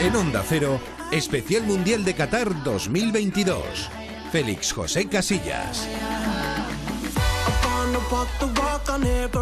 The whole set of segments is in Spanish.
En Onda Cero, Especial Mundial de Qatar 2022. Félix José Casillas.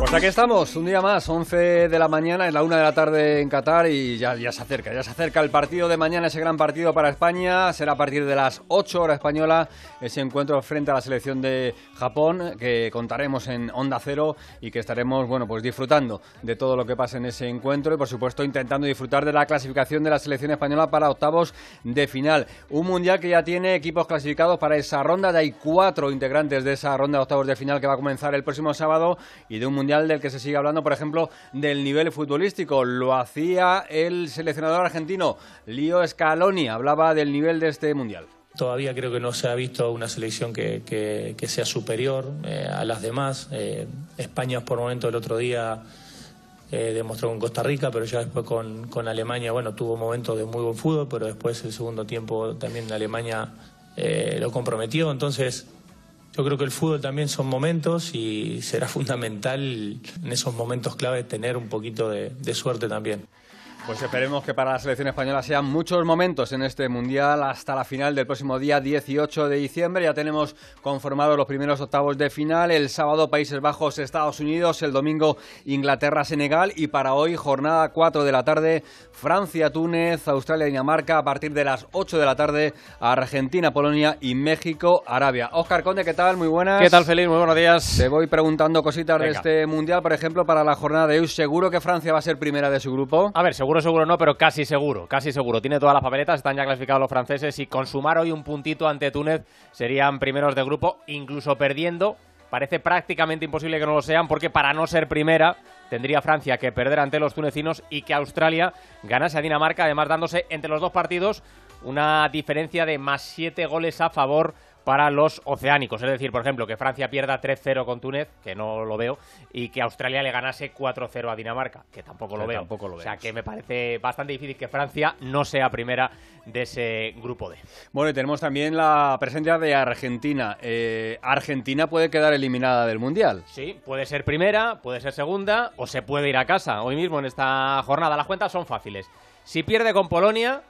Pues aquí estamos, un día más, 11 de la mañana, es la 1 de la tarde en Qatar y ya, ya se acerca, ya se acerca el partido de mañana, ese gran partido para España, será a partir de las 8 horas española, ese encuentro frente a la selección de Japón, que contaremos en Onda Cero y que estaremos, bueno, pues disfrutando de todo lo que pasa en ese encuentro y por supuesto intentando disfrutar de la clasificación de la selección española para octavos de final. Un mundial que ya tiene equipos clasificados para esa ronda, ya hay cuatro integrantes de esa ronda de octavos de final que va a comenzar el próximo sábado y de un mundial del que se sigue hablando, por ejemplo, del nivel futbolístico. Lo hacía el seleccionador argentino, Lío Scaloni, hablaba del nivel de este mundial. Todavía creo que no se ha visto una selección que, sea superior eh, a las demás. Eh, España por momento el otro día eh, demostró con Costa Rica, pero ya después con, con, Alemania, bueno, tuvo momentos de muy buen fútbol, pero después el segundo tiempo también Alemania lo comprometió. Entonces, yo creo que el fútbol también son momentos y será fundamental en esos momentos clave tener un poquito de suerte también. Pues esperemos que para la selección española sean muchos momentos en este Mundial hasta la final del próximo día 18 de diciembre. Ya tenemos conformados los primeros octavos de final. El sábado Países Bajos, Estados Unidos. El domingo Inglaterra, Senegal. Y para hoy jornada 4 de la tarde Francia, Túnez, Australia, Dinamarca. A partir de las 8 de la tarde Argentina, Polonia y México, Arabia. Oscar Conde, ¿qué tal? Muy buenas. ¿Qué tal, Feliz? Muy buenos días. Te voy preguntando cositas de este Mundial. Por ejemplo, para la jornada de hoy, ¿seguro que Francia va a ser primera de su grupo? A ver, seguro seguro, no, pero casi seguro, casi seguro. Tiene todas las papeletas, están ya clasificados los franceses y con sumar hoy un puntito ante Túnez serían primeros de grupo, incluso perdiendo. Parece prácticamente imposible que no lo sean porque para no ser primera tendría Francia que perder ante los tunecinos y que Australia ganase a Dinamarca, además dándose entre los dos partidos una diferencia de más siete goles a favor para los oceánicos. Es decir, por ejemplo, que Francia pierda 3-0 con Túnez, que no lo veo, y que Australia le ganase 4-0 a Dinamarca, que tampoco lo veo. Tampoco lo o sea, que me parece bastante difícil que Francia no sea primera de ese grupo D. Bueno, y tenemos también la presencia de Argentina. Eh, Argentina puede quedar eliminada del Mundial. Sí, puede ser primera, puede ser segunda, o se puede ir a casa. Hoy mismo en esta jornada las cuentas son fáciles. Si pierde con Polonia,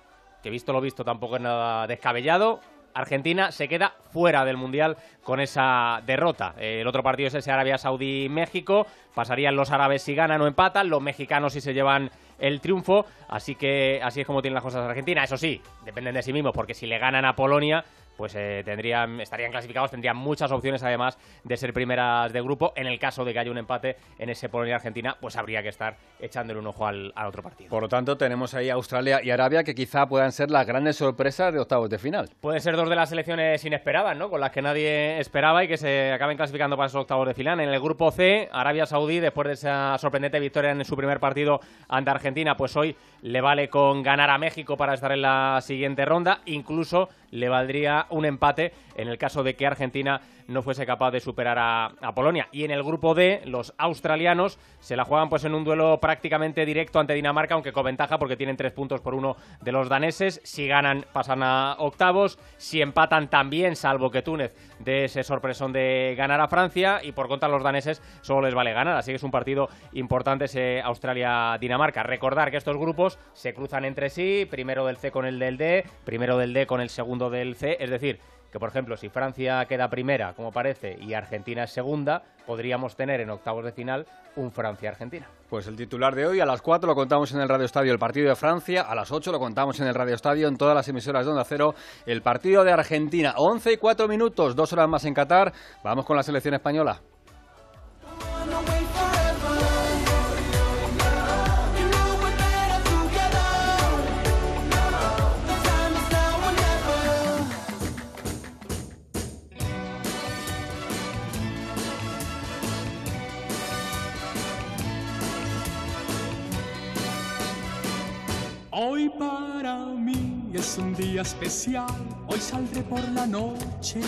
que visto lo visto tampoco es nada descabellado, Argentina se queda fuera del Mundial con esa derrota. El otro partido es ese Arabia Saudí-México. Pasarían los árabes si ganan o empatan, los mexicanos si se llevan el triunfo. Así que así es como tienen las cosas Argentina. Eso sí, dependen de sí mismos, porque si le ganan a Polonia, pues eh, tendrían, estarían clasificados, tendrían muchas opciones además de ser primeras de grupo. En el caso de que haya un empate en ese Polonia-Argentina, pues habría que estar echándole un ojo al, otro partido. Por lo tanto, tenemos ahí Australia y Arabia que quizá puedan ser las grandes sorpresas de octavos de final. Pueden ser dos de las selecciones inesperadas, ¿no? Con las que nadie esperaba y que se acaben clasificando para esos octavos de final. En el grupo C, Arabia Saudí, después de esa sorprendente victoria en su primer partido ante Argentina, pues hoy le vale con ganar a México para estar en la siguiente ronda. Incluso le valdría un empate en el caso de que Argentina no fuese capaz de superar a, Polonia. Y en el grupo D, los australianos se la juegan pues en un duelo prácticamente directo ante Dinamarca, aunque con ventaja porque tienen tres puntos por uno de los daneses. Si ganan, pasan a octavos. Si empatan también, salvo que Túnez de ese sorpresón de ganar a Francia. Y por contra, los daneses solo les vale ganar. Así que es un partido importante ese Australia-Dinamarca. Recordar que estos grupos se cruzan entre sí, primero del C con el del D, primero del D con el segundo del C. Es decir, que por ejemplo si Francia queda primera, como parece, y Argentina es segunda, podríamos tener en octavos de final un Francia-Argentina. Pues el titular de hoy, a las 4 lo contamos en el Radio Estadio el partido de Francia, a las 8 lo contamos en el Radio Estadio, en todas las emisoras de Onda Cero, el partido de Argentina, 11 y 4 minutos, dos horas más en Qatar, vamos con la selección española. Hoy para mí es un día especial, hoy saldré por la noche.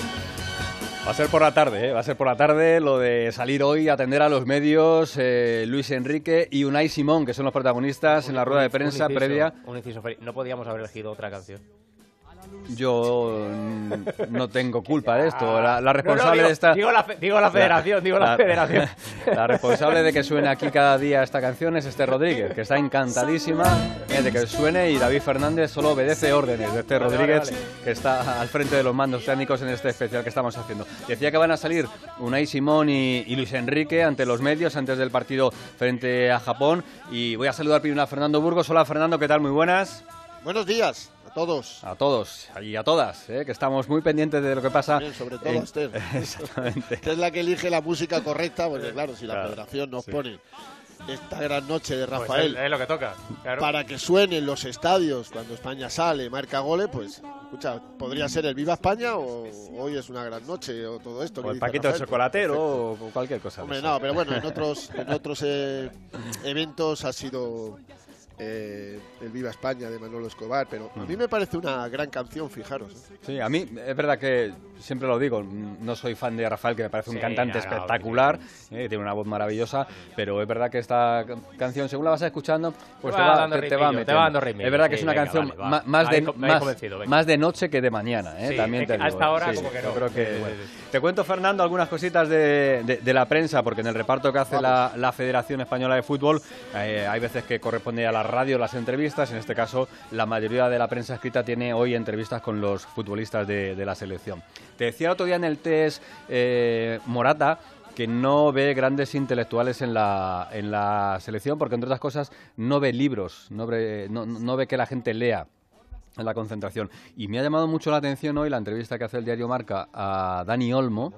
Va a ser por la tarde, ¿eh? va a ser por la tarde lo de salir hoy a atender a los medios eh, Luis Enrique y Unai Simón, que son los protagonistas en la rueda de prensa previa. Un inciso, no podíamos haber elegido otra canción. Yo mm, no tengo culpa de esto. La, la responsable digo, de esta. Digo la, fe- digo la federación, digo la, federación. La responsable de que suene aquí cada día esta canción es Esther Rodríguez, que está encantadísima eh, de que suene y David Fernández solo obedece órdenes de Esther Vale, Rodríguez, vale, que está al frente de los mandos técnicos en este especial que estamos haciendo. Decía que van a salir Unai Simón y, y Luis Enrique ante los medios antes del partido frente a Japón. Y voy a saludar primero a Fernando Burgos. Hola Fernando, ¿qué tal? Muy buenas. Buenos días todos. A todos y a todas, eh, que estamos muy pendientes de lo que pasa. Bien, sobre todo en- a Esther. Exactamente. Que es la que elige la música correcta, porque claro, si la Claro, federación nos sí. pone esta gran noche de Pues Rafael es, es lo que toca. Claro. para que suene en los estadios cuando España sale, marca goles, pues, escucha, podría ser el Viva España o hoy es una gran noche o todo esto. O el Paquito Rafael, pues, chocolatero perfecto. o cualquier cosa. de Hombre, no, pero bueno, en otros, en otros eh, eventos ha sido eh, el Viva España de Manolo Escobar, pero a mí me parece una gran canción, fijaros. ¿eh? Sí, a mí es verdad que siempre lo digo, no soy fan de Rafael, que me parece un Sí, cantante no, no, espectacular, eh, tiene una voz maravillosa, pero es verdad que esta ca- canción, según la vas escuchando, pues Te te va dando te, te va te va metiendo. dando ritmillo, Es verdad que sí, es una venga, canción vale, va. más, de, más, más de noche que de mañana, eh, Sí, también es te digo, esta hora sí, como que no. creo que, Sí, bueno. Te cuento, Fernando, algunas cositas de, de- de la prensa, porque en el reparto que hace la, la Federación Española de Fútbol eh, hay veces que corresponde a la radio las entrevistas, en este caso la mayoría de la prensa escrita tiene hoy entrevistas con los futbolistas de, de la selección. Te decía otro día en el test eh, Morata que no ve grandes intelectuales en la, en la selección, porque entre otras cosas no ve libros, no ve, no- no ve que la gente lea en la concentración. Y me ha llamado mucho la atención hoy la entrevista que hace el diario Marca a Dani Olmo.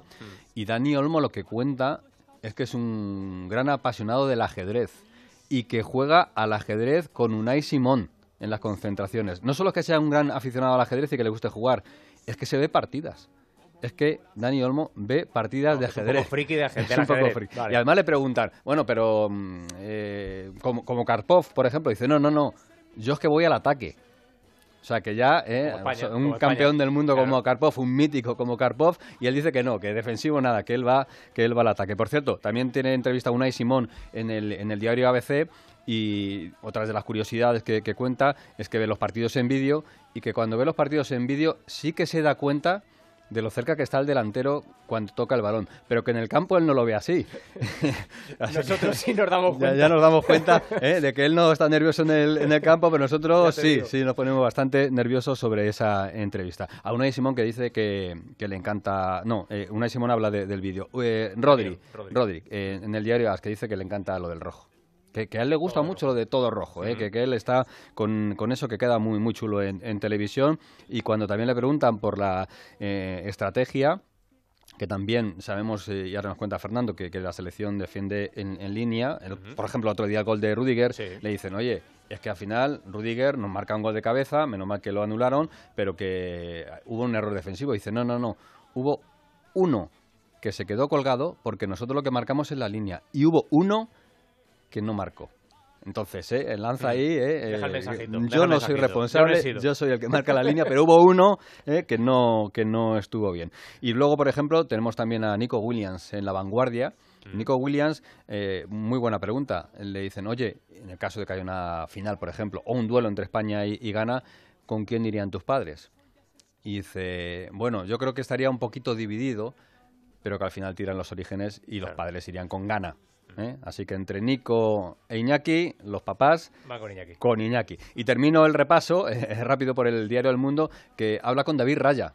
Y Dani Olmo lo que cuenta es que es un gran apasionado del ajedrez y que juega al ajedrez con Unai Simón en las concentraciones. No solo es que sea un gran aficionado al ajedrez y que le guste jugar, es que se ve partidas. Es que Dani Olmo ve partidas de es un ajedrez. poco friki de Es un poco ajedrez. friki. Vale. Y además le preguntan, bueno, pero mm, eh, como, como Karpov, por ejemplo, dice, no, no, no, yo es que voy al ataque. O sea, que ya, eh, España, un campeón del mundo como. Karpov, un mítico como Karpov, y él dice que no, que defensivo nada, que él va, que él va al ataque. Por cierto, también tiene entrevista a Unai Simón en el, en el diario ABC y otras de las curiosidades que, que cuenta es que ve los partidos en vídeo y que cuando ve los partidos en vídeo sí que se da cuenta de lo cerca que está el delantero cuando toca el balón, pero que en el campo él no lo ve así. Nosotros sí nos damos cuenta. ya nos damos cuenta ¿eh? de que él no está nervioso en el, en el campo, pero nosotros sí, digo. sí, nos ponemos bastante nerviosos sobre esa entrevista. A Unai Simón que dice que, que le encanta... No, eh, Unai Simón habla de- del vídeo. Eh, Rodri, Rodri. Rodri, eh, en el diario AS, que dice que le encanta lo del rojo. Que, que a él le gusta mucho lo de todo rojo, ¿eh? que, que él está con, con eso que queda muy, muy chulo en, en televisión. Y cuando también le preguntan por la eh, estrategia, que también sabemos, eh, y ahora nos cuenta Fernando, que, que la selección defiende en, en línea. El- Por ejemplo, otro día el gol de Rudiger, Sí. le dicen, oye, es que al final Rudiger nos marca un gol de cabeza, menos mal que lo anularon, pero que hubo un error defensivo. Dice, no, no, no, hubo uno que se quedó colgado porque nosotros lo que marcamos es la línea. Y hubo uno que no marcó. Entonces, ¿eh? lanza ahí. ¿eh? Deja el eh, mensajito, yo deja el no soy responsable, Yo no soy el que marca la línea, pero hubo uno eh, que, no, que no estuvo bien. Y luego, por ejemplo, tenemos también a Nico Williams en la vanguardia. Mm. Nico Williams, eh, muy buena pregunta. Le dicen, oye, en el caso de que haya una final, por ejemplo, o un duelo entre España y, y Ghana, ¿con quién irían tus padres? Y dice, bueno, yo creo que estaría un poquito dividido, pero que al final tiran los orígenes y los Claro. padres irían con Ghana. ¿Eh? Así que entre Nico e Iñaki, los papás Va con Iñaki. con Iñaki. Y termino el repaso eh, rápido por el diario El Mundo, que habla con David Raya.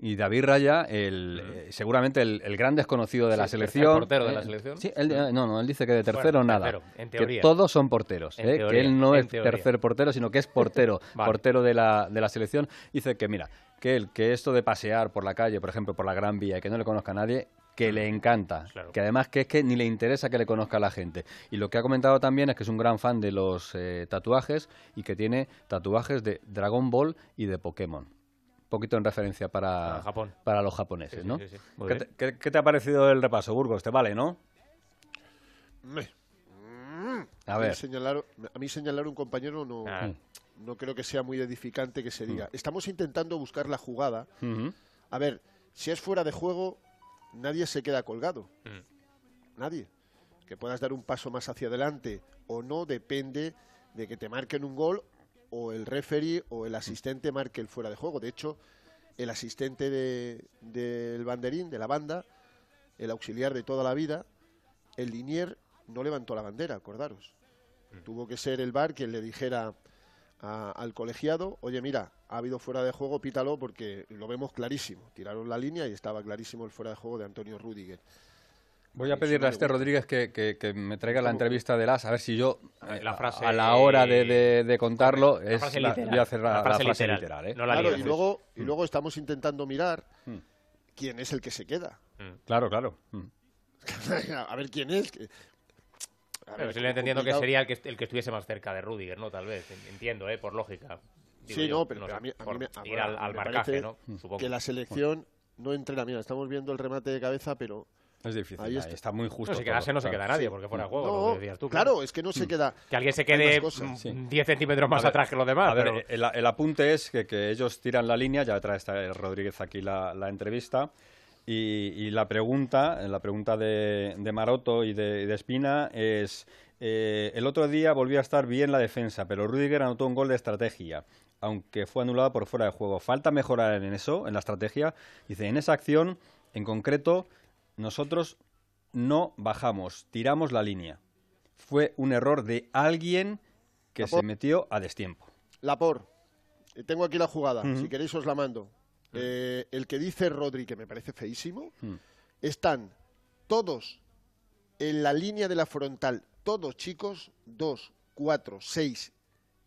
Y David Raya, el, eh, seguramente el, el gran desconocido de la selección. tercer portero de la eh, selección. Sí, él, no, no, él dice que de tercero Bueno, nada. tercero, en que teoría. todos son porteros. En que él no es teoría. tercer portero, sino que es portero. Vale. Portero de la, de la selección. Dice que, mira, que él, que esto de pasear por la calle, por ejemplo, por la Gran Vía y que no le conozca a nadie, que le encanta. Claro. Que además que es que ni le interesa que le conozca a la gente. Y lo que ha comentado también es que es un gran fan de los eh, tatuajes y que tiene tatuajes de Dragon Ball y de Pokémon. Un poquito en referencia para, Para Japón. para los japoneses, Sí, sí, ¿no? sí, sí. Muy ¿Qué, te, qué- qué te ha parecido el repaso, Burgos? ¿Te vale, no? Me- A A mí ver. señalar, a mí señalar un compañero no, Ah. no creo que sea muy edificante que se diga. Estamos intentando buscar la jugada. A ver, si es fuera de juego, nadie se queda colgado. Mm. Nadie. Que puedas dar un paso más hacia adelante o no depende de que te marquen un gol o el referee o el asistente marque el fuera de juego. De hecho, el asistente de- del banderín, de la banda, el auxiliar de toda la vida, el linier no levantó la bandera, acordaros. Tuvo que ser el bar quien le dijera a- al colegiado, oye mira, ha habido fuera de juego, pítalo porque lo vemos clarísimo. Tiraron la línea y estaba clarísimo el fuera de juego de Antonio Rudiger. Voy a pedirle a este. Rodríguez que, que- que me traiga la entrevista de Las, a ver si yo, La eh, a- frase- a la hora de, de- de contarlo, La es frase la- literal. voy a hacer la, frase frase literal. literal. ¿eh? No la Claro, y luego, y Mm. luego estamos intentando mirar Mm. quién es el que se queda. Claro, claro. Mm. a ver quién es. Pero ver, posiblemente entiendo que sería el que, el que estuviese más cerca de Rudiger, ¿no? Tal vez, entiendo, ¿eh? Por lógica. Digo Sí, yo, no, pero, pero sé, a mí, a mí me, a- ir al, al me marcaje, parece ¿no? Supongo. Que la selección no entrena. Mira, estamos viendo el remate de cabeza, pero Es difícil. Ahí está. está. muy justo. No, si quedarse todo, no se claro. queda nadie, Sí. porque fuera de juego, no, decías tú. claro, es que no se queda. Que alguien se quede más cosas. mm, Sí. 10 centímetros más ver, atrás que los demás. A ver, pero- el, el apunte es que, que ellos tiran la línea, ya trae esta Rodríguez aquí la, la entrevista, y, y la pregunta, la pregunta de, de Maroto y de, de Espina es, eh, el otro día volvió a estar bien la defensa, pero Rudiger anotó un gol de estrategia, aunque fue anulado por fuera de juego. ¿Falta mejorar en eso, en la estrategia? Dice, en esa acción, en concreto, nosotros no bajamos, tiramos la línea. Fue un error de alguien que se metió a destiempo. Lapor, eh, tengo aquí la jugada, si queréis os la mando. Eh, el que dice Rodri, que me parece feísimo, están todos en la línea de la frontal, todos chicos, dos, cuatro, seis,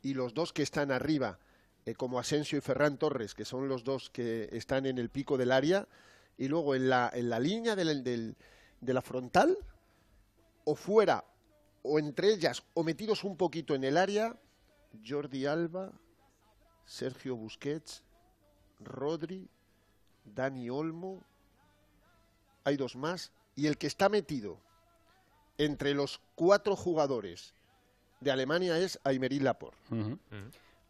y los dos que están arriba, eh, como Asensio y Ferran Torres, que son los dos que están en el pico del área, y luego en la, en la línea del- del- de la frontal, o fuera, o entre ellas, o metidos un poquito en el área, Jordi Alba, Sergio Busquets, Rodri, Dani Olmo, hay dos más, y el que está metido entre los cuatro jugadores de Alemania es Aymeric Laporte. Ujú.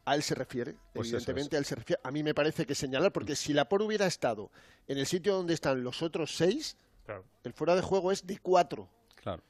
A él se refiere, Pues evidentemente a él se refiere. A mí me parece que señalar, porque si Laporte hubiera estado en el sitio donde están los otros seis, Claro. el fuera de juego es de cuatro. Claro.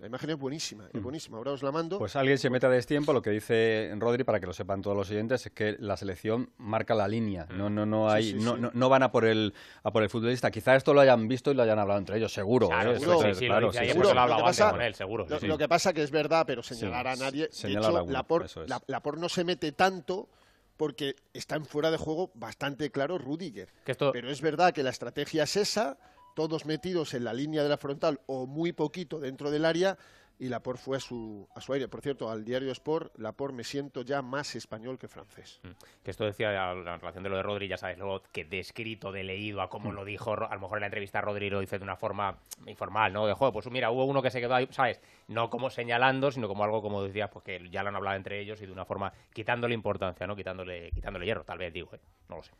La imagen es buenísima, es buenísima. Ahora os la mando. Pues alguien se mete a destiempo, lo que dice Rodri, para que lo sepan todos los oyentes, es que la selección marca la línea. No, no, no hay, sí, no, sí. no, no van a por el a por el futbolista. Quizá esto lo hayan visto y lo hayan hablado entre ellos, seguro. Claro, ¿eh? seguro, Eso sí, es- sí, claro, lo que pasa- con él, seguro. sí, Lo, sí. lo que pasa que es verdad, pero señalar a nadie. De señalar hecho, a eso es. la- Laporte no se mete tanto porque está en fuera de juego bastante claro Rudiger. Que esto- Pero es verdad que la estrategia es esa, todos metidos en la línea de la frontal o muy poquito dentro del área, y Laporte fue a su, a su aire. Por cierto, al diario Sport, Laporte me siento ya más español que francés. Mm. Que esto decía en relación de lo de Rodri, ya sabes, luego que de escrito, de leído, a cómo lo dijo, a lo mejor en la entrevista Rodri lo dice de una forma informal, ¿no? De juego, pues mira, hubo uno que se quedó ahí, ¿sabes? No como señalando, sino como algo, como decías, pues que ya lo han hablado entre ellos y de una forma quitándole importancia, ¿no? Quitándole, quitándole hierro, tal vez, digo, ¿eh? No lo sé.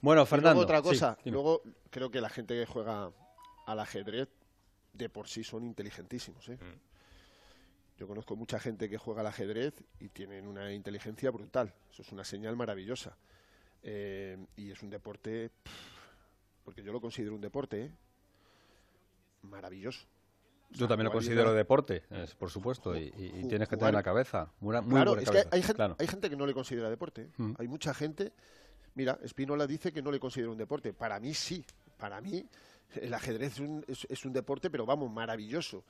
Bueno, Fernando. luego otra sí, cosa, dime. luego creo que la gente que juega al ajedrez de por sí son inteligentísimos. ¿eh? Mm. Yo conozco mucha gente que juega al ajedrez y tienen una inteligencia brutal. Eso es una señal maravillosa. Eh, y es un deporte, porque yo lo considero un deporte, ¿eh? maravilloso. Yo también lo considero deporte, es, por supuesto, y, y- y Ju- tienes que tener la cabeza. Muy, muy Claro, es que hay gente, claro. hay gente que no le considera deporte. ¿eh? Mm. Hay mucha gente. Mira, Spinola dice que no le considera un deporte. Para mí sí. Para mí el ajedrez es un, es- es un deporte, pero vamos, maravilloso.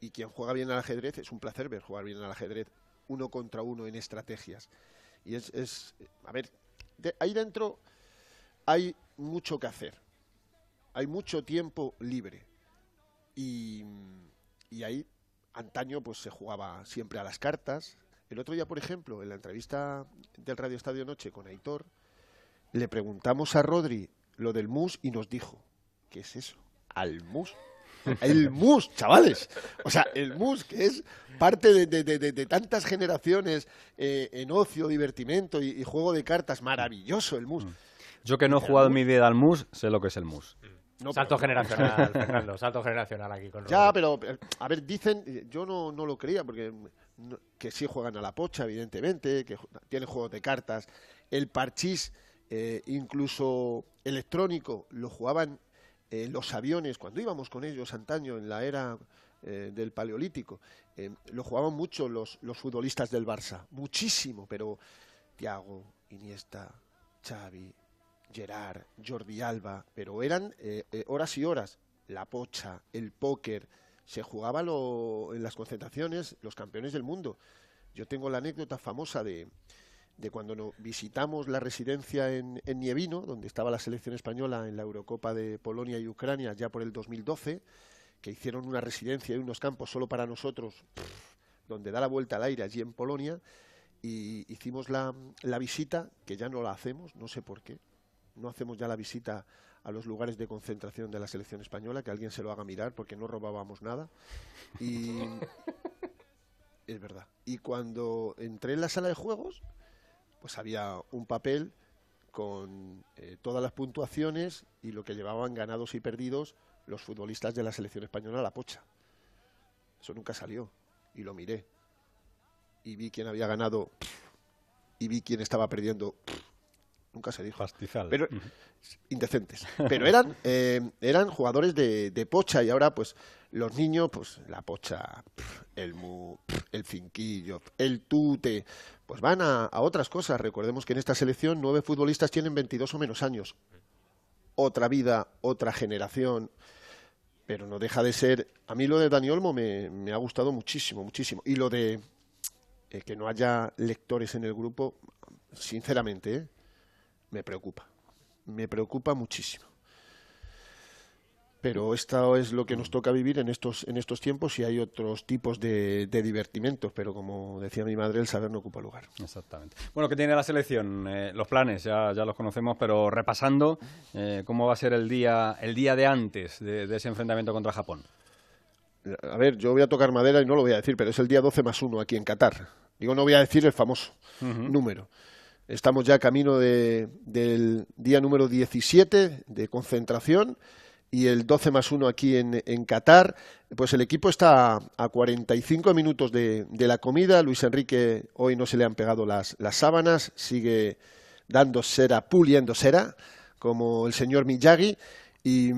Y quien juega bien al ajedrez es un placer ver jugar bien al ajedrez uno contra uno en estrategias. Y es, es a ver, de- ahí dentro hay mucho que hacer. Hay mucho tiempo libre. Y, y ahí antaño pues se jugaba siempre a las cartas. El otro día, por ejemplo, en la entrevista del Radio Estadio Noche con Aitor, le preguntamos a Rodri lo del mus y nos dijo, ¿qué es eso? Al mus. El mus, chavales. O sea, el mus, que es parte de, de- de- tantas generaciones eh, en ocio, divertimento y, y juego de cartas. Maravilloso el mus. Yo que no he jugado en mi vida al mus, sé lo que es el mus. No, salto pero- generacional, Fernando, salto generacional aquí con Ya, Rodri. pero, eh, a ver, dicen, eh, yo no, no lo creía, porque no- que sí juegan a la pocha, evidentemente, que tienen juegos de cartas. El parchís, eh, incluso electrónico, lo jugaban eh, los aviones, cuando íbamos con ellos antaño, en la era eh, del Paleolítico, eh, lo jugaban mucho los, los futbolistas del Barça, muchísimo, pero Tiago, Iniesta, Xavi, Gerard, Jordi Alba, pero eran horas y horas. La pocha, el póker, se jugaba lo, en las concentraciones los campeones del mundo. Yo tengo la anécdota famosa de, de cuando no, visitamos la residencia en, en, Nievino, donde estaba la selección española en la Eurocopa de Polonia y Ucrania ya por el 2012, que hicieron una residencia y unos campos solo para nosotros, donde da la vuelta al aire allí en Polonia, y hicimos la, la visita, que ya no la hacemos, no sé por qué, no hacemos ya la visita a los lugares de concentración de la selección española, que alguien se lo haga mirar porque no robábamos nada. Y es verdad. Y cuando entré en la sala de juegos, pues había un papel con eh, todas las puntuaciones y lo que llevaban ganados y perdidos los futbolistas de la selección española a la pocha. Eso nunca salió. Y lo miré. Y vi quién había ganado y vi quién estaba perdiendo nunca se dijo. Pastizal. Pero, indecentes. Pero eran, eh, eran jugadores de, de, pocha y ahora, pues, los niños, pues, la pocha, el mu, el finquillo, el tute, pues van a, otras cosas. Recordemos que en esta selección nueve futbolistas tienen 22 o menos años. Otra vida, otra generación. Pero no deja de ser. A mí lo de Dani Olmo me, me ha gustado muchísimo, muchísimo. Y lo de eh, que no haya lectores en el grupo, sinceramente, ¿eh? me preocupa. Me preocupa muchísimo. Pero esto es lo que nos toca vivir en estos, en estos tiempos y hay otros tipos de, de divertimentos, pero como decía mi madre, el saber no ocupa lugar. Exactamente. Bueno, ¿qué tiene la selección? Eh, los planes ya, ya los conocemos, pero repasando, eh, ¿cómo va a ser el día, el día de antes de, de, ese enfrentamiento contra Japón? A ver, yo voy a tocar madera y no lo voy a decir, pero es el día 12 más 1 aquí en Qatar. Digo, no voy a decir el famoso uh -huh. número. Estamos ya camino de, del día número 17 de concentración y el 12 más 1 aquí en, en Qatar. Pues el equipo está a 45 minutos de, de, la comida. Luis Enrique hoy no se le han pegado las, las sábanas, sigue dando cera, puliendo cera, como el señor Miyagi. Y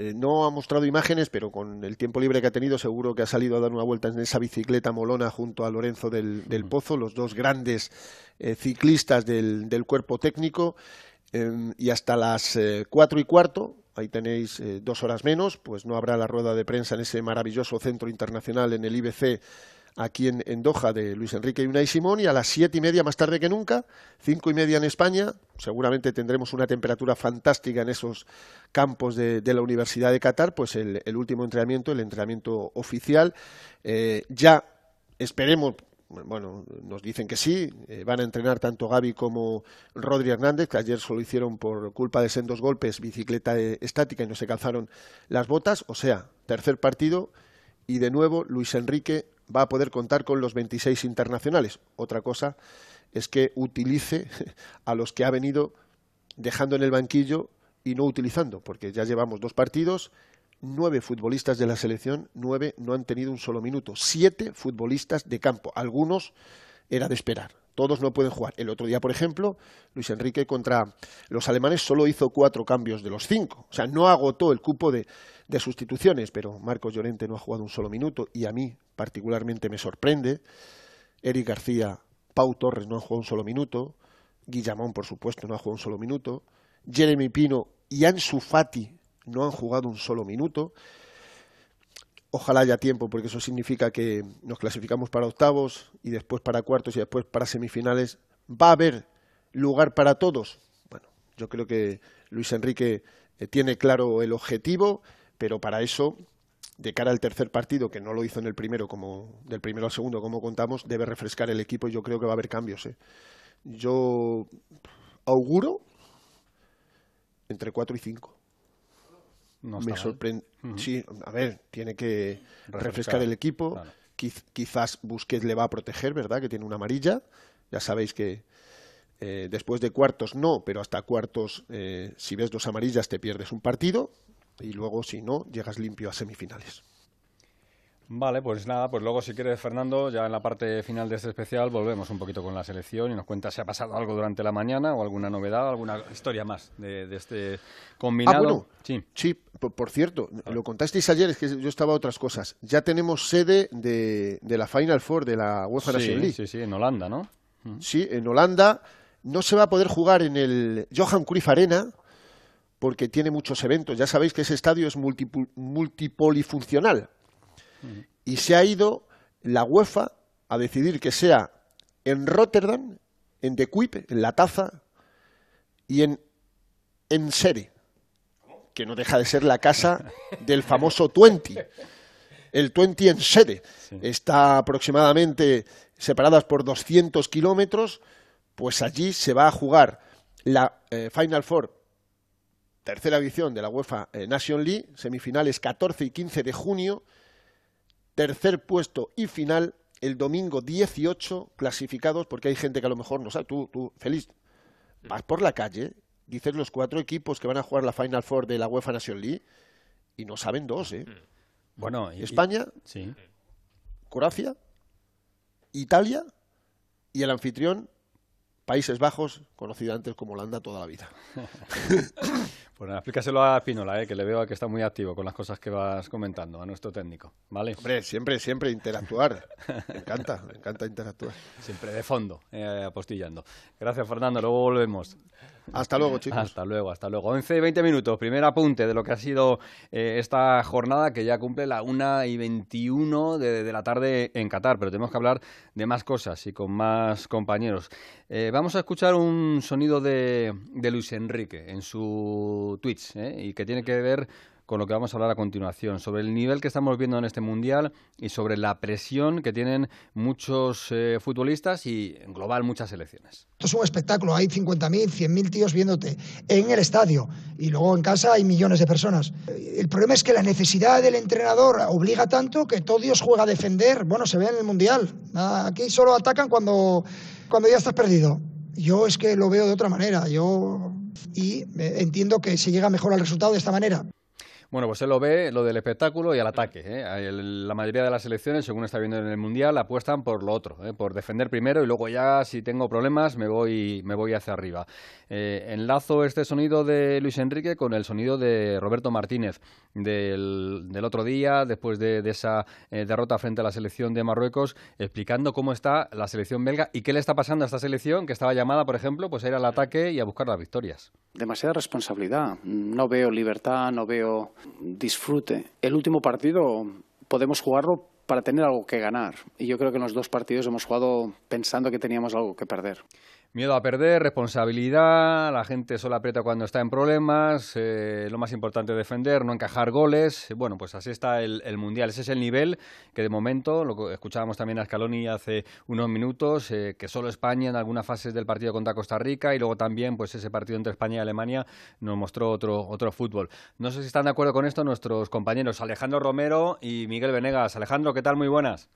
eh, no ha mostrado imágenes, pero con el tiempo libre que ha tenido seguro que ha salido a dar una vuelta en esa bicicleta molona junto a Lorenzo del, del Pozo, los dos grandes eh, ciclistas del, del, cuerpo técnico. Eh, y hasta las eh, cuatro y cuarto, ahí tenéis eh, dos horas menos, pues no habrá la rueda de prensa en ese maravilloso centro internacional en el IBC aquí en, en, Doha de Luis Enrique y Unai Simón y a las siete y media más tarde que nunca, cinco y media en España, seguramente tendremos una temperatura fantástica en esos campos de, la Universidad de Qatar, pues el, el, último entrenamiento, el entrenamiento oficial, eh, ya esperemos bueno, nos dicen que sí, eh, van a entrenar tanto Gaby como Rodri Hernández, que ayer solo hicieron por culpa de sendos golpes bicicleta eh, estática y no se calzaron las botas, o sea, tercer partido y de nuevo Luis Enrique va a poder contar con los 26 internacionales. Otra cosa es que utilice a los que ha venido dejando en el banquillo y no utilizando, porque ya llevamos dos partidos, nueve futbolistas de la selección, nueve no han tenido un solo minuto, siete futbolistas de campo, algunos era de esperar, todos no pueden jugar. El otro día, por ejemplo, Luis Enrique contra los alemanes solo hizo cuatro cambios de los cinco, o sea, no agotó el cupo de, sustituciones, pero Marcos Llorente no ha jugado un solo minuto y a mí particularmente me sorprende. Eric García, Pau Torres no han jugado un solo minuto, Guillamón, por supuesto, no ha jugado un solo minuto, Jeremy Pino y Ansu no han jugado un solo minuto. Ojalá haya tiempo, porque eso significa que nos clasificamos para octavos y después para cuartos y después para semifinales. ¿Va a haber lugar para todos? Bueno, yo creo que Luis Enrique eh, tiene claro el objetivo, pero para eso, de cara al tercer partido, que no lo hizo en el primero, como del primero al segundo, como contamos, debe refrescar el equipo y yo creo que va a haber cambios. ¿eh? Yo auguro entre cuatro y cinco. No me sorprende. Uh -huh. Sí, a ver, tiene que refrescar, refrescar el equipo. Claro. Quiz quizás Busquets le va a proteger, ¿verdad? Que tiene una amarilla. Ya sabéis que eh, después de cuartos no, pero hasta cuartos, eh, si ves dos amarillas, te pierdes un partido. Y luego, si no, llegas limpio a semifinales. Vale, pues nada, pues luego si quieres Fernando, ya en la parte final de este especial volvemos un poquito con la selección y nos cuentas si ha pasado algo durante la mañana o alguna novedad, alguna historia más de, de este combinado. Ah, bueno, sí, sí por, por cierto, lo contasteis ayer, es que yo estaba a otras cosas. Ya tenemos sede de, de la Final Four de la UEFA sí, National League. Sí, sí, en Holanda, ¿no? Sí, en Holanda no se va a poder jugar en el Johan Cruyff Arena porque tiene muchos eventos. Ya sabéis que ese estadio es multipolifuncional. Y se ha ido la UEFA a decidir que sea en Rotterdam, en De Kuip, en La Taza y en en Sere, que no deja de ser la casa del famoso Twenty. El Twenty en Sere. Está aproximadamente separadas por 200 kilómetros, pues allí se va a jugar la eh, Final Four, tercera edición de la UEFA eh, Nation League, semifinales 14 y 15 de junio, tercer puesto y final el domingo 18 clasificados, porque hay gente que a lo mejor no sabe, tú, tú, feliz, vas por la calle dices los cuatro equipos que van a jugar la Final Four de la UEFA Nation League y no saben dos, ¿eh? Mm. Bueno, España, sí. Croacia, Italia y el anfitrión Países Bajos, conocido antes como Holanda toda la vida. Pues explícaselo a Pinola, eh, que le veo que está muy activo con las cosas que vas comentando, a nuestro técnico, ¿vale? Hombre, siempre, siempre interactuar. Me encanta, me encanta interactuar. Siempre de fondo, eh, apostillando. Gracias, Fernando, luego volvemos. Hasta luego, chicos. Hasta luego, hasta luego. 11 y 20 minutos, primer apunte de lo que ha sido eh, esta jornada que ya cumple la 1 y 21 de, la tarde en Qatar, pero tenemos que hablar de más cosas y con más compañeros. vamos a escuchar un sonido de, de Luis Enrique en su Twitch ¿eh? y que tiene que ver con lo que vamos a hablar a continuación, sobre el nivel que estamos viendo en este Mundial y sobre la presión que tienen muchos eh, futbolistas y en global muchas selecciones. Esto es un espectáculo, hay 50.000, 100.000 tíos viéndote en el estadio y luego en casa hay millones de personas. El problema es que la necesidad del entrenador obliga tanto que todo Dios juega a defender, bueno, se ve en el Mundial. Aquí solo atacan cuando, cuando ya estás perdido. Yo es que lo veo de otra manera. Yo y eh, entiendo que se llega mejor al resultado de esta manera. Bueno, pues él lo ve, lo del espectáculo y al ataque. ¿eh? La mayoría de las selecciones, según está viendo en el Mundial, apuestan por lo otro, ¿eh? por defender primero y luego ya, si tengo problemas, me voy, me voy hacia arriba. Eh, enlazo este sonido de Luis Enrique con el sonido de Roberto Martínez del, otro día, después de, esa derrota frente a la selección de Marruecos, explicando cómo está la selección belga y qué le está pasando a esta selección que estaba llamada, por ejemplo, pues a ir al ataque y a buscar las victorias. Demasiada responsabilidad. No veo libertad, no veo disfrute. El último partido podemos jugarlo para tener algo que ganar. Y yo creo que en los dos partidos hemos jugado pensando que teníamos algo que perder. Miedo a perder, responsabilidad, la gente solo aprieta cuando está en problemas, eh, lo más importante es defender, no encajar goles. Bueno, pues así está el, Mundial. Ese es el nivel que de momento, lo escuchábamos también a Scaloni hace unos minutos, eh, que solo España en algunas fases del partido contra Costa Rica y luego también pues ese partido entre España y Alemania nos mostró otro, otro fútbol. No sé si están de acuerdo con esto nuestros compañeros Alejandro Romero y Miguel Venegas. Alejandro, ¿qué tal? Muy buenas.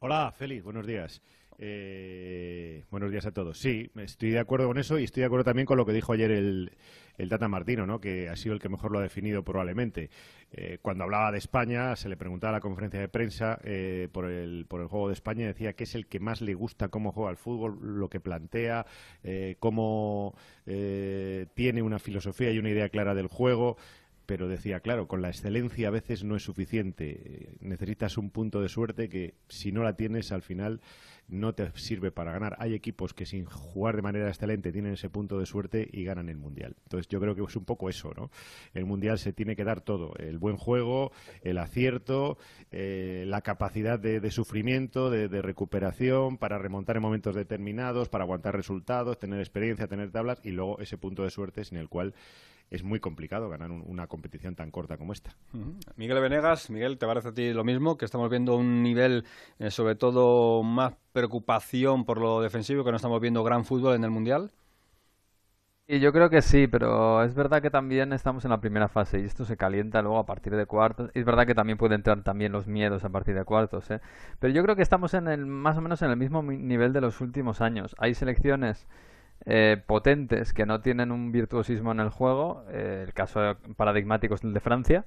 Hola, Félix, buenos días. Eh, buenos días a todos. Sí, estoy de acuerdo con eso y estoy de acuerdo también con lo que dijo ayer el, el Tata Martino, ¿no? que ha sido el que mejor lo ha definido probablemente. Eh, cuando hablaba de España, se le preguntaba a la conferencia de prensa eh, por, el, por el juego de España, decía que es el que más le gusta cómo juega el fútbol, lo que plantea, cómo tiene una filosofía y una idea clara del juego pero decía, claro, con la excelencia a veces no es suficiente. Necesitas un punto de suerte que si no la tienes al final no te sirve para ganar. Hay equipos que sin jugar de manera excelente tienen ese punto de suerte y ganan el Mundial. Entonces yo creo que es un poco eso, ¿no? El Mundial se tiene que dar todo, el buen juego, el acierto, eh, la capacidad de, sufrimiento, de, de, recuperación, para remontar en momentos determinados, para aguantar resultados, tener experiencia, tener tablas y luego ese punto de suerte sin el cual es muy complicado ganar una competición tan corta como esta. Miguel Venegas, Miguel, ¿te parece a ti lo mismo? Que estamos viendo un nivel, eh, sobre todo, más preocupación por lo defensivo, que no estamos viendo gran fútbol en el Mundial. Y yo creo que sí, pero es verdad que también estamos en la primera fase y esto se calienta luego a partir de cuartos. Es verdad que también pueden entrar también los miedos a partir de cuartos, ¿eh? pero yo creo que estamos en el más o menos en el mismo nivel de los últimos años. Hay selecciones eh, potentes que no tienen un virtuosismo en el juego, eh, el caso paradigmático es el de Francia,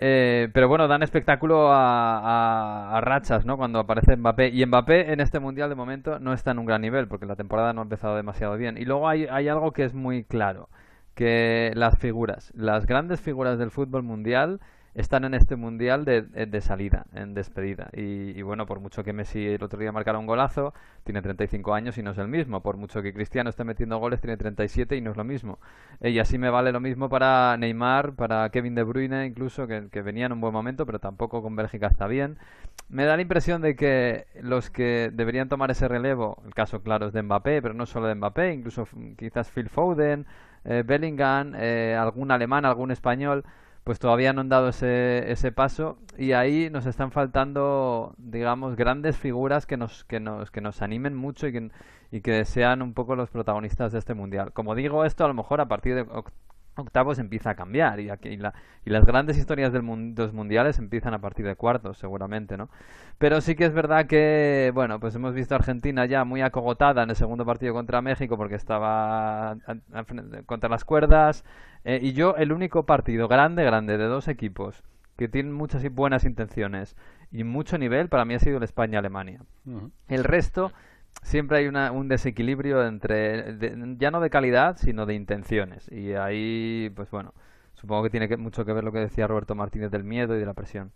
eh, pero bueno, dan espectáculo a, rachas, ¿no? Cuando aparece Mbappé. Y Mbappé en este mundial de momento no está en un gran nivel, porque la temporada no ha empezado demasiado bien. Y luego hay, hay algo que es muy claro, que las figuras, las grandes figuras del fútbol mundial están en este mundial de, de salida, en despedida. Y, bueno, por mucho que Messi el otro día marcara un golazo, tiene 35 años y no es el mismo. Por mucho que Cristiano esté metiendo goles, tiene 37 y no es lo mismo. Eh, y así me vale lo mismo para Neymar, para Kevin De Bruyne, incluso, que, que venía en un buen momento, pero tampoco con Bélgica está bien. Me da la impresión de que los que deberían tomar ese relevo, el caso claro es de Mbappé, pero no solo de Mbappé, incluso quizás Phil Foden, eh, Bellingham, eh, algún alemán, algún español, pues todavía no han dado ese, ese paso y ahí nos están faltando, digamos, grandes figuras que nos, que nos, que nos animen mucho y que, y que sean un poco los protagonistas de este mundial. Como digo esto, a lo mejor a partir de octavos empieza a cambiar y, aquí, y, la, y las grandes historias del de los mundiales empiezan a partir de cuartos seguramente no pero sí que es verdad que bueno pues hemos visto a Argentina ya muy acogotada en el segundo partido contra México porque estaba contra las cuerdas eh, y yo el único partido grande grande de dos equipos que tienen muchas y buenas intenciones y mucho nivel para mí ha sido el España Alemania el resto siempre hay un desequilibrio entre, ya no de calidad, sino de intenciones. Y ahí, pues bueno, Supongo que tiene mucho que ver lo que decía Roberto Martínez del miedo y de la presión.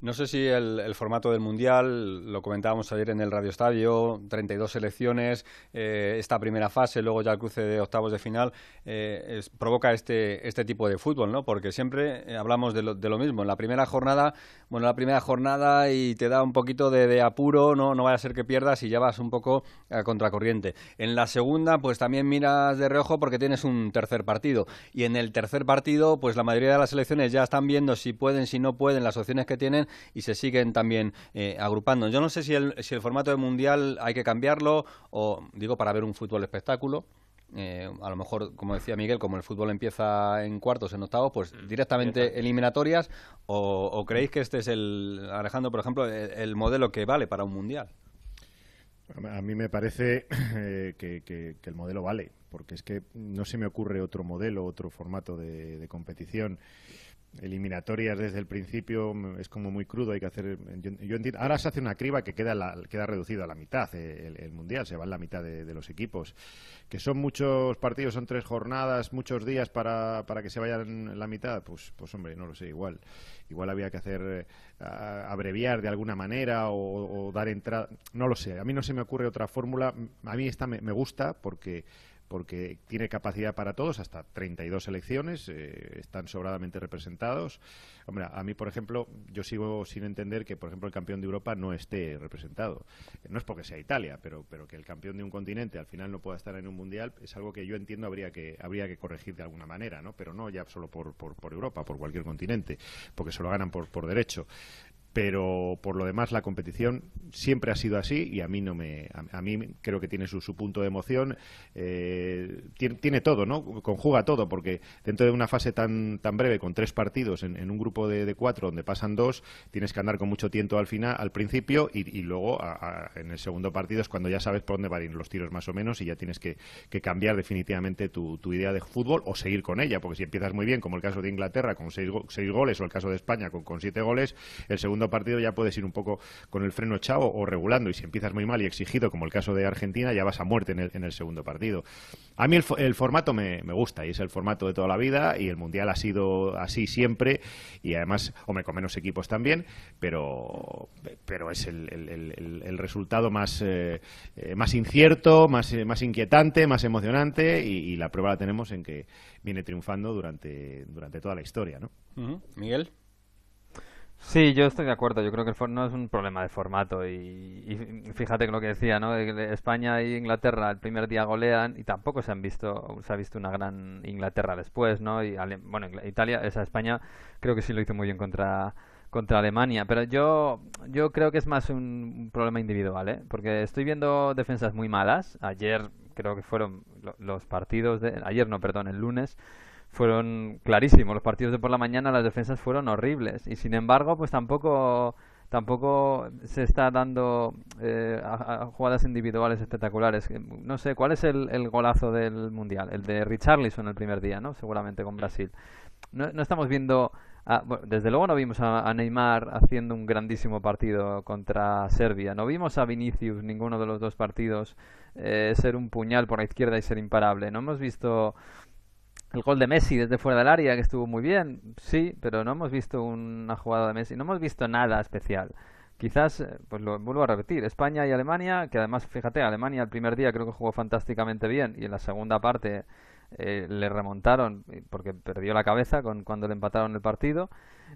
No sé si el, formato del Mundial, lo comentábamos ayer en el Radio Estadio, 32 selecciones, eh, esta primera fase, luego ya el cruce de octavos de final, eh, provoca este, este tipo de fútbol, ¿no? Porque siempre eh, hablamos de lo, de lo, mismo. En la primera jornada, bueno, la primera jornada y te da un poquito de, apuro, ¿no? No vaya a ser que pierdas y ya vas un poco a contracorriente. En la segunda, pues también miras de reojo porque tienes un tercer partido. Y en el tercer partido, pues la mayoría de las selecciones ya están viendo si pueden, si no pueden, las opciones que tienen y se siguen también eh, agrupando. Yo no sé si el, si el formato de mundial hay que cambiarlo o, digo, para ver un fútbol espectáculo. Eh, a lo mejor, como decía Miguel, como el fútbol empieza en cuartos, en octavos, pues mm, directamente eliminatorias, o, creéis que este es el, Alejandro, por ejemplo, el, modelo que vale para un mundial? A mí me parece eh, que, el modelo vale porque es que no se me ocurre otro modelo, otro formato de, competición. Eliminatorias desde el principio es como muy crudo hay que hacer yo, entiendo, ahora se hace una criba que queda queda reducido a la mitad eh, el, mundial se va en la mitad de, los equipos que son muchos partidos son tres jornadas muchos días para, para que se vayan la mitad pues pues hombre no lo sé igual igual había que hacer eh, abreviar de alguna manera o, dar entrada no lo sé a mí no se me ocurre otra fórmula a mí esta me gusta porque porque tiene capacidad para todos, hasta 32 selecciones, eh, están sobradamente representados. Hombre, a mí, por ejemplo, yo sigo sin entender que, por ejemplo, el campeón de Europa no esté representado. No es porque sea Italia, pero, pero que el campeón de un continente al final no pueda estar en un mundial es algo que yo entiendo habría que, habría que corregir de alguna manera, ¿no? Pero no ya solo por, por, por Europa, por cualquier continente, porque se lo ganan por, por derecho pero por lo demás la competición siempre ha sido así y a mí no me a, mí creo que tiene su, su punto de emoción. Eh, tiene, todo no conjuga todo porque dentro de una fase tan tan breve con tres partidos en, un grupo de, cuatro donde pasan dos tienes que andar con mucho tiento al final al principio y, luego en el segundo partido es cuando ya sabes por dónde van a ir los tiros más o menos y ya tienes que, cambiar definitivamente tu, idea de fútbol o seguir con ella porque si empiezas muy bien como el caso de Inglaterra con seis, seis goles o el caso de España con, con siete goles el segundo partido ya puedes ir un poco con el freno echado o regulando. Y si empiezas muy mal y exigido, como el caso de Argentina, ya vas a muerte en el, en el segundo partido. A mí el, formato me, gusta y es el formato de toda la vida y el Mundial ha sido así siempre y además, hombre, con menos equipos también, pero, pero es el, el, resultado más, eh, más incierto, más, más inquietante, más emocionante y, la prueba la tenemos en que viene triunfando durante, durante toda la historia, ¿no? Miguel. Sí, yo estoy de acuerdo. Yo creo que el no es un problema de formato. Y, fíjate que lo que decía, ¿no? España e Inglaterra el primer día golean y tampoco se han visto, se ha visto una gran Inglaterra después, ¿no? Y bueno, Italia, esa España, creo que sí lo hizo muy bien contra contra Alemania, pero yo yo creo que es más un problema individual, ¿eh? Porque estoy viendo defensas muy malas. Ayer creo que fueron los partidos de ayer no, perdón, el lunes fueron clarísimos. Los partidos de por la mañana las defensas fueron horribles y sin embargo pues tampoco tampoco se está dando eh, a, jugadas individuales espectaculares. No sé, ¿cuál es el, el, golazo del Mundial? El de Richarlison el primer día, ¿no? Seguramente con Brasil. No, no estamos viendo... desde luego no vimos a, Neymar haciendo un grandísimo partido contra Serbia. No vimos a Vinicius, ninguno de los dos partidos, eh, ser un puñal por la izquierda y ser imparable. No hemos visto el gol de Messi desde fuera del área, que estuvo muy bien, sí, pero no hemos visto una jugada de Messi, no hemos visto nada especial. Quizás, eh, pues lo vuelvo a repetir, España y Alemania, que además, fíjate, Alemania el primer día creo que jugó fantásticamente bien y en la segunda parte eh, le remontaron porque perdió la cabeza con, cuando le empataron el partido.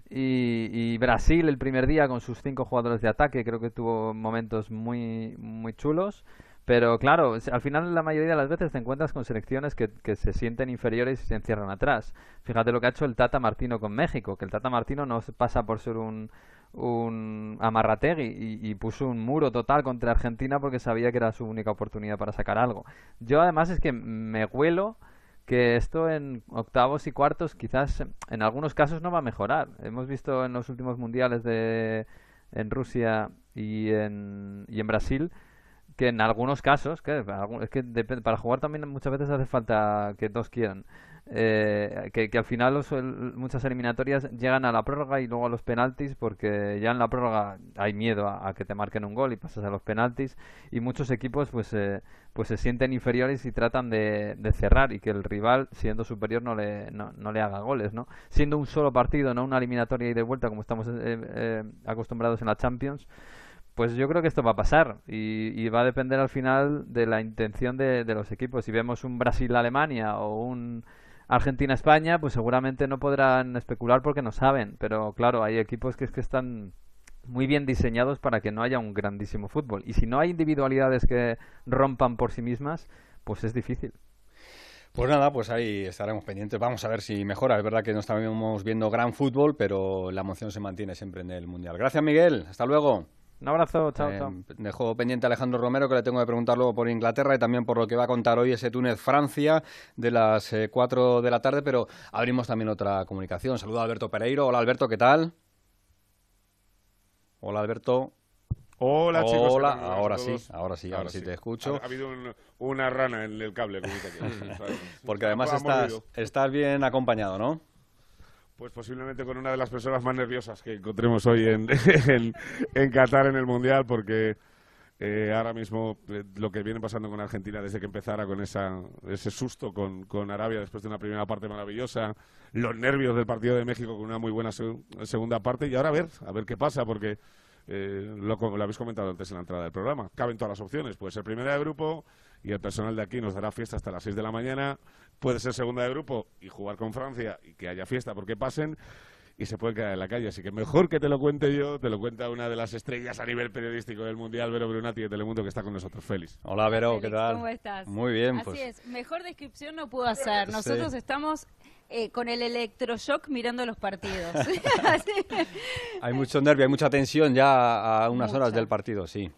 Y, y, Brasil el primer día con sus cinco jugadores de ataque creo que tuvo momentos muy, muy chulos. Pero claro, al final la mayoría de las veces te encuentras con selecciones que, que, se sienten inferiores y se encierran atrás. Fíjate lo que ha hecho el Tata Martino con México, que el Tata Martino no pasa por ser un, un amarrategui y, puso un muro total contra Argentina porque sabía que era su única oportunidad para sacar algo. Yo además es que me huelo que esto en octavos y cuartos quizás en algunos casos no va a mejorar. Hemos visto en los últimos mundiales de en Rusia y en, y en Brasil que en algunos casos, que es que para jugar también muchas veces hace falta que dos quieran. Eh, que, al final muchas eliminatorias llegan a la prórroga y luego a los penaltis porque ya en la prórroga hay miedo a, que te marquen un gol y pasas a los penaltis y muchos equipos pues eh, pues se sienten inferiores y tratan de, cerrar y que el rival siendo superior no le, no, le haga goles no siendo un solo partido no una eliminatoria y de vuelta como estamos eh, acostumbrados en la Champions pues yo creo que esto va a pasar y, va a depender al final de la intención de, los equipos si vemos un Brasil-Alemania o un Argentina-España, pues seguramente no podrán especular porque no saben, pero claro, hay equipos que es que están muy bien diseñados para que no haya un grandísimo fútbol. Y si no hay individualidades que rompan por sí mismas, pues es difícil. Pues nada, pues ahí estaremos pendientes. Vamos a ver si mejora. Es verdad que no estamos viendo gran fútbol, pero la emoción se mantiene siempre en el Mundial. Gracias, Miguel. Hasta luego. Un abrazo, chao, chao. Eh, dejo pendiente a Alejandro Romero, que le tengo que preguntar luego por Inglaterra y también por lo que va a contar hoy ese Túnez-Francia de las 4 eh, de la tarde, pero abrimos también otra comunicación. Saludo a Alberto Pereiro. Hola, Alberto, ¿qué tal? Hola, Alberto. Hola, chicos. Hola, ahora sí, ahora sí, ahora, sí, te escucho. Ha, habido una rana en el cable. Porque además estás, estás bien acompañado, ¿no? Pues posiblemente con una de las personas más nerviosas que encontremos hoy en, en, Qatar en el Mundial, porque eh, ahora mismo eh, lo que viene pasando con Argentina desde que empezara con esa, ese susto con, con, Arabia después de una primera parte maravillosa, los nervios del partido de México con una muy buena segunda parte y ahora a ver, a ver qué pasa, porque eh, lo, lo, habéis comentado antes en la entrada del programa, caben todas las opciones, puede ser primera de grupo y el personal de aquí nos dará fiesta hasta las 6 de la mañana, puede ser segunda de grupo y jugar con Francia y que haya fiesta porque pasen y se puede quedar en la calle. Así que mejor que te lo cuente yo, te lo cuenta una de las estrellas a nivel periodístico del Mundial, Vero Brunati de Telemundo, que está con nosotros. Félix. Hola, Vero, ¿qué tal? ¿Cómo estás? Muy bien. Así pues. es, mejor descripción no puedo hacer. Nosotros estamos eh, con el electroshock mirando los partidos. hay mucho nervio, hay mucha tensión ya a unas horas del partido, sí.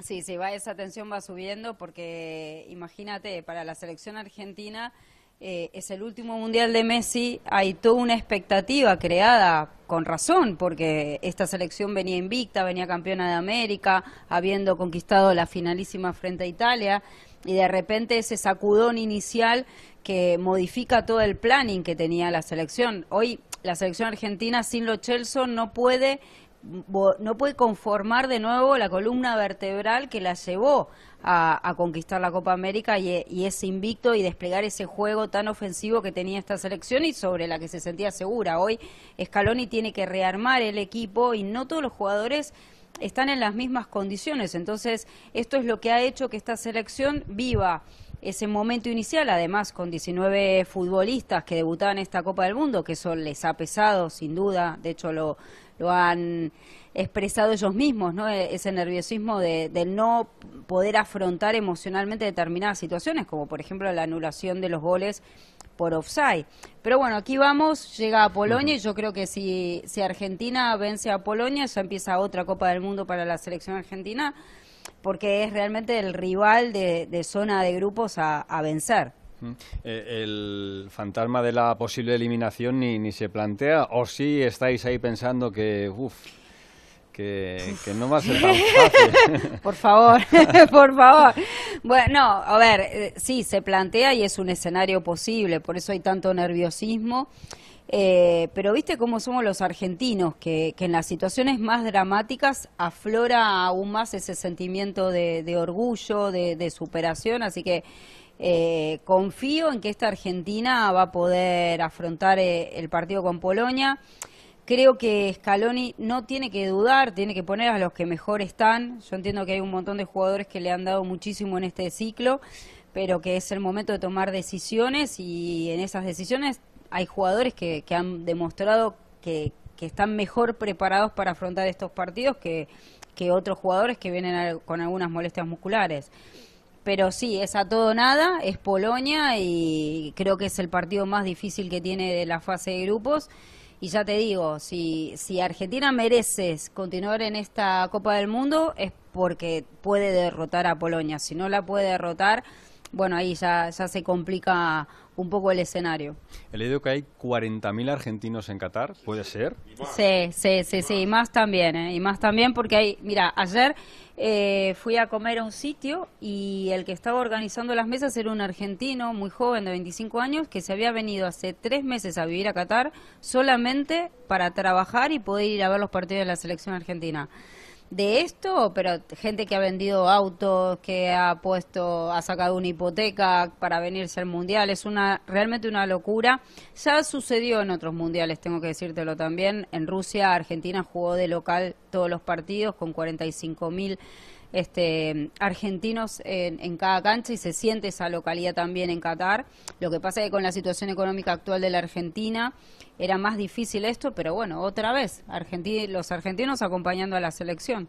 Sí, sí, va, esa tensión va subiendo porque imagínate, para la selección argentina eh, es el último mundial de Messi, hay toda una expectativa creada con razón, porque esta selección venía invicta, venía campeona de América, habiendo conquistado la finalísima frente a Italia, y de repente ese sacudón inicial que modifica todo el planning que tenía la selección. Hoy la selección argentina sin Lo Celso no puede no puede conformar de nuevo la columna vertebral que la llevó a, conquistar la Copa América y, ese invicto y desplegar ese juego tan ofensivo que tenía esta selección y sobre la que se sentía segura. Hoy Scaloni tiene que rearmar el equipo y no todos los jugadores están en las mismas condiciones. Entonces, esto es lo que ha hecho que esta selección viva ese momento inicial, además con 19 futbolistas que debutaban en esta Copa del Mundo, que eso les ha pesado, sin duda, de hecho lo, lo han expresado ellos mismos, ¿no? E-, ese nerviosismo de, no poder afrontar emocionalmente determinadas situaciones, como por ejemplo la anulación de los goles por offside. Pero bueno, aquí vamos, llega a Polonia y yo creo que si, si Argentina vence a Polonia, ya empieza otra Copa del Mundo para la selección argentina, porque es realmente el rival de, zona de grupos a vencer. Eh, el fantasma de la posible eliminación ni, ni se plantea, o si estáis ahí pensando que, uff, que, no va a ser tan fácil. por favor, por favor. Bueno, a ver, eh, sí, se plantea y es un escenario posible, por eso hay tanto nerviosismo. Eh, pero viste cómo somos los argentinos, que, que, en las situaciones más dramáticas aflora aún más ese sentimiento de, orgullo, de, de superación, así que Eh, confío en que esta Argentina va a poder afrontar eh, el partido con Polonia. Creo que Scaloni no tiene que dudar, tiene que poner a los que mejor están. Yo entiendo que hay un montón de jugadores que le han dado muchísimo en este ciclo, pero que es el momento de tomar decisiones y en esas decisiones hay jugadores que, han demostrado que, que están mejor preparados para afrontar estos partidos que, que otros jugadores que vienen a- con algunas molestias musculares. Pero sí, es a todo nada, es Polonia y creo que es el partido más difícil que tiene de la fase de grupos. Y ya te digo, si, si Argentina merece continuar en esta Copa del Mundo es porque puede derrotar a Polonia. Si no la puede derrotar, bueno, ahí ya, ya se complica un poco el escenario. He leído que hay 40.000 argentinos en Qatar, ¿puede ser? Sí, sí, sí, sí, y más también, ¿eh? y más también porque hay, mira, ayer eh, fui a comer a un sitio y el que estaba organizando las mesas era un argentino muy joven de 25 años que se había venido hace tres meses a vivir a Qatar solamente para trabajar y poder ir a ver los partidos de la selección argentina. De esto, pero gente que ha vendido autos, que ha puesto, ha sacado una hipoteca para venirse al mundial, es una realmente una locura. Ya sucedió en otros mundiales, tengo que decírtelo también. En Rusia, Argentina jugó de local todos los partidos con 45 mil este, argentinos en, en cada cancha y se siente esa localidad también en Qatar. Lo que pasa es que con la situación económica actual de la Argentina era más difícil esto, pero bueno, otra vez, argenti- los argentinos acompañando a la selección.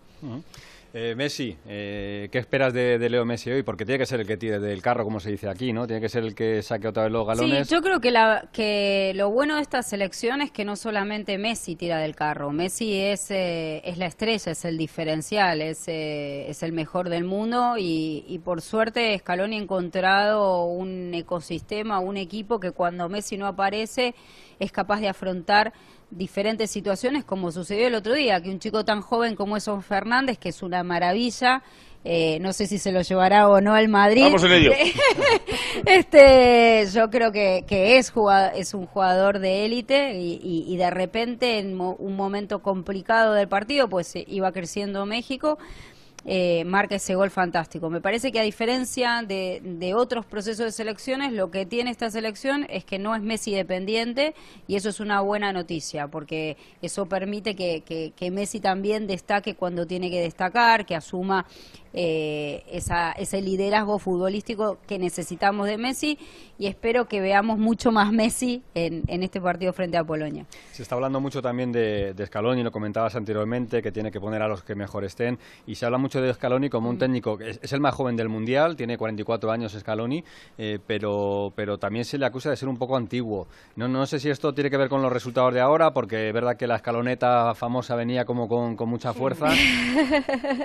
Eh, Messi, eh, ¿qué esperas de, de Leo Messi hoy? Porque tiene que ser el que tire del carro, como se dice aquí, ¿no? Tiene que ser el que saque otra vez los galones. Sí, yo creo que, la, que lo bueno de esta selección es que no solamente Messi tira del carro, Messi es, eh, es la estrella, es el diferencial, es, eh, es el mejor del mundo y, y por suerte Scaloni ha encontrado un ecosistema, un equipo que cuando Messi no aparece es capaz de afrontar diferentes situaciones como sucedió el otro día, que un chico tan joven como Eson Fernández, que es una maravilla, eh, no sé si se lo llevará o no al Madrid. Vamos en ello. este, yo creo que, que es, jugado- es un jugador de élite y, y- y de repente en mo- un momento complicado del partido, pues eh, iba creciendo México. Eh, marca ese gol fantástico. Me parece que a diferencia de, otros procesos de selecciones, lo que tiene esta selección es que no es Messi dependiente y eso es una buena noticia porque eso permite que Messi también destaque cuando tiene que destacar, que asuma eh, esa, ese liderazgo futbolístico que necesitamos de Messi y espero que veamos mucho más Messi en, en este partido frente a Polonia. Se está hablando mucho también de, de Scaloni, lo comentabas anteriormente, que tiene que poner a los que mejor estén. Y se habla mucho de Scaloni como un Mm. técnico, que es, es el más joven del Mundial, tiene 44 años Scaloni, eh, pero, pero también se le acusa de ser un poco antiguo. No, no sé si esto tiene que ver con los resultados de ahora, porque es verdad que la escaloneta famosa venía como con, con mucha fuerza,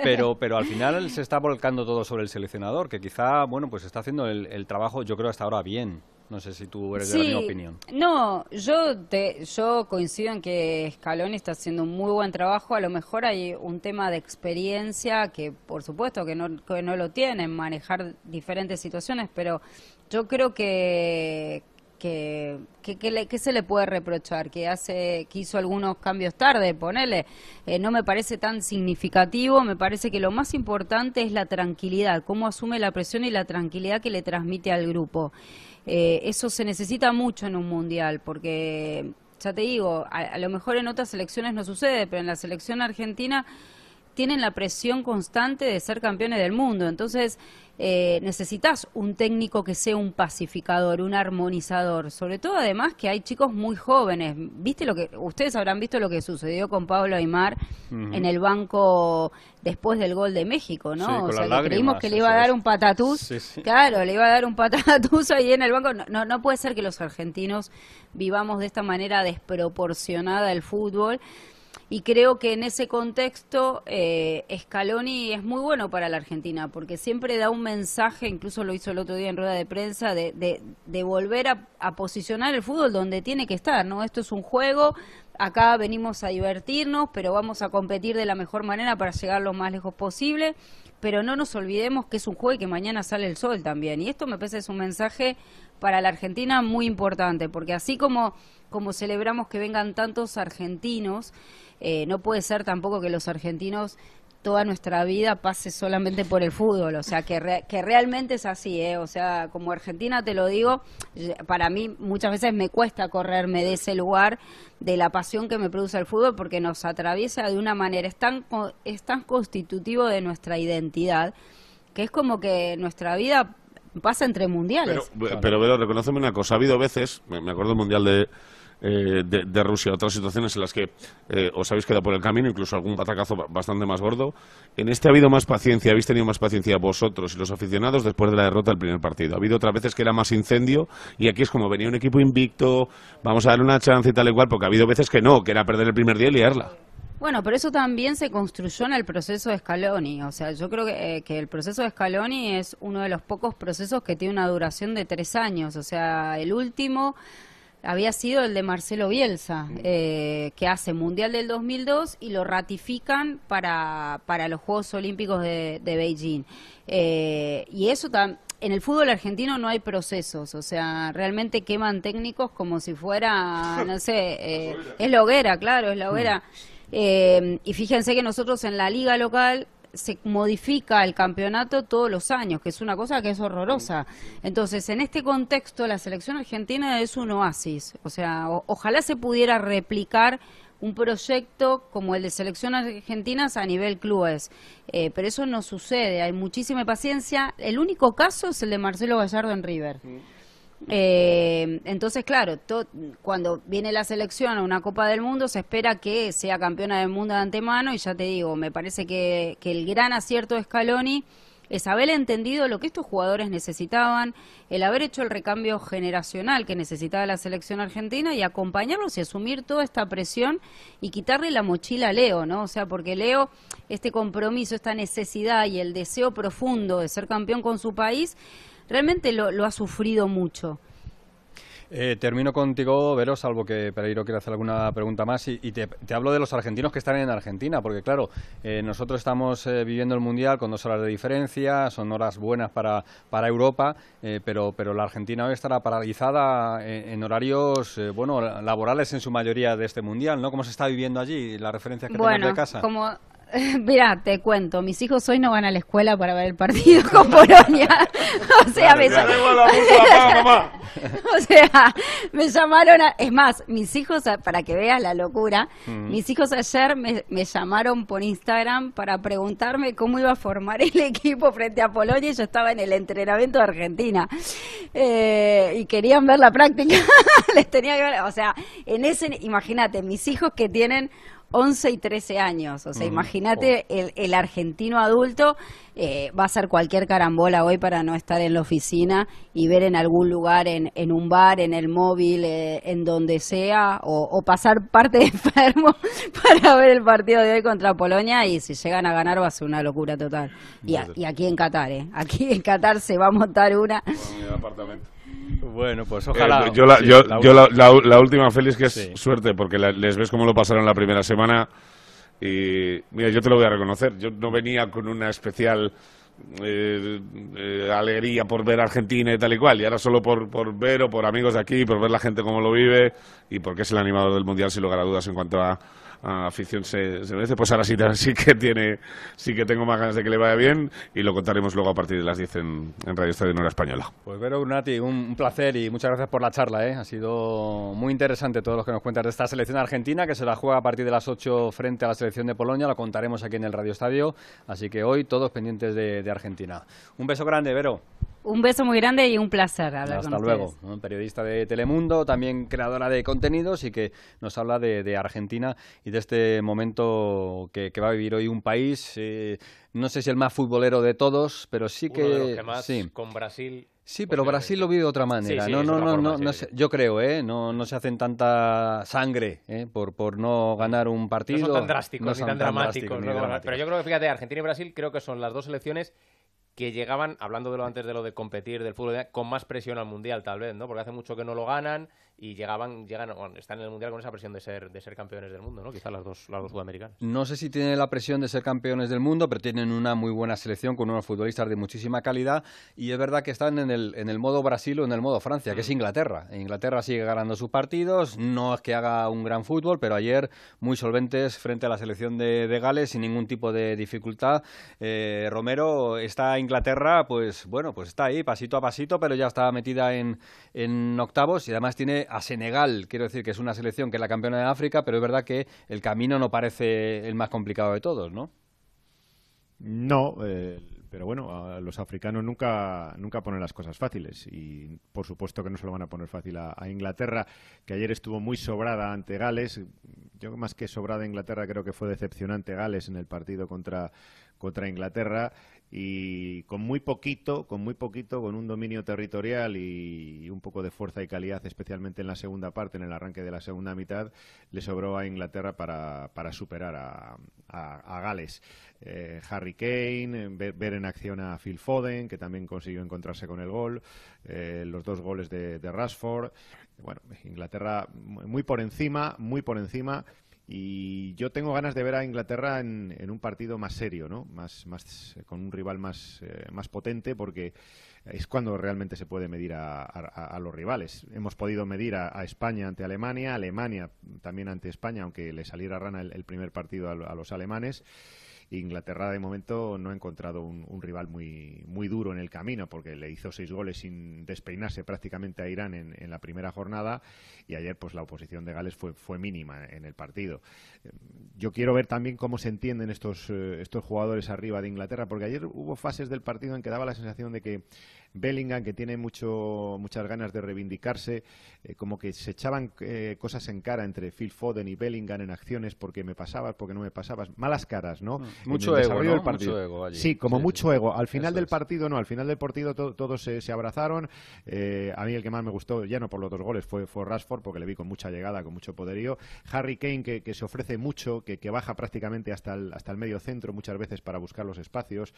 pero, pero al final se está volcando todo sobre el seleccionador, que quizá, bueno, pues está haciendo el, el trabajo, yo creo, hasta ahora bien. No sé si tú eres de la misma opinión. No, yo te, yo coincido en que Scaloni está haciendo un muy buen trabajo. A lo mejor hay un tema de experiencia que, por supuesto, que no, que no lo tienen, manejar diferentes situaciones, pero yo creo que que, que, que le- que se le puede reprochar que hace que hizo algunos cambios tarde ponele. Eh, no me parece tan significativo me parece que lo más importante es la tranquilidad cómo asume la presión y la tranquilidad que le transmite al grupo. Eh, eso se necesita mucho en un mundial porque ya te digo a, a lo mejor en otras selecciones no sucede pero en la selección argentina tienen la presión constante de ser campeones del mundo. Entonces, eh, necesitas un técnico que sea un pacificador, un armonizador. Sobre todo, además, que hay chicos muy jóvenes. ¿Viste lo que Ustedes habrán visto lo que sucedió con Pablo Aymar en el banco después del gol de México, ¿no? Sí, o sea, que creímos que le iba a dar un patatús. Sí, sí. Claro, le iba a dar un patatús ahí en el banco. No, no, no puede ser que los argentinos vivamos de esta manera desproporcionada el fútbol. Y creo que en ese contexto eh, Scaloni es muy bueno para la Argentina, porque siempre da un mensaje, incluso lo hizo el otro día en rueda de prensa, de, de, de volver a, a posicionar el fútbol donde tiene que estar, ¿no? Esto es un juego, acá venimos a divertirnos, pero vamos a competir de la mejor manera para llegar lo más lejos posible, pero no nos olvidemos que es un juego y que mañana sale el sol también. Y esto me parece es un mensaje para la Argentina muy importante, porque así como, como celebramos que vengan tantos argentinos, eh, no puede ser tampoco que los argentinos toda nuestra vida pase solamente por el fútbol, o sea, que, que realmente es así, ¿eh? o sea, como Argentina te lo digo, para mí muchas veces me cuesta correrme de ese lugar, de la pasión que me produce el fútbol, porque nos atraviesa de una manera, es tan, es tan constitutivo de nuestra identidad, que es como que nuestra vida pasa entre mundiales. Pero, pero, pero reconoceme una cosa, ha habido veces, me acuerdo del Mundial de eh, de, Rusia, otras situaciones en las que eh, os habéis quedado por el camino, incluso algún patacazo bastante más gordo. En este ha habido más paciencia, habéis tenido más paciencia vosotros y los aficionados después de la derrota del primer partido. Ha habido otras veces que era más incendio y aquí es como venía un equipo invicto, vamos a darle una chance y tal y porque ha habido veces que no, que era perder el primer día y liarla. Bueno, pero eso también se construyó en el proceso de Scaloni. O sea, yo creo que, eh, que, el proceso de Scaloni es uno de los pocos procesos que tiene una duración de tres años. O sea, el último había sido el de Marcelo Bielsa, eh, que hace Mundial del 2002 y lo ratifican para, para los Juegos Olímpicos de, Beijing. Eh, y eso en el fútbol argentino no hay procesos, o sea, realmente queman técnicos como si fuera, no sé, eh, es la hoguera, claro, es la hoguera. Mm. y fíjense que nosotros en la liga local se modifica el campeonato todos los años, que es una cosa que es horrorosa. Entonces, en este contexto, la selección argentina es un oasis. O sea, ojalá se pudiera replicar un proyecto como el de selección argentinas a nivel clubes. Eh, pero eso no sucede, hay muchísima paciencia. El único caso es el de Marcelo Gallardo en River. Eh, entonces, claro, cuando viene la selección a una Copa del Mundo, se espera que sea campeona del mundo de antemano. Y ya te digo, me parece que, el gran acierto de Scaloni es haber entendido lo que estos jugadores necesitaban, el haber hecho el recambio generacional que necesitaba la selección argentina y acompañarlos y asumir toda esta presión y quitarle la mochila a Leo, ¿no? O sea, porque Leo, este compromiso, esta necesidad y el deseo profundo de ser campeón con su país, realmente lo, lo ha sufrido mucho. Eh, termino contigo, Vero, salvo que Pereiro quiera hacer alguna pregunta más. Y, te, hablo de los argentinos que están en Argentina, porque claro, eh, nosotros estamos eh, viviendo el Mundial con dos horas de diferencia, son horas buenas para, para Europa, pero, pero la Argentina hoy estará paralizada en, horarios bueno laborales en su mayoría de este Mundial, ¿no? ¿Cómo se está viviendo allí? La referencia que bueno, de casa. Como Mira, te cuento, mis hijos hoy no van a la escuela para ver el partido con Polonia. o sea, me llamaron. o sea, me llamaron es más, mis hijos para que veas la locura, mm. mis hijos ayer me, llamaron por Instagram para preguntarme cómo iba a formar el equipo frente a Polonia y yo estaba en el entrenamiento de Argentina. Eh, y querían ver la práctica. Les tenía que ver, o sea, en ese imagínate, mis hijos que tienen 11 y 13 años. O sea, imagínate oh. el, argentino adulto eh, va a hacer cualquier carambola hoy para no estar en la oficina y ver en algún lugar, en, en un bar, en el móvil, eh, en donde sea, o, pasar parte de enfermo para ver el partido de hoy contra Polonia y si llegan a ganar va a ser una locura total. Y, aquí en Qatar, ¿eh? Aquí en Qatar se va a montar una... Bueno, pues ojalá. Eh, yo, la, yo, la, última, Félix, que es suerte, porque les ves cómo lo pasaron la primera semana. Y mira, yo te lo voy a reconocer. Yo no venía con una especial eh, eh, alegría por ver Argentina y tal y cual. Y ahora solo por, por ver o por amigos de aquí, por ver la gente cómo lo vive y porque es el animador del mundial, sin lugar a dudas, en cuanto a afición se, se, merece, pues ahora sí, sí, que tiene, sí que tengo más ganas de que le vaya bien y lo contaremos luego a partir de las 10 en, Radio Estadio Hora Española. Pues Vero Unati, un, placer y muchas gracias por la charla, ¿eh? ha sido muy interesante todo lo que nos cuentas de esta selección argentina que se la juega a partir de las 8 frente a la selección de Polonia, lo contaremos aquí en el Radio Estadio, así que hoy todos pendientes de, de Argentina. Un beso grande, Vero. Un beso muy grande y un placer hablar Hasta luego. Periodista de Telemundo, también creadora de contenidos y que nos habla de, Argentina y de este momento que, va a vivir hoy un país, eh, no sé si el más futbolero de todos, pero sí que... sí. con Brasil Sí, pero Brasil lo vive de otra manera. no, no, no, no, yo creo, ¿eh? No, no se hacen tanta sangre ¿eh? por, por no ganar un partido. No son tan drásticos ni tan, dramáticos. Pero yo creo que, fíjate, Argentina y Brasil creo que son las dos selecciones que llegaban, hablando de lo antes de lo de competir del fútbol, con más presión al mundial, tal vez, ¿no? Porque hace mucho que no lo ganan y llegaban, llegan, están en el mundial con esa presión de ser, de ser campeones del mundo, ¿no? Quizás las dos, las dos sudamericanas. No sé si tienen la presión de ser campeones del mundo, pero tienen una muy buena selección con unos futbolistas de muchísima calidad y es verdad que están en el, en el modo Brasil o en el modo Francia, que es mm. Inglaterra. Inglaterra sigue ganando sus partidos, no es que haga un gran fútbol, pero ayer muy solventes frente a la selección de, de Gales sin ningún tipo de dificultad. Eh, Romero está Inglaterra, pues bueno, pues está ahí pasito a pasito, pero ya está metida en, en octavos y además tiene a Senegal, quiero decir que es una selección que es la campeona de África, pero es verdad que el camino no parece el más complicado de todos, ¿no? No, eh, pero bueno, los africanos nunca, nunca ponen las cosas fáciles y por supuesto que no se lo van a poner fácil a, Inglaterra, que ayer estuvo muy sobrada ante Gales. Yo más que sobrada Inglaterra creo que fue decepcionante Gales en el partido contra, contra Inglaterra y con muy poquito, con muy poquito, con un dominio territorial y, un poco de fuerza y calidad, especialmente en la segunda parte, en el arranque de la segunda mitad, le sobró a Inglaterra para, para superar a, a, Gales. Eh, Harry Kane, ver, en acción a Phil Foden, que también consiguió encontrarse con el gol, eh, los dos goles de, de Rashford. Bueno, Inglaterra muy por encima, muy por encima y yo tengo ganas de ver a Inglaterra en, un partido más serio, ¿no? Más, más, con un rival más, eh, más potente, porque es cuando realmente se puede medir a, los rivales. Hemos podido medir a, España ante Alemania, Alemania también ante España, aunque le saliera rana el, primer partido a los alemanes. Inglaterra de momento no ha encontrado un, rival muy, muy duro en el camino porque le hizo seis goles sin despeinarse prácticamente a Irán en, la primera jornada y ayer pues la oposición de Gales fue, fue mínima en el partido. Yo quiero ver también cómo se entienden estos, eh, estos jugadores arriba de Inglaterra porque ayer hubo fases del partido en que daba la sensación de que Bellingham, que tiene mucho, muchas ganas de reivindicarse, eh, como que se echaban eh, cosas en cara entre Phil Foden y Bellingham en acciones porque me pasabas, porque no me pasabas. Malas caras, ¿no? Mm. Mucho, ego, ¿no? mucho ego, Sí, como mucho ego. Al final del partido, no, al final del partido todos se, abrazaron. Eh, a mí el que más me gustó, ya no por los dos goles, fue, fue Rashford, porque le vi con mucha llegada, con mucho poderío. Harry Kane, que, se ofrece mucho, que, baja prácticamente hasta el, hasta el medio centro muchas veces para buscar los espacios,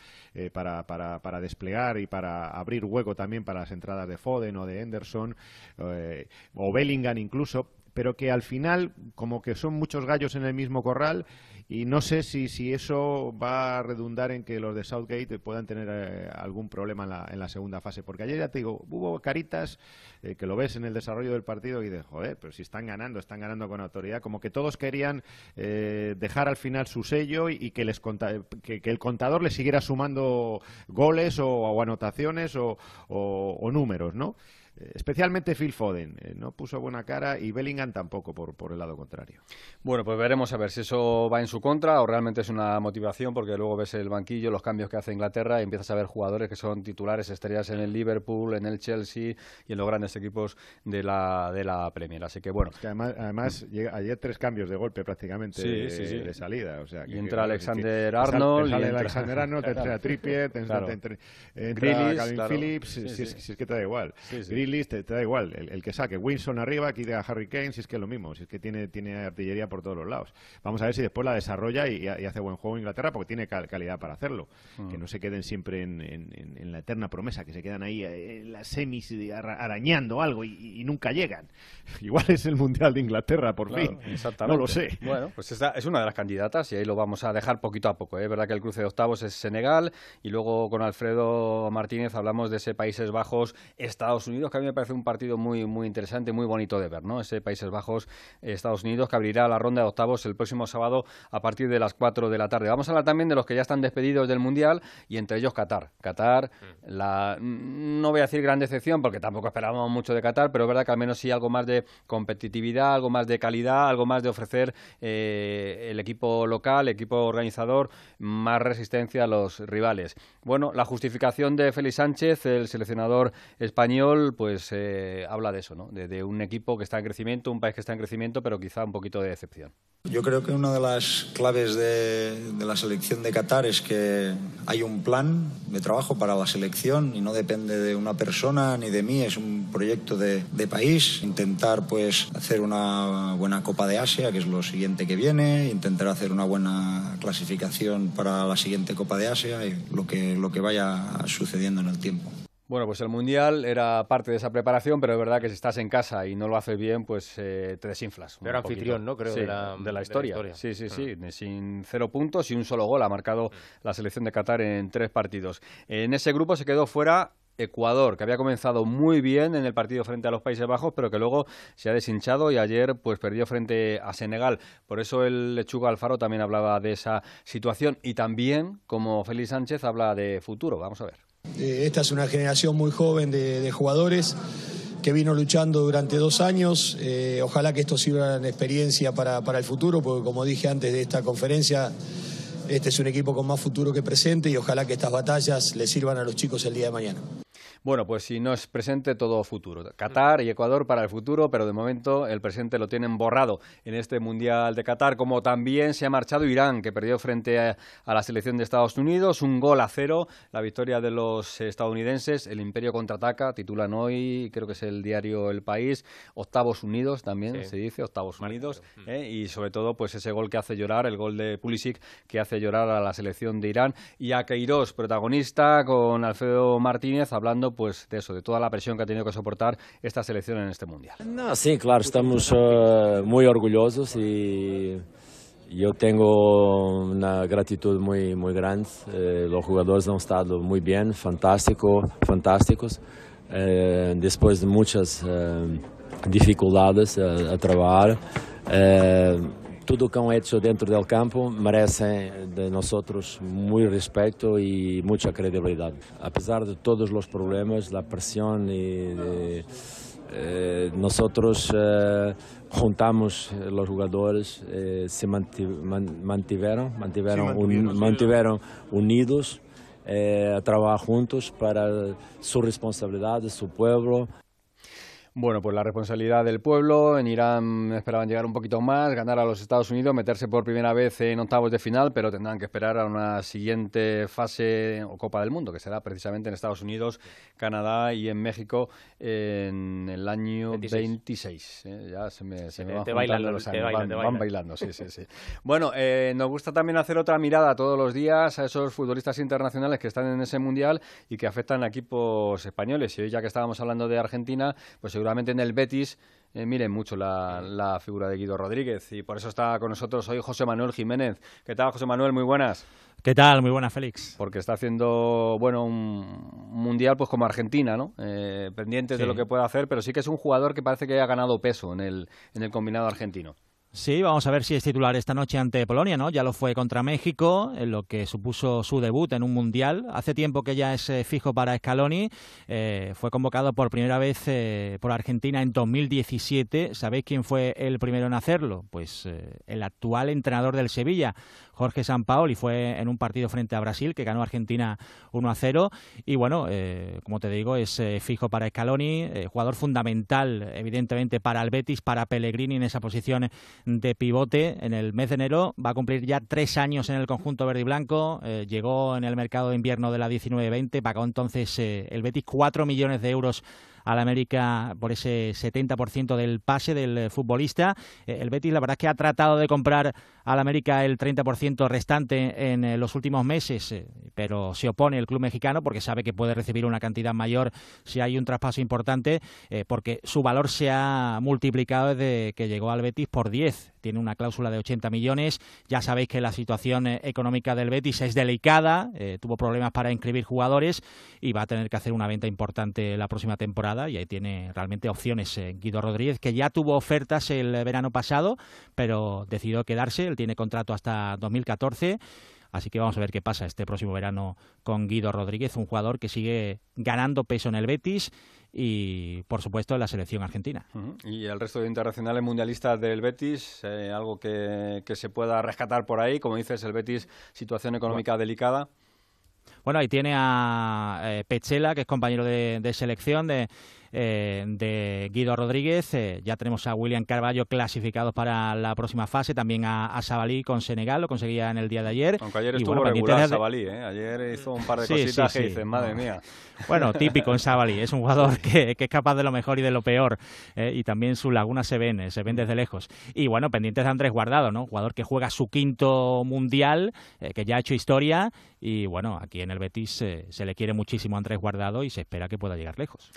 para, para, para desplegar y para abrir hueco también para las entradas de Foden o de Henderson eh, o Bellingham incluso, pero que al final como que son muchos gallos en el mismo corral y no sé si, si eso va a redundar en que los de Southgate puedan tener eh, algún problema en la, en la, segunda fase. Porque ayer ya te digo, hubo caritas eh, que lo ves en el desarrollo del partido y de joder, pero si están ganando, están ganando con autoridad. Como que todos querían eh, dejar al final su sello y, que, les que, el contador le siguiera sumando goles o, anotaciones o números, ¿no? Eh, especialmente Phil Foden, eh, no puso buena cara y Bellingham tampoco, por, por el lado contrario. Bueno, pues veremos a ver si eso va en su contra o realmente es una motivación, porque luego ves el banquillo, los cambios que hace Inglaterra y empiezas a ver jugadores que son titulares, estrellas en el Liverpool, en el Chelsea y en los grandes equipos de la, de la Premier. Así que bueno. además, además ayer tres cambios de golpe prácticamente de, salida. O sea, y entra Alexander Arnold. Alexander Arnold, entra Trippier, entra, entra, Phillips, si, es, que te da igual te, da igual, el, que saque. Wilson arriba, aquí a Harry Kane, si es que es lo mismo, si es que tiene, tiene artillería por todos los lados. Vamos a ver si después la desarrolla y, hace buen juego en Inglaterra porque tiene calidad para hacerlo. Mm. Que no se queden siempre en, la eterna promesa, que se quedan ahí eh, en las semis arañando algo y, nunca llegan. Igual es el Mundial de Inglaterra, por fin. Exactamente. No lo sé. Bueno, pues esta es una de las candidatas y ahí lo vamos a dejar poquito a poco. ¿eh? Es verdad que el cruce de octavos es Senegal y luego con Alfredo Martínez hablamos de ese Países Bajos, Estados Unidos, a mí me parece un partido muy, muy interesante, muy bonito de ver, ¿no? Ese Países Bajos, Estados Unidos, que abrirá la ronda de octavos el próximo sábado a partir de las 4 de la tarde. Vamos a hablar también de los que ya están despedidos del Mundial y entre ellos Qatar. Qatar, mm. la, no voy a decir gran decepción porque tampoco esperábamos mucho de Qatar, pero es verdad que al menos sí algo más de competitividad, algo más de calidad, algo más de ofrecer eh, el equipo local, el equipo organizador, más resistencia a los rivales. Bueno, la justificación de Félix Sánchez, el seleccionador español, pues pues eh, habla de eso, ¿no? De, un equipo que está en crecimiento, un país que está en crecimiento, pero quizá un poquito de decepción. Yo creo que una de las claves de, la selección de Qatar es que hay un plan de trabajo para la selección y no depende de una persona ni de mí, es un proyecto de, país. Intentar pues hacer una buena Copa de Asia, que es lo siguiente que viene, intentar hacer una buena clasificación para la siguiente Copa de Asia y lo que, lo que vaya sucediendo en el tiempo. Bueno, pues el Mundial era parte de esa preparación, pero es verdad que si estás en casa y no lo haces bien, pues eh, te desinflas. Pero anfitrión, ¿no? Creo, sí, de, la, de, la, historia. Sí, sí, sí. Ah. Sin cero puntos y un solo gol ha marcado la selección de Qatar en tres partidos. En ese grupo se quedó fuera Ecuador, que había comenzado muy bien en el partido frente a los Países Bajos, pero que luego se ha deshinchado y ayer pues perdió frente a Senegal. Por eso el lechuga Alfaro también hablaba de esa situación y también, como Félix Sánchez, habla de futuro. Vamos a ver. Eh, esta es una generación muy joven de, jugadores que vino luchando durante dos años. Eh, ojalá que esto sirva de experiencia para, para el futuro, porque como dije antes de esta conferencia, este es un equipo con más futuro que presente y ojalá que estas batallas le sirvan a los chicos el día de mañana. Bueno, pues si no es presente, todo futuro. Qatar y Ecuador para el futuro, pero de momento el presente lo tienen borrado en este Mundial de Qatar, como también se ha marchado Irán, que perdió frente a, la selección de Estados Unidos, un gol a cero, la victoria de los estadounidenses, el imperio contraataca, titulan hoy, creo que es el diario El País, octavos unidos también se dice, octavos unidos, ¿eh? y sobre todo pues ese gol que hace llorar, el gol de Pulisic, que hace llorar a la selección de Irán, y a Queiroz, protagonista, con Alfredo Martínez, hablando pues de eso, de toda la presión que ha tenido que soportar esta selección en este mundial. No, sí, claro, estamos uh, muy orgullosos y yo tengo una gratitud muy, muy grande. Eh, los jugadores han estado muy bien, fantástico, fantásticos. Eh, después de muchas eh, dificultades a, a trabajar. Tudo o que han hecho dentro del campo merecem de nosotros muito respeito e muita credibilidade. Apesar de todos os problemas, da pressão e de, eh, nosotros eh, juntamos os jogadores, eh, se mantiveram, mantiveram, sí, un, mantiveram unidos eh, a trabalhar juntos para sua responsabilidade, seu povo. Bueno, pues la responsabilidad del pueblo. En Irán esperaban llegar un poquito más, ganar a los Estados Unidos, meterse por primera vez en octavos de final, pero tendrán que esperar a una siguiente fase o Copa del Mundo, que será precisamente en Estados Unidos, Canadá y en México en el año 26. ¿eh? Ya se me, se me van, bailando, los años, van, bailando, sí, sí, sí. bueno, eh, nos gusta también hacer otra mirada todos los días a esos futbolistas internacionales que están en ese mundial y que afectan a equipos españoles. Y hoy, ya que estábamos hablando de Argentina, pues seguro seguramente en el Betis eh, miren mucho la, figura de Guido Rodríguez y por eso está con nosotros hoy José Manuel Jiménez. ¿Qué tal, José Manuel? Muy buenas. ¿Qué tal? Muy buenas, Félix. Porque está haciendo, bueno, un mundial pues como Argentina, ¿no? Eh, pendientes de lo que puede hacer, pero sí que es un jugador que parece que ha ganado peso en el, en el combinado argentino. Sí, vamos a ver si es titular esta noche ante Polonia, ¿no? Ya lo fue contra México, en lo que supuso su debut en un mundial. Hace tiempo que ya es eh, fijo para Scaloni. Eh, fue convocado por primera vez eh, por Argentina en 2017. ¿Sabéis quién fue el primero en hacerlo? Pues el actual entrenador del Sevilla, Jorge Sampaoli. Fue en un partido frente a Brasil que ganó Argentina 1 a 0. Y bueno, como te digo, es fijo para Scaloni, jugador fundamental, evidentemente, para el Betis, para Pellegrini en esa posición de pivote en el mes de enero. Va a cumplir ya tres años en el conjunto verde y blanco. Eh, llegó en el mercado de invierno de la 19-20. Pagó entonces eh, el Betis cuatro millones de euros al América por ese 70% del pase del eh, futbolista. Eh, el Betis la verdad es que ha tratado de comprar al América el 30% restante en eh, los últimos meses, pero se opone el club mexicano porque sabe que puede recibir una cantidad mayor si hay un traspaso importante, porque su valor se ha multiplicado desde que llegó al Betis por 10 tiene una cláusula de 80 millones. Ya sabéis que la situación económica del Betis es delicada, tuvo problemas para inscribir jugadores y va a tener que hacer una venta importante la próxima temporada y ahí tiene realmente opciones eh, Guido Rodríguez, que ya tuvo ofertas el verano pasado, pero decidió quedarse. Él tiene contrato hasta 2014. Así que vamos a ver qué pasa este próximo verano con Guido Rodríguez, un jugador que sigue ganando peso en el Betis y, por supuesto, en la selección argentina. Y el resto de internacionales mundialistas del Betis, eh, algo que, se pueda rescatar por ahí, como dices, el Betis, situación económica delicada. Bueno, ahí tiene a eh, Pechela, que es compañero de, selección de eh, de Guido Rodríguez. Eh, ya tenemos a William Carballo clasificado para la próxima fase, también a, a Sabalí con Senegal, lo conseguía en el día de ayer. Aunque ayer Y estuvo bueno, regular de- Sabalí, ¿eh? Ayer hizo un par de Sí, cositas sí, que dices, madre mía. Bueno, típico en Sabalí, es un jugador que, que es capaz de lo mejor y de lo peor, eh, y también sus lagunas se ven, eh, se ven desde lejos. Y bueno, pendientes de Andrés Guardado, ¿no? Jugador que juega su quinto mundial, eh, que ya ha hecho historia, y bueno, aquí en el Betis se le quiere muchísimo a Andrés Guardado y se espera que pueda llegar lejos.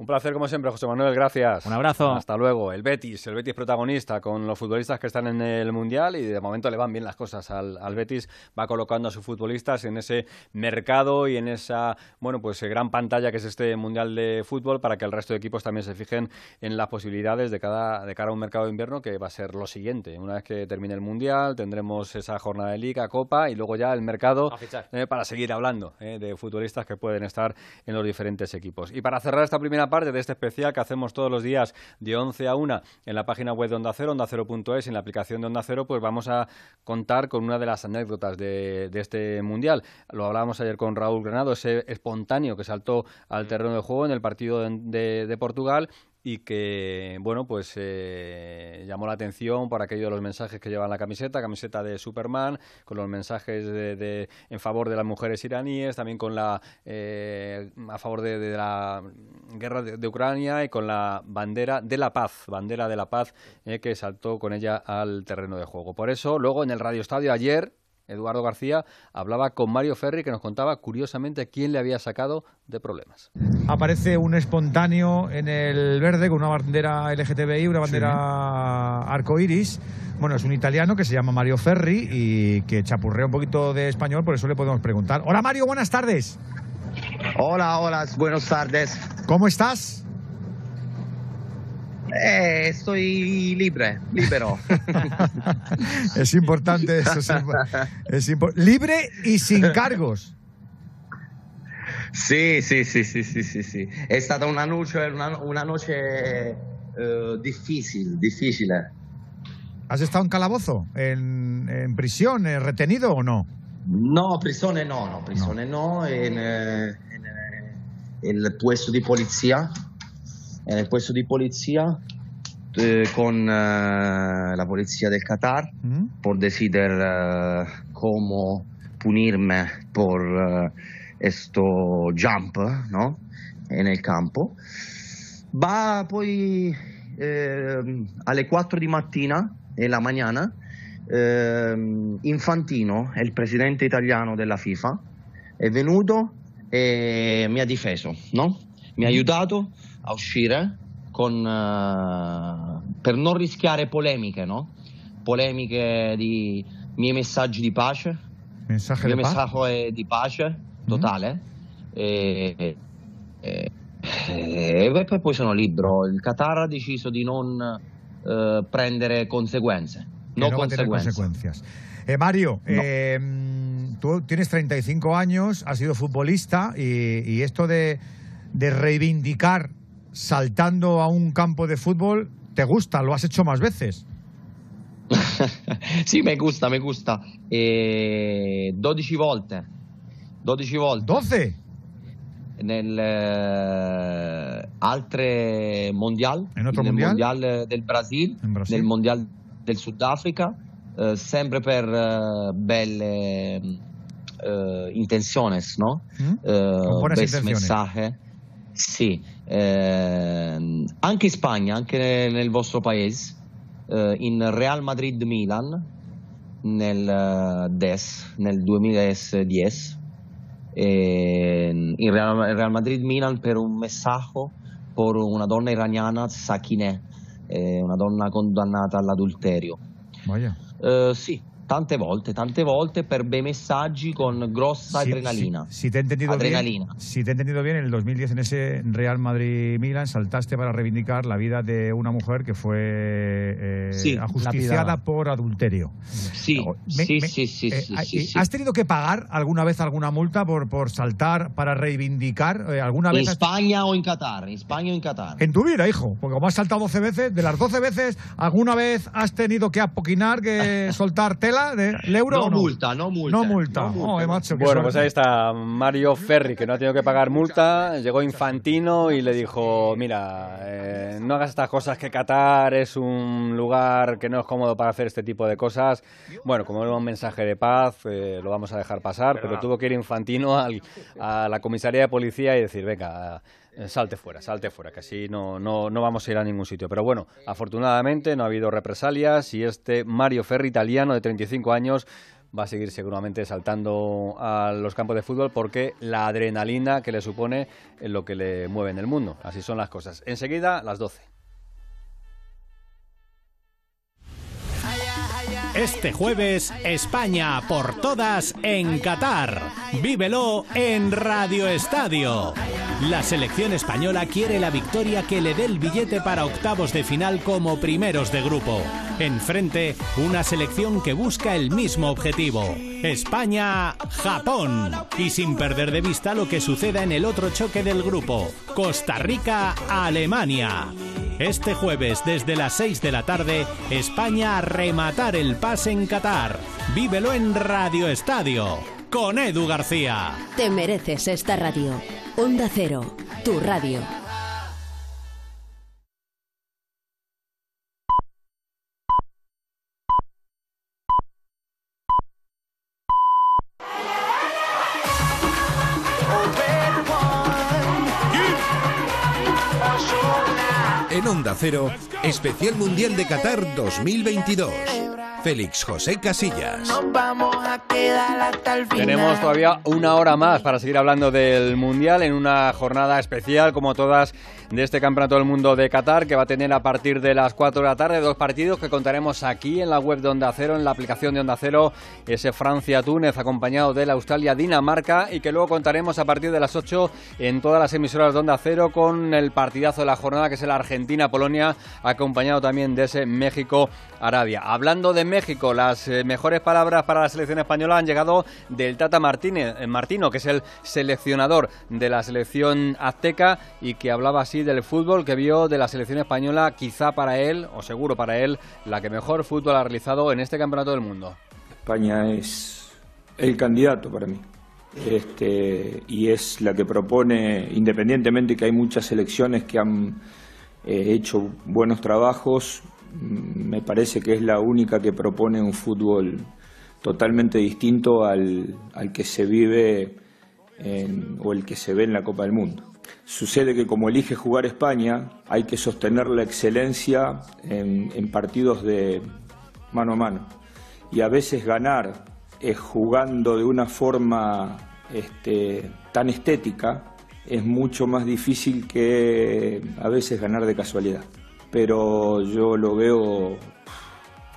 Un placer como siempre, José Manuel, gracias. Un abrazo. Hasta luego. El Betis, el Betis protagonista con los futbolistas que están en el Mundial y de momento le van bien las cosas al, al Betis. Va colocando a sus futbolistas en ese mercado y en esa, bueno, pues eh, gran pantalla que es este Mundial de Fútbol para que el resto de equipos también se fijen en las posibilidades de, cada, de cara a un mercado de invierno que va a ser lo siguiente. Una vez que termine el Mundial tendremos esa jornada de Liga, Copa y luego ya el mercado eh, para seguir hablando eh, de futbolistas que pueden estar en los diferentes equipos. Y para cerrar esta primera parte de este especial que hacemos todos los días de 11 a 1 en la página web de Onda Cero, ondacero.es, en la aplicación de Onda Cero, pues vamos a contar con una de las anécdotas de, de este Mundial. Lo hablábamos ayer con Raúl Granado, ese espontáneo que saltó al terreno de juego en el partido de, de- de Portugal y que, bueno, pues eh, llamó la atención por aquello de los mensajes que llevan la camiseta, camiseta de Superman, con los mensajes de, de- en favor de las mujeres iraníes, también con la eh, a favor de, la guerra de, de Ucrania y con la bandera de la paz, bandera de la paz eh, que saltó con ella al terreno de juego. Por eso, luego en el Radio Estadio ayer Eduardo García hablaba con Mario Ferri que nos contaba curiosamente quién le había sacado de problemas. Aparece un espontáneo en el verde con una bandera LGTBI, una bandera arcoiris. Bueno, es un italiano que se llama Mario Ferri y que chapurrea un poquito de español, por eso le podemos preguntar. Hola Mario, buenas tardes. Hola, hola, buenas tardes. ¿Cómo estás? Eh, estoy libre, libero. Es importante eso. Es impo- es impo- libre y sin cargos. Sí, sí, sí, sí, sí, sí, sí. È stata una noche, una, una noche eh, difficile, difficile. ¿Has estado en calabozo? ¿En, en prisión? eh, ¿Retenido o no? No, prigione no, no, prigione no, in, eh, in, eh, il puesto di polizia, nel puesto di polizia eh, con eh, la polizia del Qatar por decidir eh, cómo punirme por eh, esto jump, ¿no? En el campo. Va poi eh, alle 4 di mattina, nella mañana, ehm, Infantino, il presidente italiano della FIFA, è venuto e mi ha difeso, no? Mi ha aiutato a uscire con, eh, per non rischiare polemiche, no? Polemiche di miei messaggi di pace. Mensaje Il mio messaggio è di pace totale. E, e- e- e poi- sono libero. Il Qatar ha deciso di non eh, prendere conseguenze. No no consecuencias. Eh, Mario, eh, mm, tú tienes 35 años, has sido futbolista y, y esto de, de reivindicar saltando a un campo de fútbol, ¿te gusta? ¿Lo has hecho más veces? sì, mi gusta, mi gusta. E 12 volte. 12 volte. 12? Nel eh, altre mondial, nel mondial? mondial del Brasil, Brasil. nel mondial del Sudafrica, eh, sempre per eh, belle eh, intenciones, no? Mm? Eh, messaje. Sì, ehm, anche in Spagna, anche nel, nel vostro paese, eh, in Real Madrid-Milan, nel eh, DES, nel 2010, e in Real, Real Madrid-Milan per un messaggio per una donna iraniana, Sakineh, eh, una donna condannata all'adulterio. Eh, sì, tante volte, tante volte per bei messaggi con grossa Si- adrenalina. Si, si te he entendido Adrenalina. bien, si te he entendido bien, en el 2010 en ese Real Madrid-Milan saltaste para reivindicar la vida de una mujer que fue eh, Sí, ajusticiada lapidada. por adulterio. Sì, Me- sì, me- sì, sì, eh. ¿Has tenido que pagar alguna vez alguna multa por, por saltar para reivindicar? eh, ¿Alguna vez has- Spagna o in Qatar? In Spagna o in Qatar? En tu vida, hijo, porque como has saltado 12 veces, de las 12 veces, ¿alguna vez has tenido que apoquinar, que soltar tela multa del euro No o no? multa, no multa. No multa. No multa, Joder, macho, qué Bueno, suerte. pues ahí está Mario Ferri, que no ha tenido que pagar multa. Llegó Infantino y le dijo, mira, eh, no hagas estas cosas, que Qatar es un lugar que no es cómodo para hacer este tipo de cosas. Bueno, como era un mensaje de paz, eh, lo vamos a dejar pasar, pero tuvo que ir Infantino al- a la comisaría de policía y decir, venga, salte fuera, salte fuera, que así no, no, no vamos a ir a ningún sitio. Pero bueno, afortunadamente no ha habido represalias y este Mario Ferri italiano de 35 años va a seguir seguramente saltando a los campos de fútbol porque la adrenalina que le supone es lo que le mueve en el mundo. Así son las cosas. Enseguida, las 12. Este jueves, España por todas en Qatar. Vívelo en Radio Estadio. La selección española quiere la victoria que le dé el billete para octavos de final como primeros de grupo. Enfrente, una selección que busca el mismo objetivo. España-Japón. Y sin perder de vista lo que suceda en el otro choque del grupo. Costa Rica-Alemania. Este jueves desde las 6 de la tarde, España a rematar el pase en Qatar. Vívelo en Radio Estadio con Edu García. Te mereces esta radio. Onda Cero, tu radio. En Onda Cero, Especial Mundial de Qatar 2022. Félix José Casillas. Vamos a quedar hasta el final. Tenemos todavía una hora más para seguir hablando del Mundial en una jornada especial como todas de este Campeonato del Mundo de Qatar que va a tener a partir de las 4 de la tarde dos partidos que contaremos aquí en la web de Onda Cero, en la aplicación de Onda Cero, ese Francia-Túnez acompañado de la Australia-Dinamarca y que luego contaremos a partir de las 8 en todas las emisoras de Onda Cero con el partidazo de la jornada que es el Argentina-Polonia acompañado también de ese México-Arabia. Hablando de México, las eh, mejores palabras para la selección española han llegado del Tata Martínez, eh, Martino, que es el seleccionador de la selección azteca y que hablaba así del fútbol que vio de la selección española, quizá para él, o seguro para él, la que mejor fútbol ha realizado en este campeonato del mundo. España es el candidato para mí. Este, y es la que propone, independientemente que hay muchas selecciones que han eh, hecho buenos trabajos, mm, me parece que es la única que propone un fútbol totalmente distinto al, al que se vive en- o el que se ve en la Copa del Mundo. Sucede que como elige jugar España, hay que sostener la excelencia en, partidos de mano a mano. Y a veces ganar eh, jugando de una forma este, tan estética es mucho más difícil que a veces ganar de casualidad. Pero yo lo veo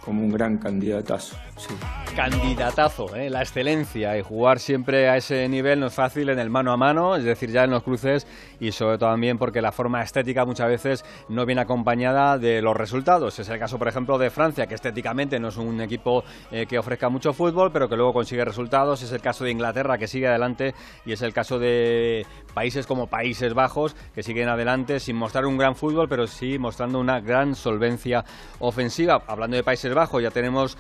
como un gran candidatazo. Sí. Candidatazo, ¿eh? la excelencia y jugar siempre a ese nivel no es fácil en el mano a mano, es decir, ya en los cruces y sobre todo también porque la forma estética muchas veces no viene acompañada de los resultados. Es el caso, por ejemplo, de Francia, que estéticamente no es un equipo eh, que ofrezca mucho fútbol, pero que luego consigue resultados. Es el caso de Inglaterra, que sigue adelante, y es el caso de países como Países Bajos, que siguen adelante sin mostrar un gran fútbol, pero sí mostrando una gran solvencia ofensiva. Hablando de Países Bajos, ya tenemos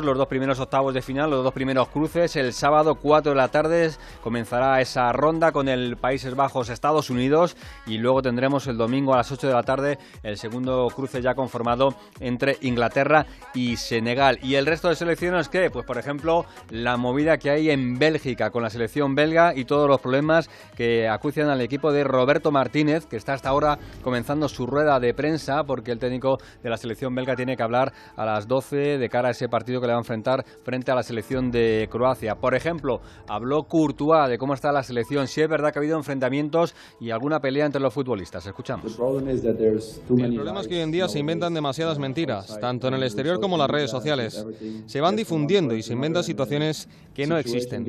los dos primeros octavos de final, los dos primeros cruces. El sábado, 4 de la tarde, comenzará esa ronda con el Países Bajos-Estados Unidos y luego tendremos el domingo a las 8 de la tarde el segundo cruce ya conformado entre Inglaterra y Senegal. ¿Y el resto de selecciones qué? Pues por ejemplo, la movida que hay en Bélgica con la selección belga y todos los problemas que acucian al equipo de Roberto Martínez, que está hasta ahora comenzando su rueda de prensa porque el técnico de la selección belga tiene que hablar a las 12 de cara a ese partido que le va a enfrentar frente a la selección de Croacia. Por ejemplo, habló Courtois de cómo está la selección, si es verdad que ha habido enfrentamientos y alguna pelea entre los futbolistas. Escuchamos. El problema es que hoy en día se inventan demasiadas mentiras, tanto en el exterior como en las redes sociales. Se van difundiendo y se inventan situaciones que no existen.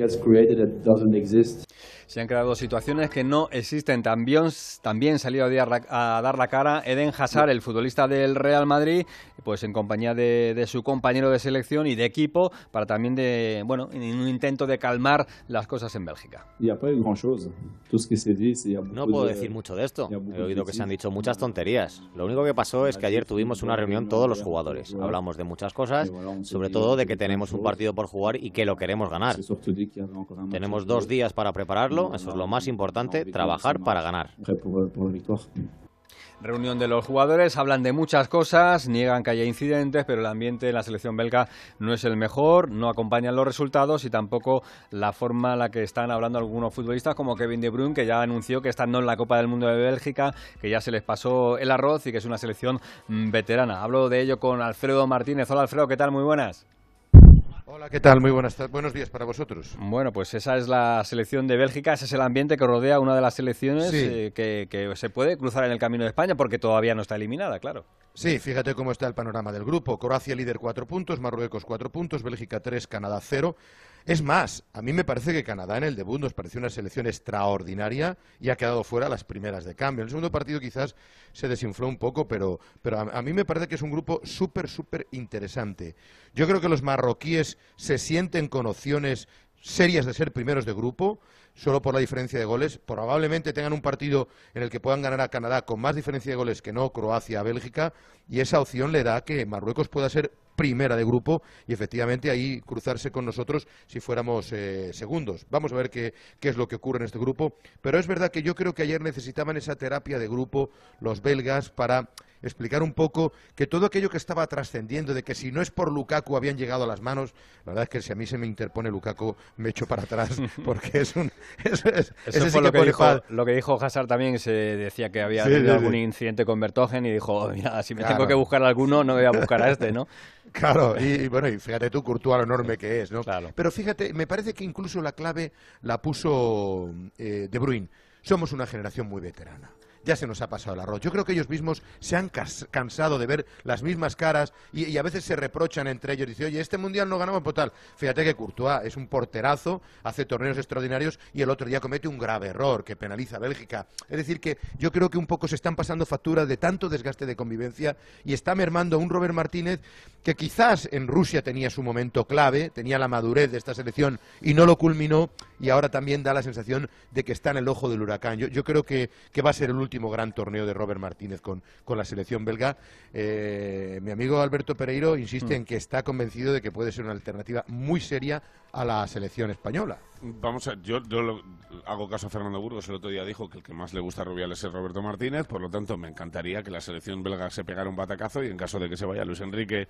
Se han creado situaciones que no existen. También, también salió a dar la cara Eden Hazard, el futbolista del Real Madrid, pues en compañía de, su compañero de selección y de equipo, para también de, bueno, en un intento de calmar las cosas en Bélgica. No puedo decir mucho de esto. He oído que se han dicho muchas tonterías. Lo único que pasó es que ayer tuvimos una reunión todos los jugadores. Hablamos de muchas cosas, sobre todo de que tenemos un partido por jugar y que lo queremos ganar. Tenemos dos días para prepararlo, eso es lo más importante, trabajar para ganar. Reunión de los jugadores, hablan de muchas cosas, niegan que haya incidentes, pero el ambiente en la selección belga no es el mejor, no acompañan los resultados y tampoco la forma en la que están hablando algunos futbolistas como Kevin De Bruyne, que ya anunció que están no en la Copa del Mundo de Bélgica, que ya se les pasó el arroz y que es una selección mm, veterana. Hablo de ello con Alfredo Martínez. Hola Alfredo, ¿qué tal? Muy buenas. Hola, ¿qué tal? Muy buenas, buenos días para vosotros. Bueno, pues esa es la selección de Bélgica, ese es el ambiente que rodea una de las selecciones eh, que, se puede cruzar en el camino de España porque todavía no está eliminada, claro. Sí, fíjate cómo está el panorama del grupo. Croacia líder cuatro puntos, Marruecos cuatro puntos, Bélgica tres, Canadá cero. Es más, a mí me parece que Canadá en el debut nos pareció una selección extraordinaria y ha quedado fuera las primeras de cambio. En el segundo partido quizás se desinfló un poco, pero, pero a, mí me parece que es un grupo súper, súper interesante. Yo creo que los marroquíes se sienten con opciones serias de ser primeros de grupo, solo por la diferencia de goles. Probablemente tengan un partido en el que puedan ganar a Canadá con más diferencia de goles que no Croacia a Bélgica, y esa opción le da que Marruecos pueda ser primera de grupo y efectivamente ahí cruzarse con nosotros si fuéramos eh, segundos. Vamos a ver qué, qué, es lo que ocurre en este grupo, pero es verdad que yo creo que ayer necesitaban esa terapia de grupo los belgas para explicar un poco que todo aquello que estaba trascendiendo, de que si no es por Lukaku habían llegado a las manos, la verdad es que si a mí se me interpone Lukaku me echo para atrás, porque es un... Eso, fue lo, que dijo, lo que dijo Hazard también, se decía que había tenido algún incidente con Bertogen y dijo, mira, si me tengo que buscar alguno, no voy a buscar a este, ¿no? Claro, y, bueno, y fíjate tú, Courtois, lo enorme que es, ¿no? Pero fíjate, me parece que incluso la clave la puso eh, De Bruyne. Somos una generación muy veterana ya se nos ha pasado el arroz. Yo creo que ellos mismos se han cansado de ver las mismas caras y, a veces se reprochan entre ellos. Dice, oye, este mundial no ganamos por tal. Fíjate que Courtois es un porterazo, hace torneos extraordinarios y el otro día comete un grave error que penaliza a Bélgica. Es decir, que yo creo que un poco se están pasando facturas de tanto desgaste de convivencia y está mermando a un Robert Martínez que quizás en Rusia tenía su momento clave, tenía la madurez de esta selección y no lo culminó y ahora también da la sensación de que está en el ojo del huracán. Yo, creo que, va a ser el último gran torneo de Robert Martínez con, la selección belga. Eh, mi amigo Alberto Pereiro insiste mm. en que está convencido de que puede ser una alternativa muy seria a la selección española. Vamos a, yo, yo hago caso a Fernando Burgos, el otro día dijo que el que más le gusta a Rubiales es Roberto Martínez, por lo tanto me encantaría que la selección belga se pegara un batacazo y en caso de que se vaya Luis Enrique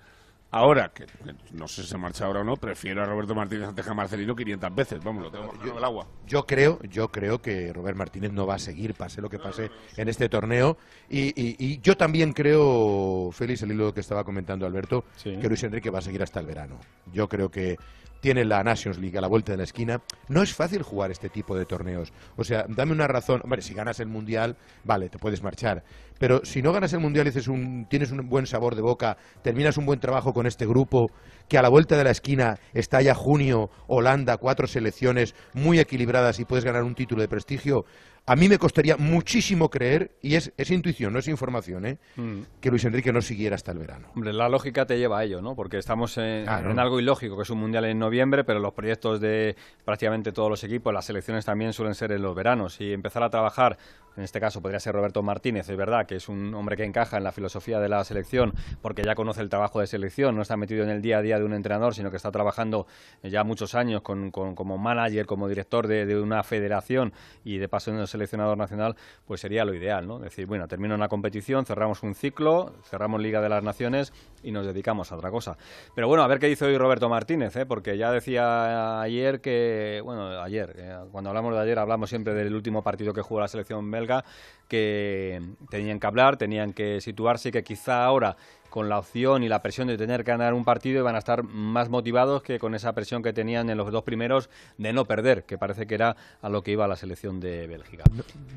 ahora, que, no sé si se marcha ahora o no, prefiero a Roberto Martínez antes que a Marcelino 500 veces, vamos, lo tengo yo, el agua. Yo creo, yo creo que Robert Martínez no va a seguir, pase lo que pase en este torneo, y, yo también creo, Félix, el hilo que estaba comentando Alberto, que Luis Enrique va a seguir hasta el verano. Yo creo que tiene la Nations League a la vuelta de la esquina. No es fácil jugar este tipo de torneos. O sea, dame una razón. Hombre, si ganas el Mundial, vale, te puedes marchar. Pero si no ganas el Mundial dices un, tienes un buen sabor de boca, terminas un buen trabajo con este grupo, que a la vuelta de la esquina está ya junio, Holanda, cuatro selecciones muy equilibradas y puedes ganar un título de prestigio, a mí me costaría muchísimo creer, y es, intuición, no es información, ¿eh? Mm. que Luis Enrique no siguiera hasta el verano. Hombre, la lógica te lleva a ello, ¿no? Porque estamos en, algo ilógico, que es un mundial en noviembre, pero los proyectos de prácticamente todos los equipos, las selecciones también suelen ser en los veranos. Y empezar a trabajar, en este caso podría ser Roberto Martínez, es verdad que es un hombre que encaja en la filosofía de la selección, porque ya conoce el trabajo de selección, no está metido en el día a día de un entrenador, sino que está trabajando ya muchos años con, como manager, como director de, una federación y de paso en el seleccionador nacional, pues sería lo ideal, ¿no? Decir, bueno, termina una competición, cerramos un ciclo, cerramos Liga de las Naciones y nos dedicamos a otra cosa. Pero bueno, a ver qué dice hoy Roberto Martínez, ¿eh? porque ya decía ayer que, bueno, ayer, eh, cuando hablamos de ayer hablamos siempre del último partido que jugó la selección belga, que tenían que hablar, tenían que situarse y que quizá ahora con la opción y la presión de tener que ganar un partido iban a estar más motivados que con esa presión que tenían en los dos primeros de no perder, que parece que era a lo que iba la selección de Bélgica.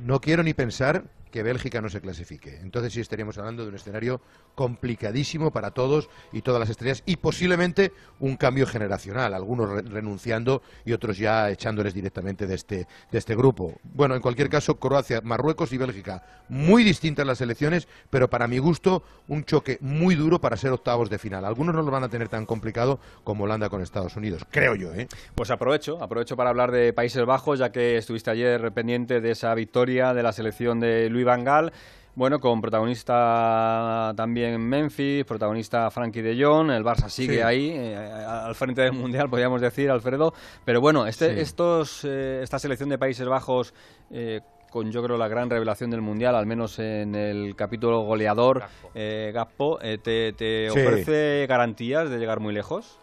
No, quiero ni pensar que Bélgica no se clasifique. Entonces sí estaríamos hablando de un escenario complicadísimo para todos y todas las estrellas y posiblemente un cambio generacional, algunos re- renunciando y otros ya echándoles directamente de este, de este grupo. Bueno, en cualquier caso, Croacia, Marruecos y Bélgica, muy distintas las selecciones, pero para mi gusto un choque muy duro para ser octavos de final. Algunos no lo van a tener tan complicado como Holanda con Estados Unidos, creo yo, ¿eh? Pues aprovecho, aprovecho para hablar de Países Bajos, ya que estuviste ayer pendiente de esa victoria de la selección de Luis Gaal. Bueno, con protagonista también Memphis, protagonista Frankie de Jong, el Barça sigue Sí. ahí, eh, al frente del Mundial, podríamos decir, Alfredo. Pero bueno, este, Sí. estos, eh, esta selección de Países Bajos, eh, con yo creo la gran revelación del Mundial, al menos en el capítulo goleador, eh, eh, ¿te, te Sí. ofrece garantías de llegar muy lejos?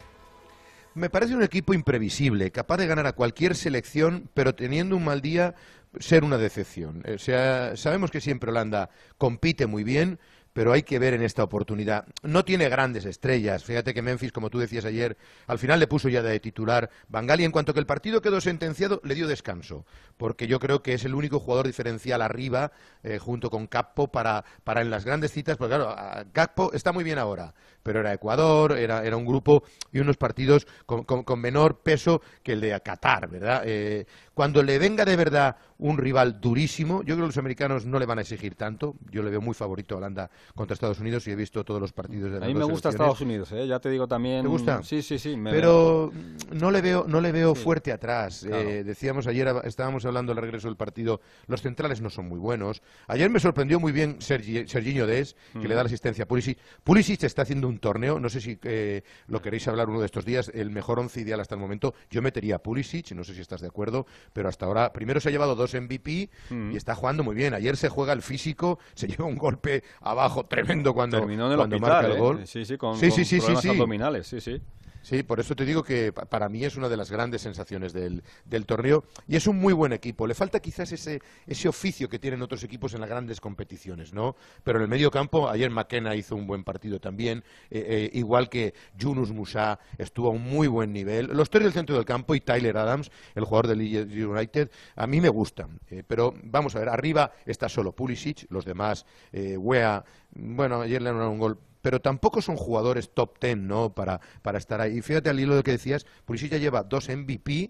Me parece un equipo imprevisible, capaz de ganar a cualquier selección, pero teniendo un mal día ser una decepción. O sea, sabemos que siempre Holanda compite muy bien, pero hay que ver en esta oportunidad. No tiene grandes estrellas. Fíjate que Memphis, como tú decías ayer, al final le puso ya de titular Bangal y en cuanto que el partido quedó sentenciado, le dio descanso, porque yo creo que es el único jugador diferencial arriba, eh, junto con Cappo, para, para en las grandes citas, porque claro, Gakpo está muy bien ahora, pero era Ecuador, era, era un grupo y unos partidos con menor peso que el de Qatar, ¿verdad? Eh, cuando le venga de verdad un rival durísimo, yo creo que los americanos no le van a exigir tanto. Yo le veo muy favorito a Holanda contra Estados Unidos y he visto todos los partidos de A las mí me gusta. Estados Unidos, ¿eh? ya te digo también. ¿Te gusta? Sí, sí, sí. me- Pero no le veo, no le veo Sí. fuerte atrás. Claro. Eh, decíamos ayer, estábamos hablando del regreso del partido, los centrales no son muy buenos. Ayer me sorprendió muy bien Sergi, Serginho Des, que Mm. le da la asistencia a Pulisic. Pulisic está haciendo un torneo, no sé si eh, lo queréis hablar uno de estos días, el mejor once ideal hasta el momento. Yo metería a Pulisic, no sé si estás de acuerdo, pero hasta ahora, primero se ha llevado dos MVP Mm. y está jugando muy bien. Ayer se juega el físico, se lleva un golpe abajo tremendo cuando, Terminó en el cuando hospital, marca el ¿eh? gol. Sí, sí, con, sí, con sí, problemas abdominales, sí, sí. Sí, por eso te digo que pa- para mí es una de las grandes sensaciones del, del torneo y es un muy buen equipo. Le falta quizás ese, ese oficio que tienen otros equipos en las grandes competiciones, ¿no? Pero en el medio campo, ayer McKenna hizo un buen partido también, eh, eh, igual que Yunus Musa estuvo a un muy buen nivel. Los tres del centro del campo y Tyler Adams, el jugador del United, a mí me gustan. eh, pero vamos a ver, arriba está solo Pulisic, los demás, eh, Wea, bueno, ayer le dieron un gol pero tampoco son jugadores top ten, ¿no? Para, para estar ahí. Y fíjate al hilo de que decías, Pulisic ya lleva dos MVP,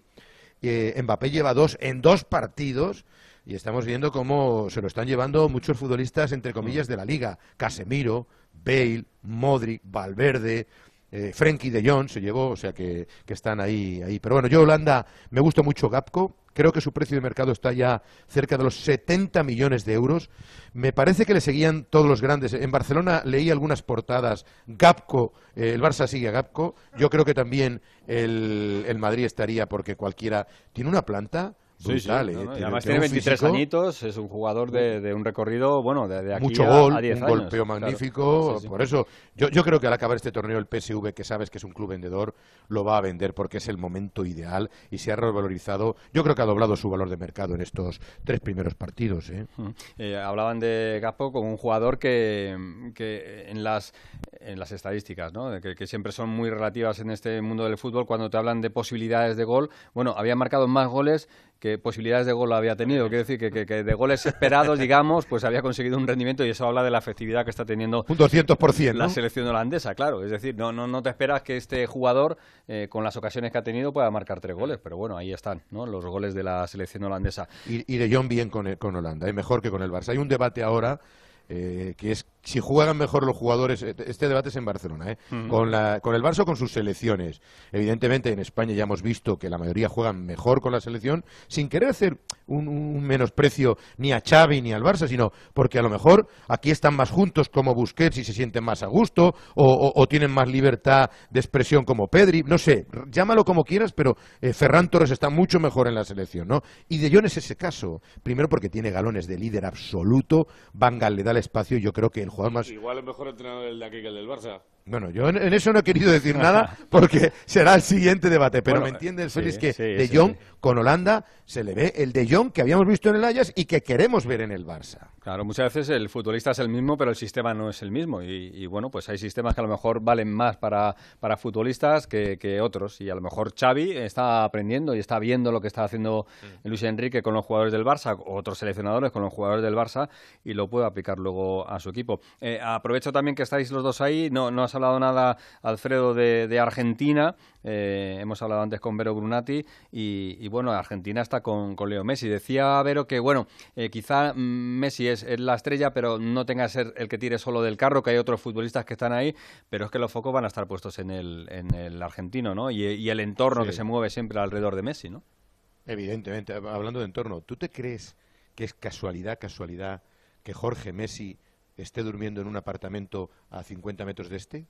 eh, Mbappé lleva dos en dos partidos, y estamos viendo cómo se lo están llevando muchos futbolistas, entre comillas, de la liga. Casemiro, Bale, Modric, Valverde, eh, de Jong se llevó, o sea que, que están ahí, ahí. Pero bueno, yo Holanda me gusta mucho Gapco, creo que su precio de mercado está ya cerca de los 70 millones de euros. Me parece que le seguían todos los grandes. En Barcelona leí algunas portadas, Gapco, eh, el Barça sigue a Gapco, yo creo que también el, el Madrid estaría porque cualquiera tiene una planta Sí, sí, no, eh, no, y tiene- además tiene tiene un 23 físico. añitos, es un jugador de, de un recorrido, bueno, de, de aquí mucho a, gol, a 10 un años. golpeo magnífico. Sí. Por eso, yo, yo creo que al acabar este torneo, el PSV, que sabes que es un club vendedor, lo va a vender porque es el momento ideal y se ha revalorizado. Yo creo que ha doblado su valor de mercado en estos tres primeros partidos. ¿eh? Eh, hablaban de Gaspo como un jugador que, que en las en las estadísticas, ¿no? Que, que siempre son muy relativas en este mundo del fútbol cuando te hablan de posibilidades de gol. Bueno, había marcado más goles que posibilidades de gol había tenido. Quiero decir que, que- que de goles esperados, digamos, pues había conseguido un rendimiento y eso habla de la efectividad que está teniendo Un 200%, la ¿no? selección holandesa, claro. Es decir, no, no, no te esperas que este jugador, eh, con las ocasiones que ha tenido, pueda marcar tres goles. Pero bueno, ahí están, ¿no? Los goles de la selección holandesa. Y, y De Jong bien con, con Holanda, ¿eh? mejor que con el Barça. Hay un debate ahora eh, que es si juegan mejor los jugadores. eh, Este debate es en Barcelona, ¿eh? Con, la, con el Barça o con sus selecciones. Evidentemente en España ya hemos visto que la mayoría juegan mejor con la selección, sin querer hacer un, un menosprecio ni a Xavi ni al Barça, sino porque a lo mejor aquí están más juntos como Busquets y se sienten más a gusto, o, o- o tienen más libertad de expresión como Pedri, no sé, llámalo como quieras, pero eh, Ferran Torres está mucho mejor en la selección, ¿no? Y De Jong es ese caso, primero porque tiene galones de líder absoluto, Van Gaal le da el espacio y yo creo que el Igual es mejor entrenador el de aquí que el del Barça. Bueno, yo en, en eso no he querido decir nada porque será el siguiente debate, pero Bueno, me entiendes, sí, Félix, que sí, De sí, Jong sí. con Holanda se le ve el De Jong que habíamos visto en el Ajax y que queremos ver en el Barça. Claro, muchas veces el futbolista es el mismo, pero el sistema no es el mismo. Y, bueno, pues hay sistemas que a lo mejor valen más para, para futbolistas que, otros. Y a lo mejor Xavi está aprendiendo y está viendo lo que está haciendo. Luis Enrique con los jugadores del Barça, o otros seleccionadores con los jugadores del Barça, y lo puede aplicar luego a su equipo. Eh, aprovecho también que estáis los dos ahí. No, no has hablado nada, Alfredo, de, Argentina. Eh, hemos hablado antes con Vero Brunati. Y, bueno, Argentina está con, con, Leo Messi. Decía Vero que, bueno, eh, quizá Messi es es, la estrella, pero no tenga que ser el que tire solo del carro, que hay otros futbolistas que están ahí, pero es que los focos van a estar puestos en el, en el argentino, ¿no? Y, el entorno que se mueve siempre alrededor de Messi, ¿no? Evidentemente, hablando de entorno, ¿tú te crees que es casualidad, casualidad, que Jorge Messi esté durmiendo en un apartamento a 50 metros de este?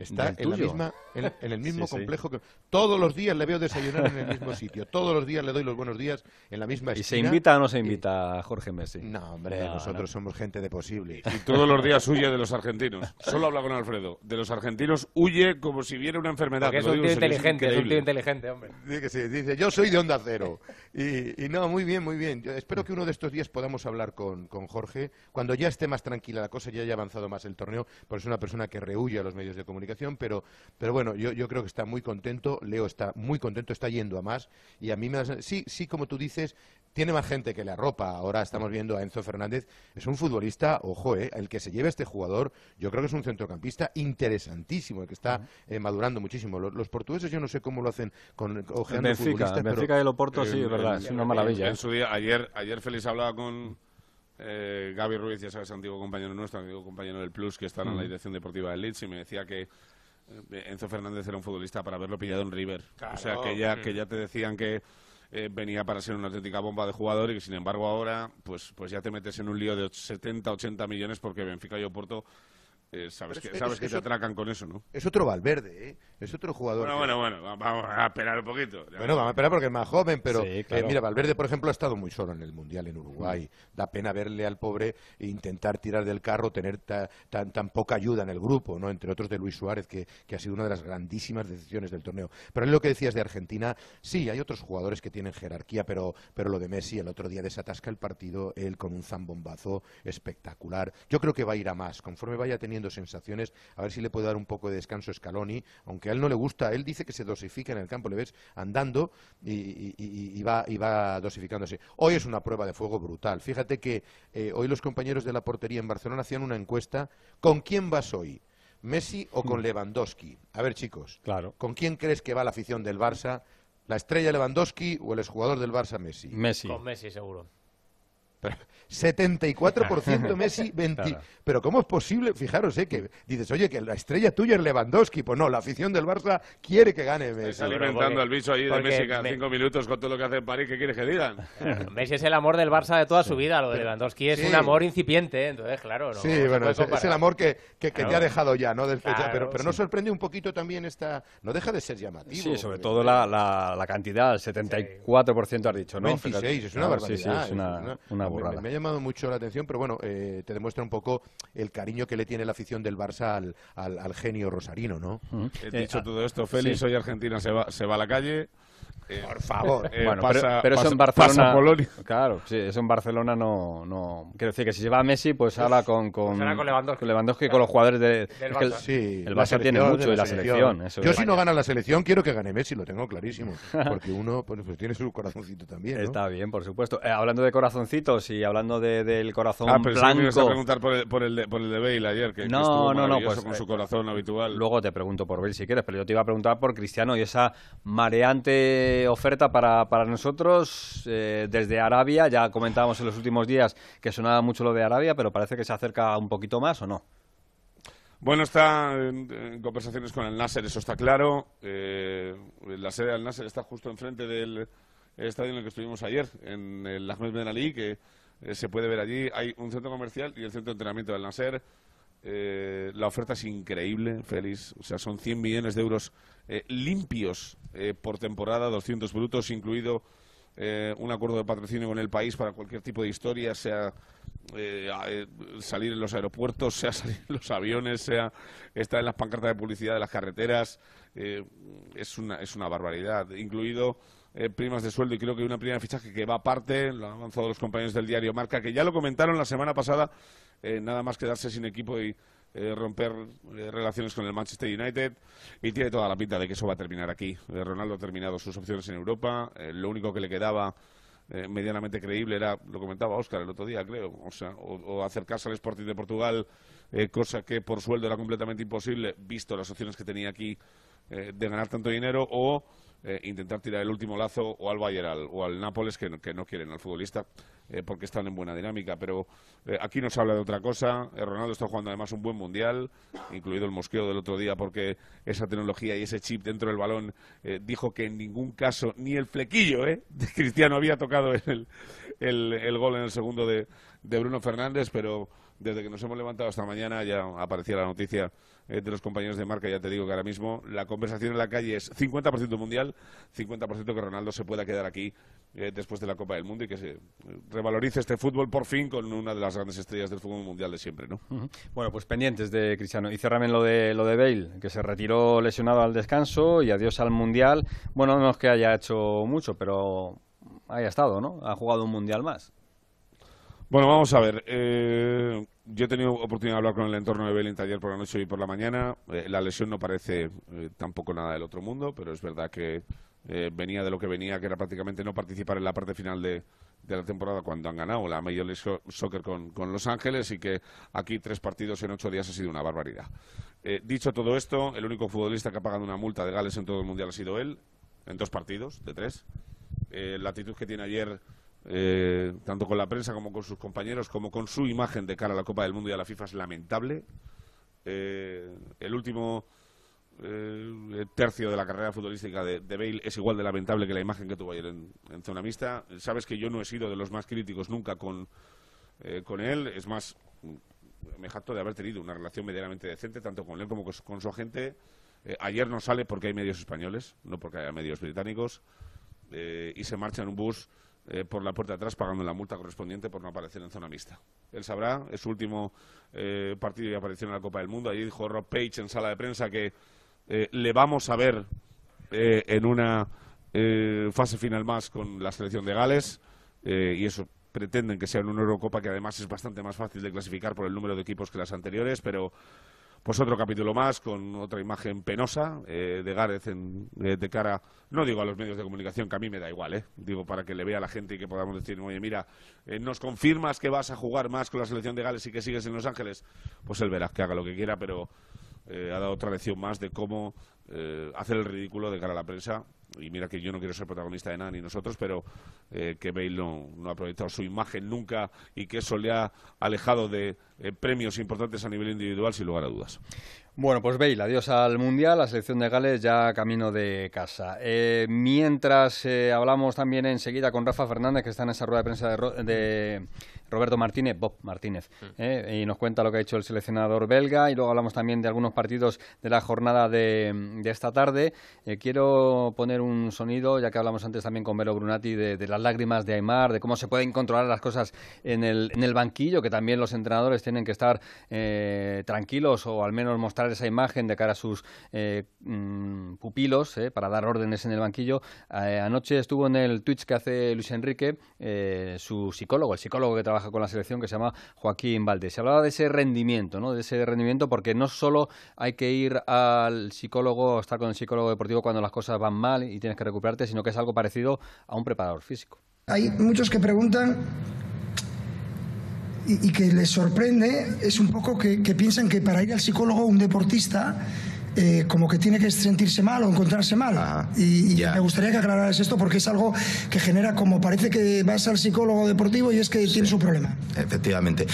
Está en, la misma, en, el mismo complejo que todos los días le veo desayunar en el mismo sitio. Todos los días le doy los buenos días en la misma esquina. ¿Y se invita o no se invita a Jorge Messi? No, hombre, nosotros somos gente de posible. Y todos los días huye de los argentinos. Solo habla con Alfredo. De los argentinos huye como si viera una enfermedad. Porque es un tío inteligente, es, un tío inteligente, hombre. Dice, dice, yo soy de Onda Cero. Y, no, muy bien, muy bien. Yo espero que uno de estos días podamos hablar con, con Jorge cuando ya esté más tranquila la cosa, ya haya avanzado más el torneo, porque es una persona que rehuye a los medios de comunicación, pero pero bueno, yo, yo creo que está muy contento, Leo está muy contento, está yendo a más y a mí me da, sí, sí, como tú dices, tiene más gente que le arropa. Ahora estamos viendo a Enzo Fernández, es un futbolista, ojo, eh, el que se lleva este jugador, yo creo que es un centrocampista interesantísimo, el que está eh, madurando muchísimo. Los, portugueses yo no sé cómo lo hacen con ojeando futbolistas, Benfica y el Oporto sí, es verdad, es una maravilla. En, ¿eh? su día, ayer, ayer Félix hablaba con eh, Gaby Ruiz, ya sabes, antiguo compañero nuestro, antiguo compañero del Plus, que está en la dirección deportiva del Leeds, y me decía que eh, Enzo Fernández era un futbolista para haberlo pillado en River. o sea, que ya, que ya te decían que eh, venía para ser una auténtica bomba de jugador y que sin embargo ahora pues, pues ya te metes en un lío de 70, 80 millones porque Benfica y Oporto eh, sabes que, sabes que te atracan con eso, ¿no? Es otro Valverde, ¿eh? Es otro jugador. Bueno, bueno, bueno, vamos a esperar un poquito. Bueno, vamos a esperar porque es más joven, pero eh, mira, Valverde, por ejemplo, ha estado muy solo en el Mundial en Uruguay. Da pena verle al pobre intentar tirar del carro, tener tan, tan poca ayuda en el grupo, ¿no? Entre otros de Luis Suárez, que, que, ha sido una de las grandísimas decisiones del torneo. Pero es lo que decías de Argentina, sí, hay otros jugadores que tienen jerarquía, pero, pero lo de Messi, el otro día desatasca el partido, él con un zambombazo espectacular. Yo creo que va a ir a más, conforme vaya teniendo sensaciones a ver si le puede dar un poco de descanso a Scaloni, aunque a él no le gusta, él dice que se dosifica en el campo, le ves andando y, va, y va dosificándose. Hoy es una prueba de fuego brutal. Fíjate que eh, hoy los compañeros de la portería en Barcelona hacían una encuesta, ¿con quién vas hoy? ¿Messi o con hmm. Lewandowski? A ver, chicos, claro. ¿con quién crees que va la afición del Barça? ¿La estrella Lewandowski o el exjugador del Barça Messi? Messi. Con Messi, seguro. 74% Messi, 20. Pero ¿cómo es posible? Fijaros, ¿eh? que dices, oye, que la estrella tuya es Lewandowski. Pues no, la afición del Barça quiere que gane Messi. Está alimentando al bicho ahí de Messi cada cinco minutos con todo lo que hace en París. ¿Qué quieres que digan? Messi es el amor del Barça de toda su vida. Lo de Lewandowski es un amor incipiente. Entonces, claro. No, sí, bueno, es, el amor que, que, te ha dejado ya, ¿no? pero pero no sorprende un poquito también esta. No deja de ser llamativo. Sí, sobre todo la, la, la cantidad, el 74% has dicho, ¿no? 26, es una barbaridad. Sí, sí, es una, una, burrada. Me, ha llamado mucho la atención, pero bueno, eh, te demuestra un poco el cariño que le tiene la afición del Barça al, al, genio rosarino, ¿no? He dicho eh, todo esto, Félix, hoy Argentina se va, se va a la calle. Eh, Por favor. bueno, pero, eso en Barcelona. Claro, sí, eso en Barcelona no, no. Quiero decir que si se va a Messi, pues habla con. Con, pues con Lewandowski. Lewandowski con los jugadores de. Del Barça. sí, el Barça tiene mucho y la selección. Yo, si no gana la selección, quiero que gane Messi, lo tengo clarísimo. Porque uno pues, pues tiene su corazoncito también. ¿no? Está bien, por supuesto. Eh, hablando de corazoncitos y hablando de, del corazón ah, pero blanco. me ibas a preguntar por el, por el, de, por el de Bale ayer, que, no, no, no, pues, con su eh, corazón habitual. Luego te pregunto por Bale si quieres, pero yo te iba a preguntar por Cristiano y esa mareante oferta para para, nosotros eh, desde Arabia. Ya comentábamos en los últimos días que sonaba mucho lo de Arabia, pero parece que se acerca un poquito más o no. Bueno, está en, conversaciones con el Nasser, eso está claro. Eh, la sede del Nasser está justo enfrente del estadio en el que estuvimos ayer, en el Ahmed Ben Ali, que eh, se puede ver allí. Hay un centro comercial y el centro de entrenamiento del Nasser. La oferta es increíble, Félix. O sea, son 100 millones de euros limpios eh, por temporada, 200 brutos, incluido eh, un acuerdo de patrocinio con el país para cualquier tipo de historia, sea eh, salir en los aeropuertos, sea salir en los aviones, sea estar en las pancartas de publicidad de las carreteras. es, una, es una barbaridad, incluido eh, primas de sueldo y creo que una prima de fichaje que va aparte, lo han avanzado los compañeros del diario Marca, que ya lo comentaron la semana pasada, eh, nada más quedarse sin equipo y eh, romper relaciones con el Manchester United y tiene toda la pinta de que eso va a terminar aquí. Ronaldo ha terminado sus opciones en Europa, lo único que le quedaba medianamente creíble era, lo comentaba Óscar el otro día, creo, o, sea, o, acercarse al Sporting de Portugal, cosa que por sueldo era completamente imposible, visto las opciones que tenía aquí de ganar tanto dinero, o eh, intentar tirar el último lazo o al Bayern o al Nápoles que, no quieren al futbolista eh, porque están en buena dinámica. Pero eh, aquí nos habla de otra cosa. Ronaldo está jugando además un buen mundial, incluido el mosqueo del otro día, porque esa tecnología y ese chip dentro del balón dijo que en ningún caso ni el flequillo de Cristiano había tocado el, el, gol en el segundo de, de Bruno Fernández, pero desde que nos hemos levantado hasta mañana ya aparecía la noticia eh, de los compañeros de marca, ya te digo que ahora mismo la conversación en la calle es 50% mundial, 50% que Ronaldo se pueda quedar aquí eh, después de la Copa del Mundo y que se revalorice este fútbol por fin con una de las grandes estrellas del fútbol mundial de siempre, ¿no? Bueno, pues pendientes de Cristiano. Y cerrame lo de, lo de Bale, que se retiró lesionado al descanso y adiós al Mundial. Bueno, no es que haya hecho mucho, pero haya estado, ¿no? Ha jugado un Mundial más. Bueno, vamos a ver. Eh, yo he tenido oportunidad de hablar con el entorno de Belint ayer por la noche y por la mañana. Eh, la lesión no parece eh, tampoco nada del otro mundo, pero es verdad que venía de lo que venía, que era prácticamente no participar en la parte final de, la temporada cuando han ganado la Major League Soccer con, Los Ángeles y que aquí tres partidos en ocho días ha sido una barbaridad. dicho todo esto, el único futbolista que ha pagado una multa de Gales en todo el Mundial ha sido él, en dos partidos, de tres. la actitud que tiene ayer eh, tanto con la prensa como con sus compañeros, como con su imagen de cara a la Copa del Mundo y a la FIFA es lamentable. Eh, el último eh, tercio de la carrera futbolística de, Bale es igual de lamentable que la imagen que tuvo ayer en, zona mixta. Sabes que yo no he sido de los más críticos nunca con, con él, es más, me jacto de haber tenido una relación medianamente decente tanto con él como con su agente. ayer no sale porque hay medios españoles, no porque haya medios británicos, y se marcha en un bus eh, por la puerta atrás pagando la multa correspondiente por no aparecer en zona mixta. Él sabrá, es su último eh, partido y aparición en la Copa del Mundo. Allí dijo Rob Page en sala de prensa que eh, le vamos a ver en una fase final más con la selección de Gales y eso pretenden que sea en una Eurocopa que además es bastante más fácil de clasificar por el número de equipos que las anteriores, pero pues otro capítulo más con otra imagen penosa eh, de Gareth en, eh, de cara, no digo a los medios de comunicación, que a mí me da igual, eh, digo para que le vea a la gente y que podamos decir, oye, mira, nos confirmas que vas a jugar más con la selección de Gales y que sigues en Los Ángeles, pues él verá que haga lo que quiera, pero ha dado otra lección más de cómo hacer el ridículo de cara a la prensa. Y mira que yo no quiero ser protagonista de nada ni nosotros, pero que Bale no, no, ha aprovechado su imagen nunca y que eso le ha alejado de premios importantes a nivel individual, sin lugar a dudas. Bueno, pues Bale, adiós al Mundial, la selección de Gales ya camino de casa. Eh, mientras eh, hablamos también enseguida con Rafa Fernández, que está en esa rueda de prensa de, Roberto Martínez, Bob Martínez, eh, y nos cuenta lo que ha hecho el seleccionador belga, y luego hablamos también de algunos partidos de la jornada de, esta tarde. quiero poner un sonido, ya que hablamos antes también con Velo Brunati, de, las lágrimas de Aymar, de cómo se pueden controlar las cosas en el, en el banquillo, que también los entrenadores tienen que estar tranquilos o al menos mostrar esa imagen de cara a sus eh, mm, pupilos eh, para dar órdenes en el banquillo. Eh, anoche estuvo en el Twitch que hace Luis Enrique su psicólogo, el psicólogo que trabaja con la selección que se llama Joaquín Valdés. Se hablaba de ese rendimiento, ¿no? de ese rendimiento porque no solo hay que ir al psicólogo, estar con el psicólogo deportivo cuando las cosas van mal y tienes que recuperarte, sino que es algo parecido a un preparador físico. Hay muchos que preguntan y, que les sorprende es un poco que, que piensan que para ir al psicólogo un deportista eh, como que tiene que sentirse mal o encontrarse mal. y, me gustaría que aclararas esto porque es algo que genera como parece que vas al psicólogo deportivo y es que tienes un problema. Efectivamente.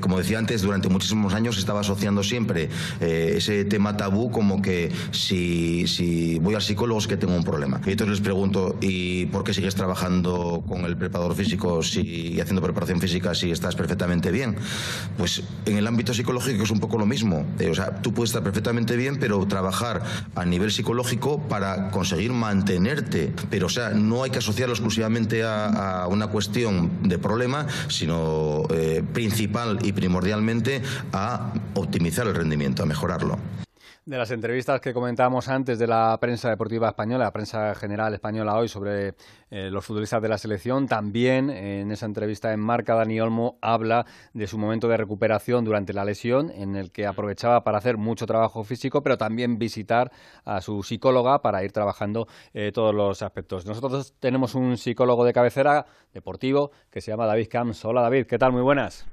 como decía antes, durante muchísimos años estaba asociando siempre eh, ese tema tabú como que si, si voy al psicólogo es que tengo un problema. Y entonces les pregunto, ¿y por qué sigues trabajando con el preparador físico si, y haciendo preparación física si estás perfectamente bien? Pues en el ámbito psicológico es un poco lo mismo. Eh, o sea, tú puedes estar perfectamente bien, pero trabajar a nivel psicológico para conseguir mantenerte. Pero, o sea, no hay que asociarlo exclusivamente a, una cuestión de problema, sino eh, principal y primordialmente a optimizar el rendimiento, a mejorarlo. De las entrevistas que comentábamos antes de la prensa deportiva española, la prensa general española hoy sobre eh, los futbolistas de la selección, también en esa entrevista en Marca Dani Olmo habla de su momento de recuperación durante la lesión, en el que aprovechaba para hacer mucho trabajo físico, pero también visitar a su psicóloga para ir trabajando eh, todos los aspectos. Nosotros tenemos un psicólogo de cabecera deportivo que se llama David Camps. Hola David, ¿qué tal? Muy buenas.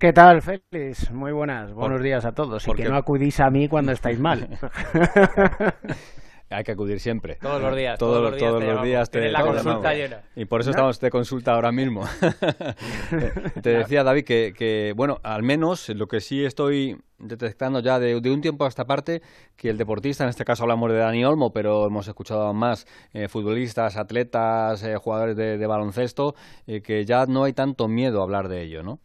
¿Qué tal, Félix? Muy buenas. Buenos días a todos. Y que no acudís a mí cuando estáis mal. Hay que acudir siempre. Todos los días. Todos, los días, todos los días te, la consulta llena. Y por eso estamos de consulta ahora mismo. te decía, David, que, bueno, al menos lo que sí estoy detectando ya de, un tiempo a esta parte, que el deportista, en este caso hablamos de Dani Olmo, pero hemos escuchado más eh, futbolistas, atletas, eh, jugadores de, de baloncesto, eh, que ya no hay tanto miedo a hablar de ello, ¿no?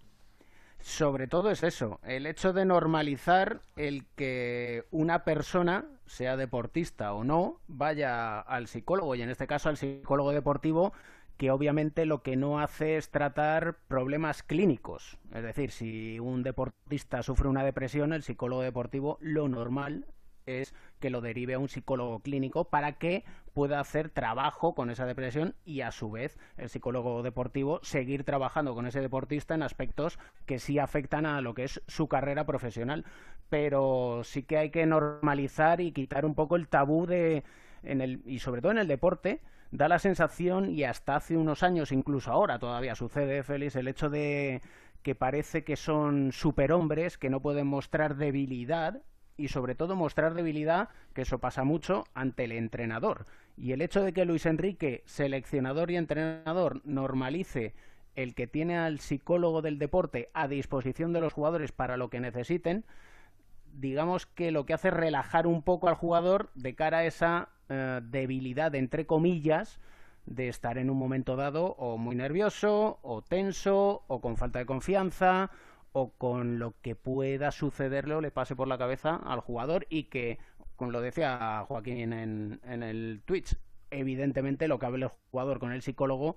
Sobre todo es eso, el hecho de normalizar el que una persona, sea deportista o no, vaya al psicólogo y en este caso al psicólogo deportivo que obviamente lo que no hace es tratar problemas clínicos. Es decir, si un deportista sufre una depresión, el psicólogo deportivo lo normal es que lo derive a un psicólogo clínico para que pueda hacer trabajo con esa depresión y a su vez el psicólogo deportivo seguir trabajando con ese deportista en aspectos que sí afectan a lo que es su carrera profesional. Pero sí que hay que normalizar y quitar un poco el tabú de en el y sobre todo en el deporte da la sensación y hasta hace unos años incluso ahora todavía sucede Félix el hecho de que parece que son superhombres que no pueden mostrar debilidad y sobre todo mostrar debilidad, que eso pasa mucho, ante el entrenador. Y el hecho de que Luis Enrique, seleccionador y entrenador, normalice el que tiene al psicólogo del deporte a disposición de los jugadores para lo que necesiten, digamos que lo que hace es relajar un poco al jugador de cara a esa eh, debilidad, entre comillas, de estar en un momento dado o muy nervioso, o tenso, o con falta de confianza, o con lo que pueda sucederle o le pase por la cabeza al jugador y que, como lo decía Joaquín en, en el Twitch, evidentemente lo que hable el jugador con el psicólogo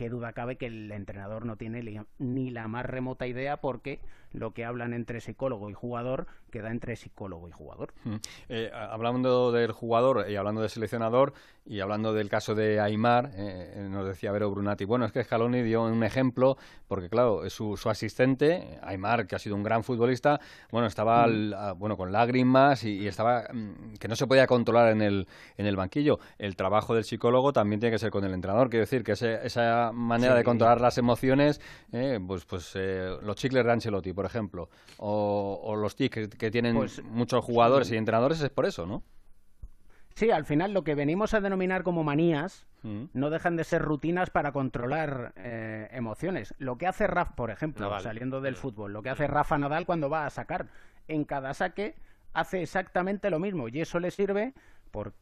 qué duda cabe que el entrenador no tiene ni la más remota idea porque lo que hablan entre psicólogo y jugador queda entre psicólogo y jugador. Eh, hablando del jugador y hablando del seleccionador y hablando del caso de Aymar, eh, nos decía Vero Brunati, bueno, es que Scaloni dio un ejemplo porque, claro, su, su asistente, Aymar, que ha sido un gran futbolista, bueno, estaba mm. bueno con lágrimas y, estaba mm, que no se podía controlar en el, en el banquillo. El trabajo del psicólogo también tiene que ser con el entrenador, quiero decir que esa manera de controlar las emociones, eh, pues, pues eh, los chicles de Ancelotti, por ejemplo, o, los tics que, tienen pues, muchos jugadores y entrenadores es por eso, ¿no? Sí, al final lo que venimos a denominar como manías mm. no dejan de ser rutinas para controlar eh, emociones. Lo que hace Rafa, por ejemplo, saliendo del fútbol, lo que hace Rafa Nadal cuando va a sacar en cada saque hace exactamente lo mismo y eso le sirve por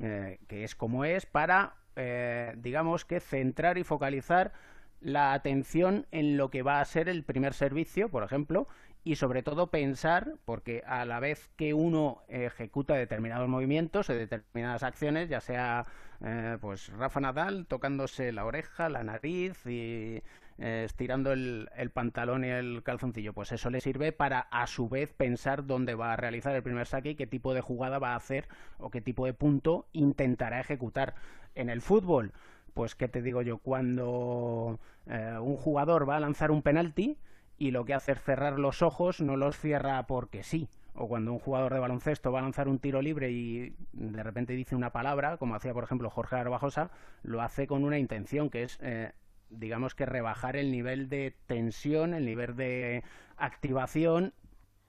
que es como es para eh, digamos que centrar y focalizar la atención en lo que va a ser el primer servicio, por ejemplo, y sobre todo pensar, porque a la vez que uno ejecuta determinados movimientos o determinadas acciones, ya sea eh, pues Rafa Nadal tocándose la oreja, la nariz y eh, estirando el, pantalón y el calzoncillo. Pues eso le sirve para a su vez pensar dónde va a realizar el primer saque y qué tipo de jugada va a hacer o qué tipo de punto intentará ejecutar. En el fútbol, pues qué te digo yo, cuando eh, un jugador va a lanzar un penalti y lo que hace es cerrar los ojos, no los cierra porque sí. O cuando un jugador de baloncesto va a lanzar un tiro libre y de repente dice una palabra, como hacía por ejemplo Jorge Arbajosa, lo hace con una intención que es eh, digamos que rebajar el nivel de tensión, el nivel de activación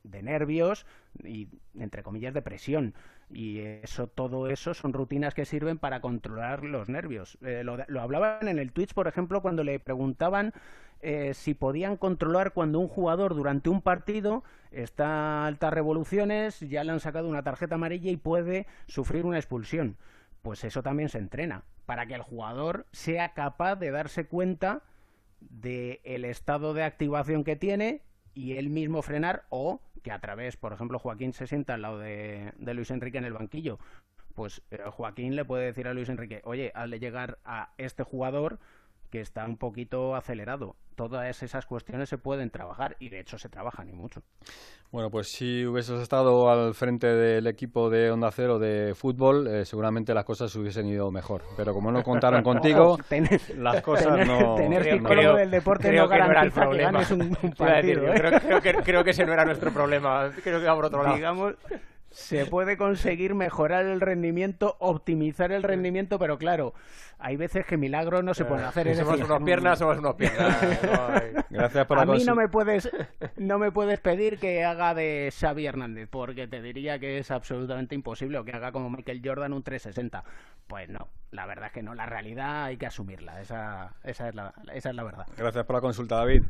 de nervios y entre comillas de presión y eso todo eso son rutinas que sirven para controlar los nervios eh, lo, hablaban en el Twitch por ejemplo cuando le preguntaban eh, si podían controlar cuando un jugador durante un partido está a altas revoluciones ya le han sacado una tarjeta amarilla y puede sufrir una expulsión pues eso también se entrena para que el jugador sea capaz de darse cuenta del el estado de activación que tiene y él mismo frenar o que a través, por ejemplo, Joaquín se sienta al lado de, Luis Enrique en el banquillo. Pues eh, Joaquín le puede decir a Luis Enrique, oye, hazle llegar a este jugador que está un poquito acelerado. Todas esas cuestiones se pueden trabajar y de hecho se trabajan y mucho. Bueno, pues si hubieses estado al frente del equipo de Onda Cero de fútbol, eh, seguramente las cosas hubiesen ido mejor. Pero como no contaron contigo, las cosas no... Tener psicólogo del deporte no garantiza que, ganes un, partido. ¿eh? creo, creo, que, creo que ese no era nuestro problema. Creo que va por otro lado. Digamos, se puede conseguir mejorar el rendimiento, optimizar el rendimiento, pero claro, hay veces que milagros no se pueden hacer. Si somos unos piernas, somos unos piernas. Gracias por la A mí no me puedes no me puedes pedir que haga de Xavi Hernández, porque te diría que es absolutamente imposible o que haga como Michael Jordan un 360. Pues no, la verdad es que no, la realidad hay que asumirla, esa, esa, es, la, esa es la verdad. Gracias por la consulta, David.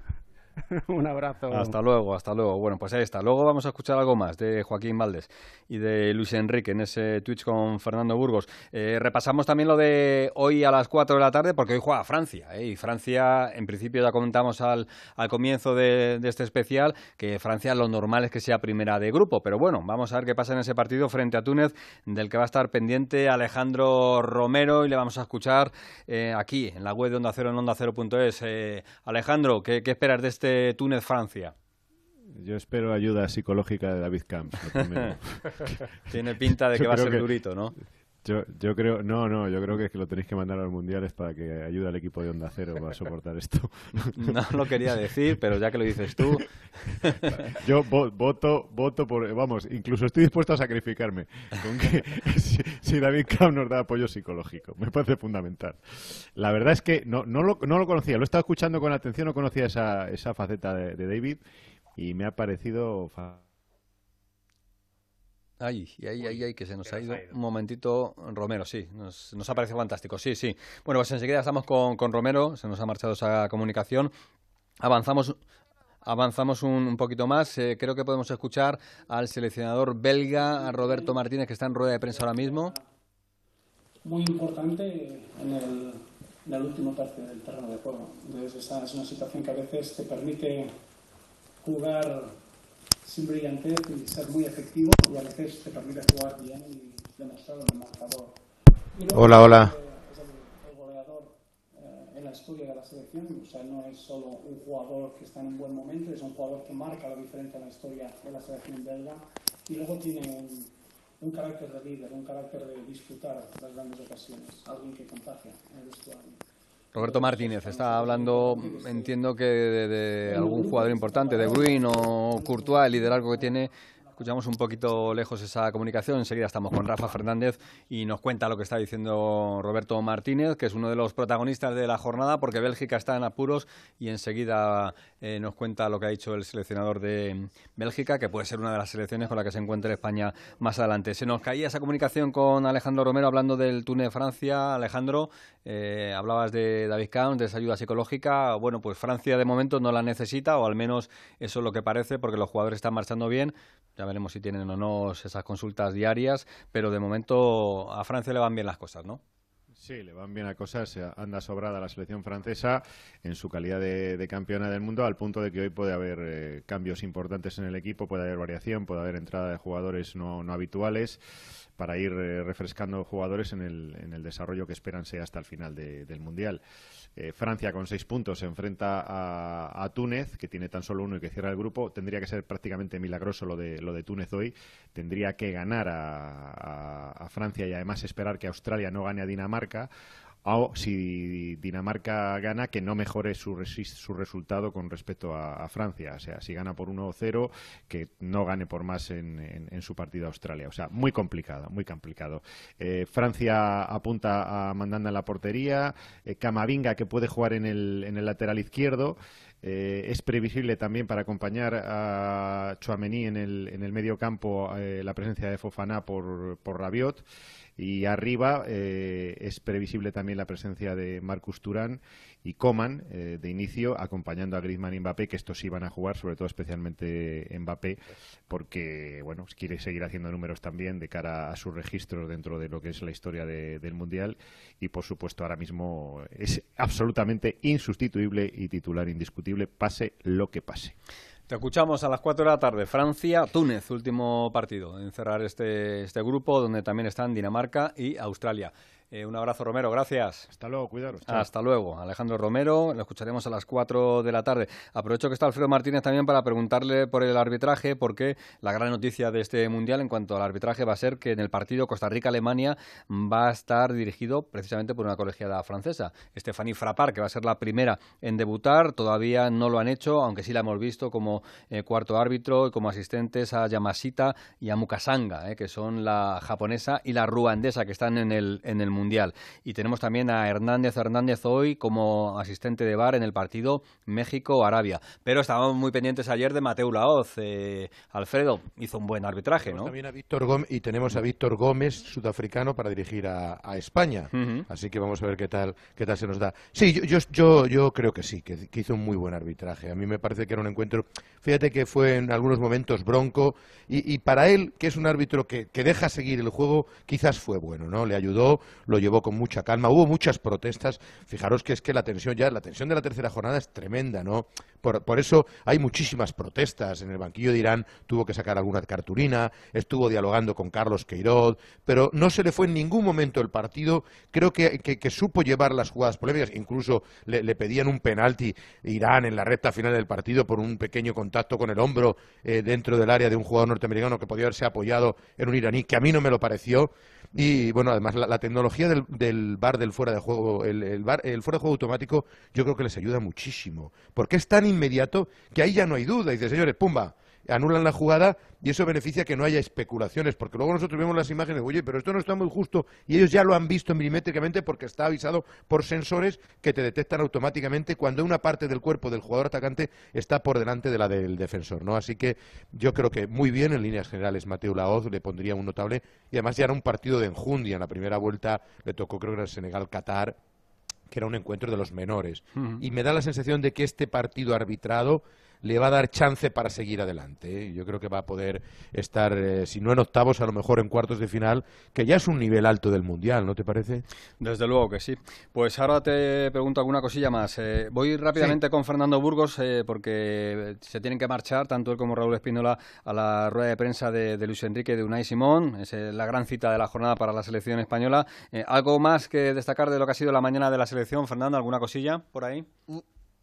Un abrazo. Hasta luego, hasta luego. Bueno, pues ahí está. Luego vamos a escuchar algo más de Joaquín Valdés y de Luis Enrique en ese Twitch con Fernando Burgos. Eh, repasamos también lo de hoy a las 4 de la tarde, porque hoy juega Francia. ¿eh? Y Francia, en principio, ya comentamos al, al comienzo de, este especial que Francia lo normal es que sea primera de grupo. Pero bueno, vamos a ver qué pasa en ese partido frente a Túnez, del que va a estar pendiente Alejandro Romero y le vamos a escuchar eh, aquí, en la web de Onda Cero, en onda cero.es. Alejandro, ¿qué, ¿qué esperas de este Túnez-Francia? Yo espero ayuda psicológica de David Camps. Tiene pinta de que va a ser durito, ¿no? Yo, yo creo, no, no, yo creo que, es que lo tenéis que mandar a los mundiales para que ayude al equipo de Onda Cero a soportar esto. No lo quería decir, pero ya que lo dices tú. Yo voto, voto por, vamos, incluso estoy dispuesto a sacrificarme con que si, David Camp nos da apoyo psicológico, me parece fundamental. La verdad es que no, no, lo, no lo conocía, lo he estado escuchando con atención, no conocía esa, esa faceta de, de David y me ha parecido Ay, ay, ay, ay, que se nos, ha, ido. un momentito Romero, sí, nos, nos ha parecido fantástico, sí, sí. Bueno, pues enseguida estamos con, con Romero, se nos ha marchado esa comunicación. Avanzamos avanzamos un, poquito más. Eh, creo que podemos escuchar al seleccionador belga, a Roberto Martínez, que está en rueda de prensa ahora mismo. Muy importante en el, en el último tercio del terreno de juego. Entonces, esa es una situación que a veces te permite jugar sin brillantez y ser muy efectivo y a veces te permite jugar bien y demostrar el marcador. Hola, hola. Es el, goleador eh, en la historia de la selección, o sea, no es solo un jugador que está en un buen momento, es un jugador que marca la diferencia en la historia de la selección belga y luego tiene un, un carácter de líder, un carácter de disfrutar las grandes ocasiones, alguien que contagia en el vestuario. Roberto Martínez está hablando, entiendo que de, algún jugador importante, de Bruin o Courtois, el liderazgo que tiene Escuchamos un poquito lejos esa comunicación. Enseguida estamos con Rafa Fernández y nos cuenta lo que está diciendo Roberto Martínez, que es uno de los protagonistas de la jornada, porque Bélgica está en apuros y enseguida eh, nos cuenta lo que ha dicho el seleccionador de Bélgica, que puede ser una de las selecciones con la que se encuentre España más adelante. Se nos caía esa comunicación con Alejandro Romero hablando del Túnez-Francia. Alejandro, eh, hablabas de David Camps, de esa ayuda psicológica. Bueno, pues Francia de momento no la necesita, o al menos eso es lo que parece, porque los jugadores están marchando bien. Veremos si tienen o no esas consultas diarias, pero de momento a Francia le van bien las cosas, ¿no? Sí, le van bien las cosas. Anda sobrada la selección francesa en su calidad de, campeona del mundo, al punto de que hoy puede haber eh, cambios importantes en el equipo, puede haber variación, puede haber entrada de jugadores no, no habituales para ir eh, refrescando jugadores en el, en el, desarrollo que esperan sea hasta el final del Mundial. Eh, Francia con seis puntos se enfrenta a, Túnez, que tiene tan solo uno y que cierra el grupo. Tendría que ser prácticamente milagroso lo de, lo de Túnez hoy. Tendría que ganar a Francia y además esperar que Australia no gane a Dinamarca o si Dinamarca gana, que no mejore su, su resultado con respecto a, Francia. O sea, si gana por 1-0, que no gane por más en, su partido a Australia. O sea, muy complicado, muy complicado. Eh, Francia apunta a Mandanda en la portería, eh, Camavinga, que puede jugar en el, en el lateral izquierdo. Eh, es previsible también para acompañar a Chouameni en el, en el medio campo la presencia de Fofana por, por Rabiot. Y arriba eh, es previsible también la presencia de Marcus Turán y Coman eh, de inicio, acompañando a Griezmann y Mbappé, que estos sí van a jugar, sobre todo especialmente Mbappé, porque bueno quiere seguir haciendo números también de cara a sus registros dentro de lo que es la historia del Mundial. Y por supuesto, ahora mismo es absolutamente insustituible y titular indiscutible, pase lo que pase. Te escuchamos a las 4 de la tarde. Francia, Túnez, último partido en cerrar este, este grupo, donde también están Dinamarca y Australia. Eh, un abrazo, Romero, gracias. Hasta luego, cuidaros. Hasta luego. Alejandro Romero, lo escucharemos a las 4 de la tarde. Aprovecho que está Alfredo Martínez también para preguntarle por el arbitraje, porque la gran noticia de este Mundial en cuanto al arbitraje va a ser que en el partido Costa Rica-Alemania va a estar dirigido precisamente por una colegiada francesa, Stephanie Frappard, que va a ser la primera en debutar. Todavía no lo han hecho, aunque sí la hemos visto como eh, cuarto árbitro y como asistentes a Yamashita y a Mukasanga, eh, que son la japonesa y la ruandesa que están en el, en el Mundial. Y tenemos también a Hernández Hernández hoy como asistente de bar en el partido México-Arabia. Pero estábamos muy pendientes ayer de Mateo Laoz. Eh, Alfredo hizo un buen arbitraje, ¿no? También a Víctor Gómez, y tenemos a Víctor Gómez, sudafricano, para dirigir a, España. Así que vamos a ver qué tal, qué tal se nos da. Sí, yo, yo, yo, creo que sí, que, hizo un muy buen arbitraje. A mí me parece que era un encuentro, fíjate que fue en algunos momentos bronco, y, para él, que es un árbitro que, que deja seguir el juego, quizás fue bueno, ¿no? Le ayudó, lo llevó con mucha calma. Hubo muchas protestas. Fijaros que es que la tensión ya, la tensión de la tercera jornada es tremenda, ¿no? Por, por eso hay muchísimas protestas. En el banquillo de Irán tuvo que sacar alguna cartulina, estuvo dialogando con Carlos Queiroz, pero no se le fue en ningún momento el partido. Creo que, que, supo llevar las jugadas polémicas. Incluso le, pedían un penalti Irán en la recta final del partido por un pequeño contacto con el hombro eh, dentro del área de un jugador norteamericano que podía haberse apoyado en un iraní, que a mí no me lo pareció. Y bueno, además la, tecnología del, bar del fuera de juego, el, el, bar, el fuera de juego automático, yo creo que les ayuda muchísimo. Porque es tan inmediato que ahí ya no hay duda. Y dice, señores, pumba, anulan la jugada y eso beneficia que no haya especulaciones, porque luego nosotros vemos las imágenes, oye, pero esto no está muy justo, y ellos ya lo han visto milimétricamente porque está avisado por sensores que te detectan automáticamente cuando una parte del cuerpo del jugador atacante está por delante de la del defensor, ¿no? Así que yo creo que muy bien en líneas generales Mateo Laoz le pondría un notable, y además ya era un partido de enjundia, en la primera vuelta le tocó creo que era el Senegal-Qatar, que era un encuentro de los menores. Y me da la sensación de que este partido arbitrado le va a dar chance para seguir adelante. ¿eh? Yo creo que va a poder estar, eh, si no en octavos, a lo mejor en cuartos de final, que ya es un nivel alto del Mundial, ¿no te parece? Desde luego que sí. Pues ahora te pregunto alguna cosilla más. Eh, voy rápidamente con Fernando Burgos, porque se tienen que marchar, tanto él como Raúl Espínola, a la rueda de prensa de, Luis Enrique de Unai Simón. Es la gran cita de la jornada para la selección española. ¿Algo más que destacar de lo que ha sido la mañana de la selección, Fernando? ¿Alguna cosilla por ahí? Mm,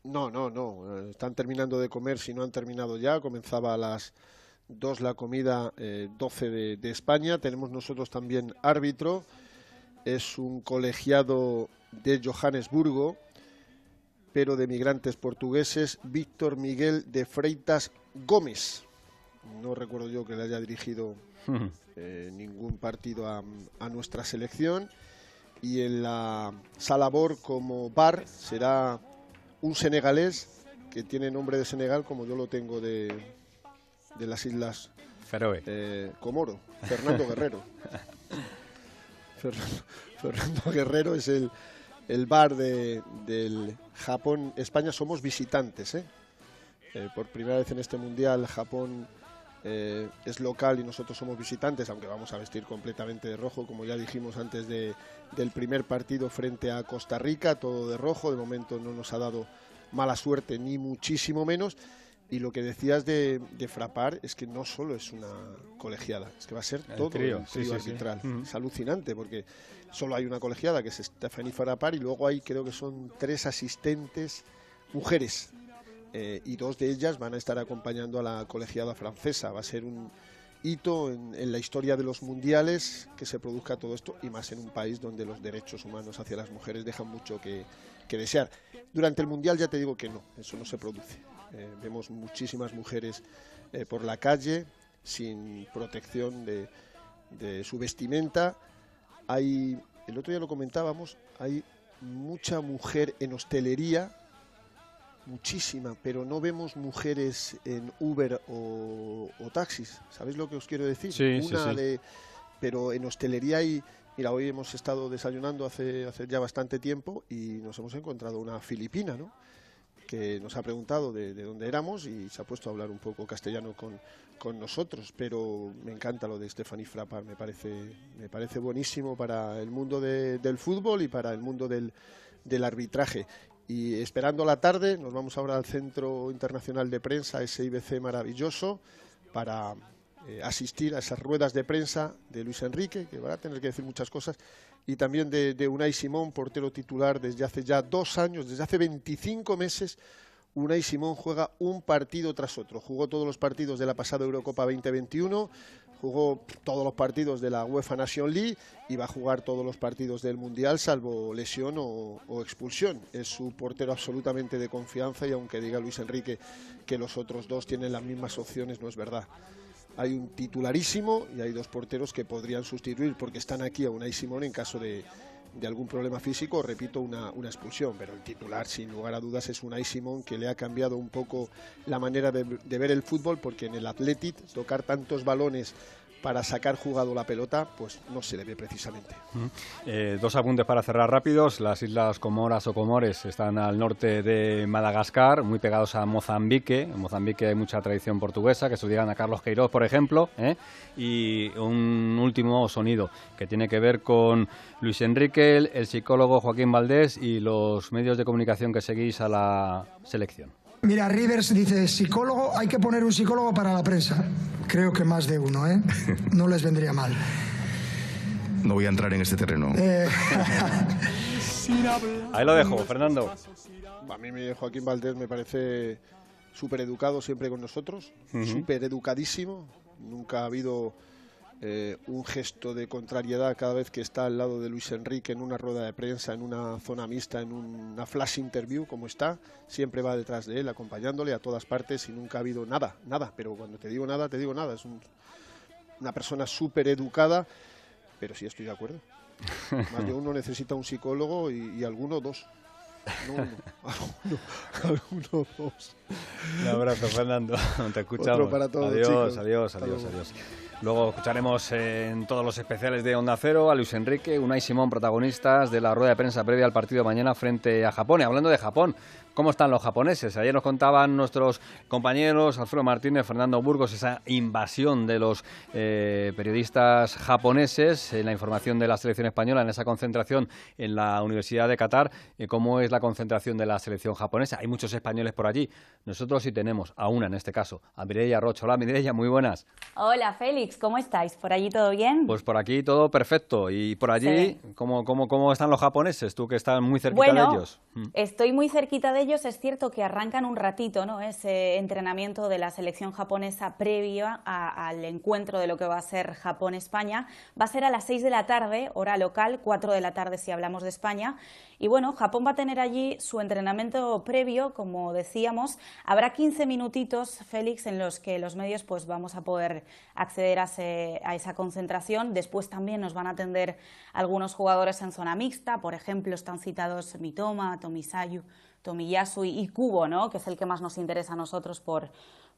no, no, no. Eh, están terminando de comer, si no han terminado ya. Comenzaba a las 2 la comida, eh, 12 de, de, España. Tenemos nosotros también árbitro. Es un colegiado de Johannesburgo, pero de migrantes portugueses, Víctor Miguel de Freitas Gómez. No recuerdo yo que le haya dirigido eh, ningún partido a, a nuestra selección. Y en la Salabor como bar será un senegalés que tiene nombre de Senegal como yo lo tengo de, de las islas Feroe. Eh, Comoro, Fernando Guerrero. Fernando, Guerrero es el, el bar de, del Japón. España somos visitantes. ¿eh? ¿eh? por primera vez en este mundial Japón eh, es local y nosotros somos visitantes, aunque vamos a vestir completamente de rojo, como ya dijimos antes de, del primer partido frente a Costa Rica, todo de rojo, de momento no nos ha dado mala suerte, ni muchísimo menos. Y lo que decías de, de, Frapar es que no solo es una colegiada, es que va a ser todo el trío arbitral. Es alucinante porque solo hay una colegiada que es Stephanie Frapar y luego hay creo que son tres asistentes mujeres eh, y dos de ellas van a estar acompañando a la colegiada francesa. Va a ser un hito en, la historia de los mundiales que se produzca todo esto y más en un país donde los derechos humanos hacia las mujeres dejan mucho que, desear. Durante el mundial ya te digo que no, eso no se produce. Eh, vemos muchísimas mujeres eh, por la calle sin protección de, de su vestimenta. Hay, el otro día lo comentábamos, hay mucha mujer en hostelería muchísima, pero no vemos mujeres en Uber o, taxis. ¿Sabéis lo que os quiero decir? Sí, Una De, pero en hostelería y mira, hoy hemos estado desayunando hace, hace ya bastante tiempo y nos hemos encontrado una filipina, ¿no? que nos ha preguntado de, dónde éramos y se ha puesto a hablar un poco castellano con, con nosotros, pero me encanta lo de Stephanie Frappard, me parece, me parece buenísimo para el mundo del fútbol y para el mundo del, del arbitraje. Y esperando la tarde, nos vamos ahora al Centro Internacional de Prensa, ese IBC maravilloso, para eh, asistir a esas ruedas de prensa de Luis Enrique, que va a tener que decir muchas cosas, y también de, de Unai Simón, portero titular desde hace ya dos años, desde hace 25 meses. Unai Simón juega un partido tras otro. Jugó todos los partidos de la pasada Eurocopa 2021, jugó todos los partidos de la UEFA Nation League y va a jugar todos los partidos del Mundial, salvo lesión o, expulsión. Es su portero absolutamente de confianza y aunque diga Luis Enrique que los otros dos tienen las mismas opciones, no es verdad hay un titularísimo y hay dos porteros que podrían sustituir porque están aquí a Unai Simón en caso de, de algún problema físico, repito, una, una, expulsión. Pero el titular, sin lugar a dudas, es Unai Simón que le ha cambiado un poco la manera de, de ver el fútbol porque en el Athletic tocar tantos balones para sacar jugado la pelota, pues no se le ve precisamente. Eh, dos apuntes para cerrar rápidos. Las islas Comoras o Comores están al norte de Madagascar, muy pegados a Mozambique. En Mozambique hay mucha tradición portuguesa, que se digan a Carlos Queiroz, por ejemplo. ¿eh? Y un último sonido que tiene que ver con Luis Enrique, el psicólogo Joaquín Valdés y los medios de comunicación que seguís a la selección. Mira, Rivers dice, psicólogo, hay que poner un psicólogo para la prensa. Creo que más de uno, ¿eh? No les vendría mal. No voy a entrar en este terreno. Eh... Ahí lo dejo, Fernando. A mí Joaquín Valdés me parece súper educado siempre con nosotros, uh -huh. súper educadísimo. Nunca ha habido eh, un gesto de contrariedad cada vez que está al lado de Luis Enrique en una rueda de prensa, en una zona mixta, en una flash interview como está, siempre va detrás de él, acompañándole a todas partes y nunca ha habido nada, nada, pero cuando te digo nada, te digo nada, es un, una persona súper educada, pero sí estoy de acuerdo. Más de uno necesita un psicólogo y, y alguno dos. No, alguno, alguno dos. Un abrazo, Fernando. Te escuchamos. Otro para todos, adiós, chicos. adiós, adiós, adiós. Luego escucharemos en todos los especiales de Onda Cero a Luis Enrique, Unai Simón, protagonistas de la rueda de prensa previa al partido de mañana frente a Japón. Y hablando de Japón, ¿cómo están los japoneses? Ayer nos contaban nuestros compañeros Alfredo Martínez, Fernando Burgos, esa invasión de los eh, periodistas japoneses en la información de la selección española, en esa concentración en la Universidad de Qatar. Eh, ¿Cómo es la concentración de la selección japonesa? Hay muchos españoles por allí. Nosotros sí tenemos a una en este caso, a Mireia Rocha. Hola Mireia, muy buenas. Hola Félix. ¿cómo estáis? ¿Por allí todo bien? Pues por aquí todo perfecto. ¿Y por allí sí. ¿cómo, cómo, cómo están los japoneses? Tú que estás muy cerquita bueno, de ellos. Estoy muy cerquita de ellos. Es cierto que arrancan un ratito ¿no? ese entrenamiento de la selección japonesa previo a, al encuentro de lo que va a ser Japón-España. Va a ser a las 6 de la tarde, hora local, 4 de la tarde si hablamos de España. Y bueno, Japón va a tener allí su entrenamiento previo, como decíamos. Habrá 15 minutitos, Félix, en los que los medios pues vamos a poder acceder a, ese, a, esa concentración. Después también nos van a atender algunos jugadores en zona mixta. Por ejemplo, están citados Mitoma, Tomisayu, Tomiyasu y, Kubo, ¿no? que es el que más nos interesa a nosotros por,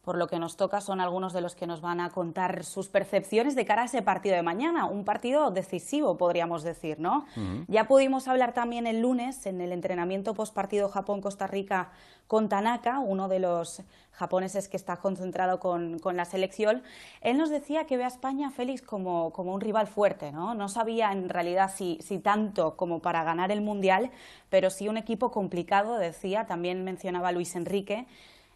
por lo que nos toca son algunos de los que nos van a contar sus percepciones de cara a ese partido de mañana, un partido decisivo, podríamos decir, ¿no? Uh -huh. Ya pudimos hablar también el lunes en el entrenamiento postpartido Japón-Costa Rica con Tanaka, uno de los japoneses que está concentrado con, con, la selección. Él nos decía que ve a España, Félix, como, como un rival fuerte, ¿no? No sabía en realidad si, si tanto como para ganar el Mundial, pero sí un equipo complicado, decía, también mencionaba Luis Enrique,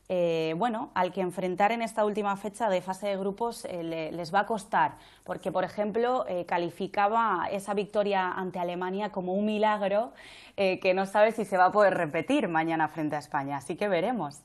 eh, bueno, al que enfrentar en esta última fecha de fase de grupos eh, le, les va a costar, porque por ejemplo eh, calificaba esa victoria ante Alemania como un milagro eh, que no sabe si se va a poder repetir mañana frente a España, así que veremos.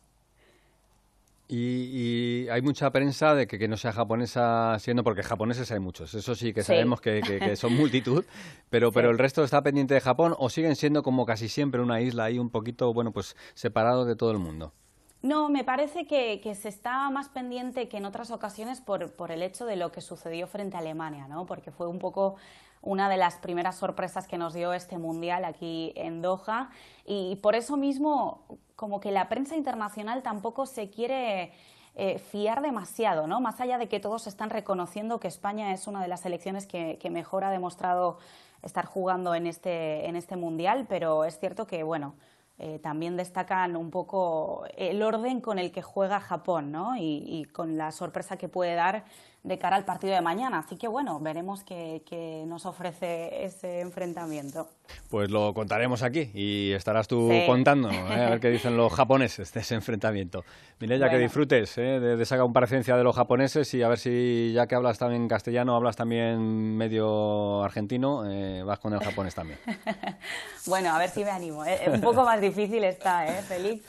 Y, y, hay mucha prensa de que, que, no sea japonesa siendo, porque japoneses hay muchos, eso sí que sabemos sí. Que, que, que, son multitud, pero, sí. pero el resto está pendiente de Japón o siguen siendo como casi siempre una isla ahí un poquito, bueno, pues separado de todo el mundo. No, me parece que, se está más pendiente que en otras ocasiones por, por, el hecho de lo que sucedió frente a Alemania, ¿no? porque fue un poco una de las primeras sorpresas que nos dio este Mundial aquí en Doha y por eso mismo como que la prensa internacional tampoco se quiere eh, fiar demasiado, ¿no? más allá de que todos están reconociendo que España es una de las selecciones que, que mejor ha demostrado estar jugando en este, en este Mundial, pero es cierto que, bueno, eh, también destacan un poco el orden con el que juega Japón ¿no? y, y, con la sorpresa que puede dar de cara al partido de mañana. Así que bueno, veremos qué, nos ofrece ese enfrentamiento. Pues lo contaremos aquí y estarás tú contando ¿eh? a ver qué dicen los japoneses de ese enfrentamiento. Mireya, que disfrutes ¿eh? de, esa comparecencia de los japoneses y a ver si ya que hablas también castellano, hablas también medio argentino, eh, vas con el japonés también. bueno, a ver si me animo. un poco más difícil está, ¿eh, Félix?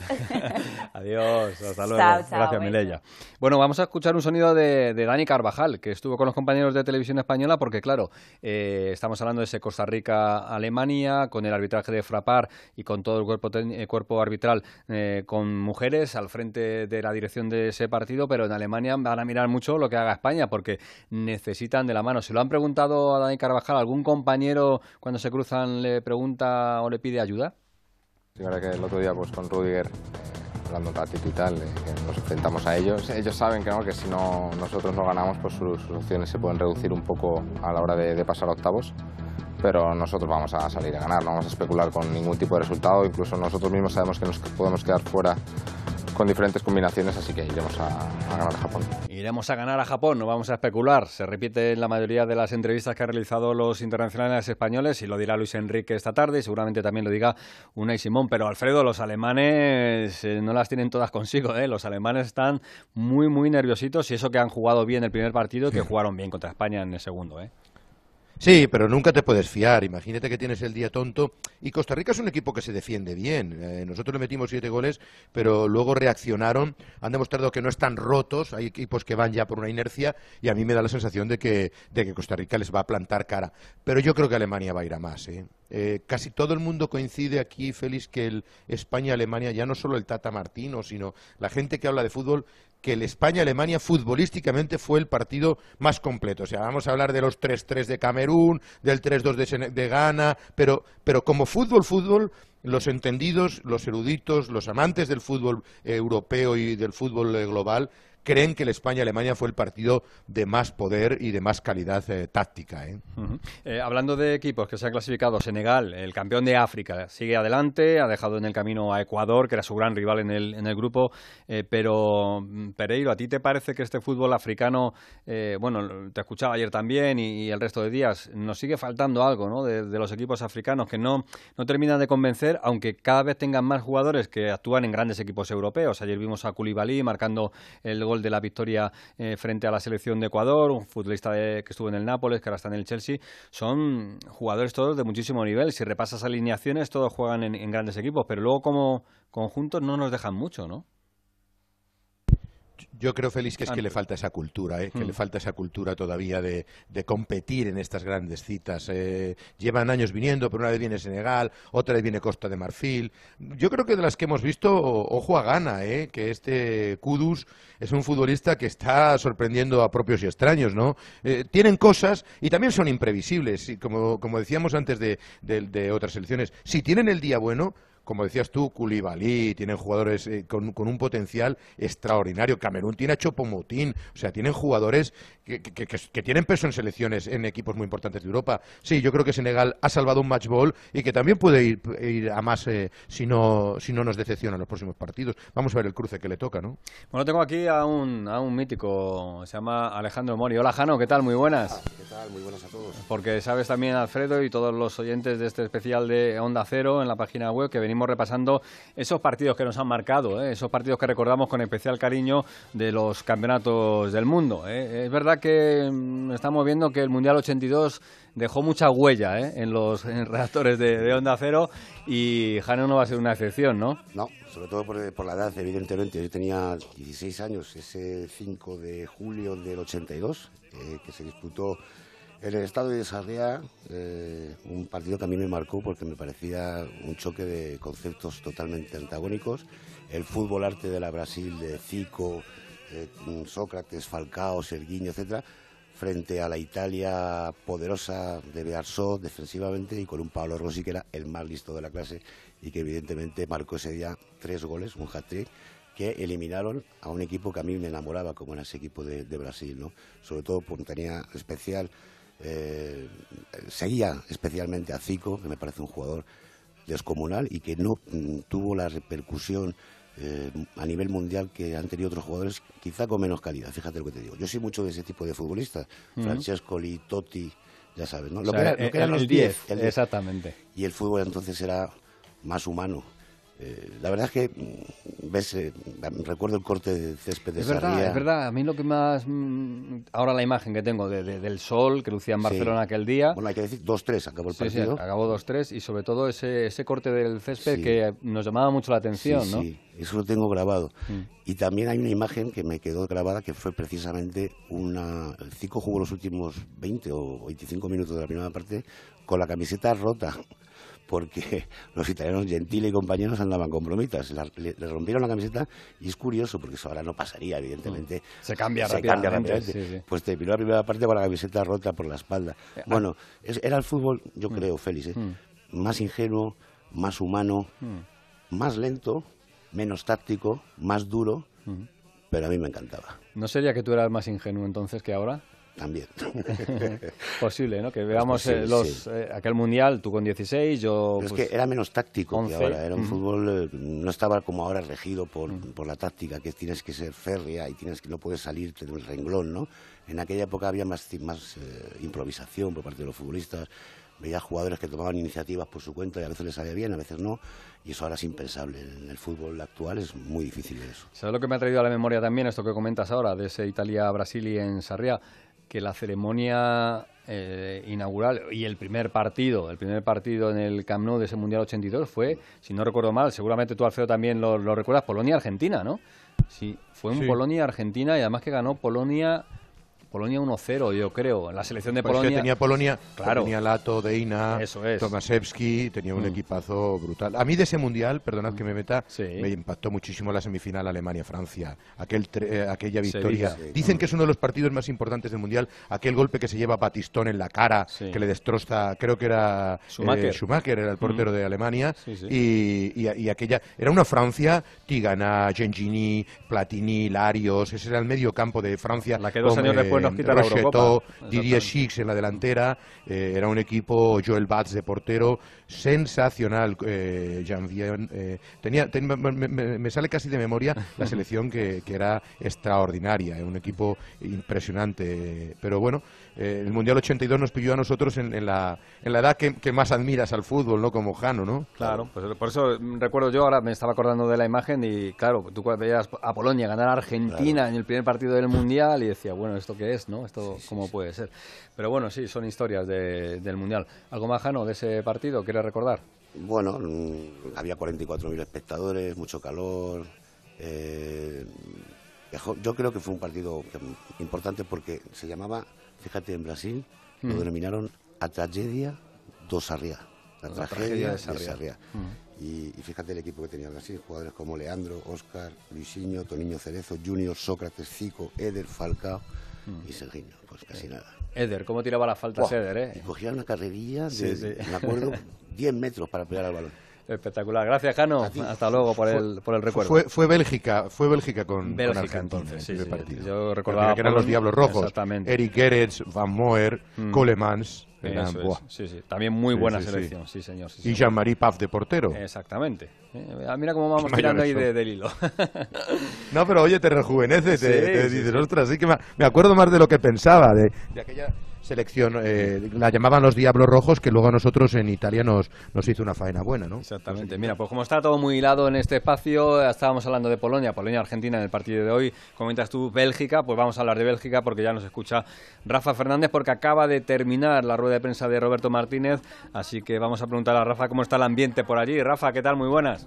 Adiós, hasta luego. Gracias, Mireya. Bueno, vamos a escuchar un sonido de, de Dani Carvajal que estuvo con los compañeros de televisión española, porque claro, eh, estamos hablando de ese Costa Rica-Alemania, con el arbitraje de Frapar y con todo el cuerpo, eh, cuerpo arbitral eh, con mujeres al frente de la dirección de ese partido, pero en Alemania van a mirar mucho lo que haga España, porque necesitan de la mano. ¿Se lo han preguntado a Dani Carvajal? ¿Algún compañero cuando se cruzan le pregunta o le pide ayuda? Sí, ahora que el otro día pues con Rudiger hablando ratito y tal, que nos enfrentamos a ellos. Ellos saben que, ¿no? que si no, nosotros no ganamos, pues sus, opciones se pueden reducir un poco a la hora de, pasar octavos pero nosotros vamos a salir a ganar, no vamos a especular con ningún tipo de resultado, incluso nosotros mismos sabemos que nos podemos quedar fuera con diferentes combinaciones, así que iremos a, ganar a Japón. Iremos a ganar a Japón, no vamos a especular. Se repite en la mayoría de las entrevistas que han realizado los internacionales españoles y lo dirá Luis Enrique esta tarde y seguramente también lo diga Unai Simón. Pero Alfredo, los alemanes eh, no las tienen todas consigo. ¿eh? Los alemanes están muy, muy nerviositos y eso que han jugado bien el primer partido, que jugaron bien contra España en el segundo. ¿eh? Sí, pero nunca te puedes fiar. Imagínate que tienes el día tonto. Y Costa Rica es un equipo que se defiende bien. Eh, nosotros le metimos siete goles, pero luego reaccionaron. Han demostrado que no están rotos. Hay equipos que van ya por una inercia y a mí me da la sensación de que, de que Costa Rica les va a plantar cara. Pero yo creo que Alemania va a ir a más. ¿eh? Eh, casi todo el mundo coincide aquí, Félix, que el España-Alemania, ya no solo el Tata Martino, sino la gente que habla de fútbol, que el España-Alemania futbolísticamente fue el partido más completo. O sea, vamos a hablar de los 3-3 de Camerún, del 3-2 de, de Ghana, pero, pero como fútbol, fútbol, los entendidos, los eruditos, los amantes del fútbol europeo y del fútbol eh, global creen que el España-Alemania fue el partido de más poder y de más calidad eh, táctica. ¿eh? ¿eh? hablando de equipos que se han clasificado, Senegal, el campeón de África, sigue adelante, ha dejado en el camino a Ecuador, que era su gran rival en el, en el grupo, pero mm, Pereiro, ¿a ti te parece que este fútbol africano, bueno, te escuchaba ayer también y, el resto de días, nos sigue faltando algo ¿no? de, los equipos africanos que no, no terminan de convencer, aunque cada vez tengan más jugadores que actúan en grandes equipos europeos? Ayer vimos a Koulibaly marcando el gol de la victoria eh, frente a la selección de Ecuador, un futbolista que estuvo en el Nápoles, que ahora está en el Chelsea. Son jugadores todos de muchísimo nivel. Si repasas alineaciones, todos juegan en grandes equipos, pero luego como conjuntos no nos dejan mucho, ¿no? Yo creo, Félix, que es que le falta esa cultura, ¿eh? que le mm. falta esa cultura todavía de, competir en estas grandes citas. Eh, llevan años viniendo, pero una vez viene Senegal, otra vez viene Costa de Marfil. Yo creo que de las que hemos visto, ojo a gana, ¿eh? que este Kudus es un futbolista que está sorprendiendo a propios y extraños. ¿no? Eh, tienen cosas y también son imprevisibles, y como, decíamos antes de, de otras elecciones. Si tienen el día bueno, como decías tú, Koulibaly, tienen jugadores eh, con, un potencial extraordinario. Camerún tiene a Chopomotín, o sea, tienen jugadores que, tienen peso en selecciones, en equipos muy importantes de Europa. Sí, yo creo que Senegal ha salvado un match ball y que también puede ir, a más eh, si, no, si no nos decepcionan los próximos partidos. Vamos a ver el cruce que le toca, ¿no? Bueno, tengo aquí a un, a un mítico, se llama Alejandro Mori. Hola, Jano, ¿qué tal? Muy buenas. ¿Qué tal? Muy buenas a todos. Porque sabes también, Alfredo, y todos los oyentes de este especial de Onda Cero en la página web que venimos repasando esos partidos que nos han marcado, ¿eh? esos partidos que recordamos con especial cariño de los campeonatos del mundo. ¿eh? Es verdad que mm, estamos viendo que el Mundial 82 dejó mucha huella ¿eh? en los redactores de, Onda Cero y Jano no va a ser una excepción, ¿no? No, sobre todo por, por, la edad, evidentemente. Yo tenía 16 años, ese 5 de julio del 82, que se disputó en el estado de Sarriá, eh, un partido que a mí me marcó porque me parecía un choque de conceptos totalmente antagónicos. El fútbol arte de la Brasil, de Zico, eh, Sócrates, Falcao, Serguiño, etcétera, frente a la Italia poderosa de Bearsó defensivamente y con un Pablo Rossi que era el más listo de la clase y que evidentemente marcó ese día tres goles, un hat-trick que eliminaron a un equipo que a mí me enamoraba como era ese equipo de, de Brasil, ¿no? Sobre todo porque tenía especial eh, seguía especialmente a Zico, que me parece un jugador descomunal y que no mm, tuvo la repercusión eh, a nivel mundial que han tenido otros jugadores quizá con menos calidad, fíjate lo que te digo. Yo soy mucho de ese tipo de futbolistas, Francesco, Totti, ya sabes, ¿no? Lo, que, eran los 10. Exactamente. Y el fútbol entonces era más humano. Eh, la verdad es que mm, ves, eh, recuerdo el corte de césped de es verdad, es verdad. A mí lo que más mm, ahora la imagen que tengo de, del sol que lucía en Barcelona aquel día. Bueno, hay que decir 2-3 acabó el partido. Sí, acabó 2-3 y sobre todo ese, ese corte del césped que nos llamaba mucho la atención, ¿no? Sí, eso lo tengo grabado. Mm. Y también hay una imagen que me quedó grabada que fue precisamente una. El Cico jugó los últimos 20 o 25 minutos de la primera parte con la camiseta rota porque los italianos Gentile y compañeros andaban con bromitas. Le, rompieron la camiseta y es curioso, porque eso ahora no pasaría, evidentemente. Mm. Se cambia rápidamente. Pues te piró la primera parte con la camiseta rota por la espalda. Eh, bueno, era el fútbol, yo mm. creo, Félix, ¿eh? mm. más ingenuo, más humano, más lento, menos táctico, más duro, pero a mí me encantaba. ¿No sería que tú eras más ingenuo entonces que ahora? También. Posible, ¿no? Que veamos eh, los, eh, aquel mundial, tú con 16, yo. es pues, que era menos táctico que ahora. Era un fútbol, eh, no estaba como ahora regido por, por la táctica, que tienes que ser férrea y tienes que no puedes salirte del renglón, ¿no? En aquella época había más, más improvisación por parte de los futbolistas. Veía jugadores que tomaban iniciativas por su cuenta y a veces les salía bien, a veces no. Y eso ahora es impensable. En el fútbol actual es muy difícil eso. ¿Sabes lo que me ha traído a la memoria también, esto que comentas ahora, de ese Italia-Brasil y en Sarriá? Que la ceremonia eh, inaugural y el primer partido, el primer partido en el Camp Nou de ese Mundial 82 fue, si no recuerdo mal, seguramente tú Alfredo también lo, recuerdas, Polonia-Argentina, ¿no? Sí, fue un Polonia-Argentina y además que ganó Polonia Polonia 1-0, yo creo. La selección de pues Polonia. tenía Polonia, claro. tenía Lato, Deina, Tomaszewski, tenía un mm. equipazo brutal. A mí de ese mundial, perdonad que me meta, me impactó muchísimo la semifinal Alemania-Francia. Aquel eh, aquella victoria. Dicen que es uno de los partidos más importantes del mundial. Aquel golpe que se lleva Batistón en la cara, que le destroza, creo que era Schumacher, eh, Schumacher era el portero mm. de Alemania. Y, y, aquella. Era una Francia, Tigana, Gengini, Platini, Larios. Ese era el medio campo de Francia. La que dos años después Didier Schick en la delantera, eh, era un equipo, Joel Batz de portero, sensacional. Eh, eh tenía, me, sale casi de memoria la selección que, que era extraordinaria, un equipo impresionante. Pero bueno, eh, el Mundial 82 nos pilló a nosotros en, la, en la edad que, más admiras al fútbol, ¿no? Como Jano, ¿no? Claro, pues por eso recuerdo yo, ahora me estaba acordando de la imagen y claro, tú veías a Polonia ganar a Argentina en el primer partido del Mundial y decía, bueno, ¿esto qué es, no? ¿Esto cómo puede ser? Pero bueno, sí, son historias del Mundial. ¿Algo más, Jano, de ese partido? ¿Quieres recordar? Bueno, mm, había 44.000 espectadores, mucho calor. Eh, yo creo que fue un partido importante porque se llamaba Fíjate, en Brasil lo mm. denominaron a tragedia do Sarriá. La, tragedia, de Sarriá. Mm. Y, fíjate el equipo que tenía Brasil, jugadores como Leandro, Oscar, Luisinho, Toniño Cerezo, Junior, Sócrates, Zico, Eder, Falcao mm. y Serginho. Pues casi nada. Eder, ¿cómo tiraba las faltas Eder, eh? Y cogía una carrerilla de, me acuerdo, 10 metros para pegar al balón. Espectacular. Gracias, Jano. Hasta luego por el, por el recuerdo. Fue, fue Bélgica, fue Bélgica con, Bélgica, entonces, sí, sí, Yo recordaba que eran los Diablos Rojos. Exactamente. Eric Gerets, Van Moer, mm. Colemans. sí, sí. También muy buena selección, sí, señor. y Jean-Marie Paf de portero. Exactamente. Eh, mira cómo vamos tirando ahí de, del hilo. no, pero oye, te rejuvenece, te, dices, ostras, sí que me, acuerdo más de lo que pensaba, de, de aquella selección, eh, la llamaban los Diablos Rojos, que luego a nosotros en Italia nos, nos hizo una faena buena, ¿no? Exactamente. Mira, pues como está todo muy hilado en este espacio, estábamos hablando de Polonia, Polonia-Argentina en el partido de hoy, comentas tú Bélgica, pues vamos a hablar de Bélgica porque ya nos escucha Rafa Fernández porque acaba de terminar la rueda de prensa de Roberto Martínez, así que vamos a preguntar a Rafa cómo está el ambiente por allí. Rafa, ¿qué tal? Muy buenas.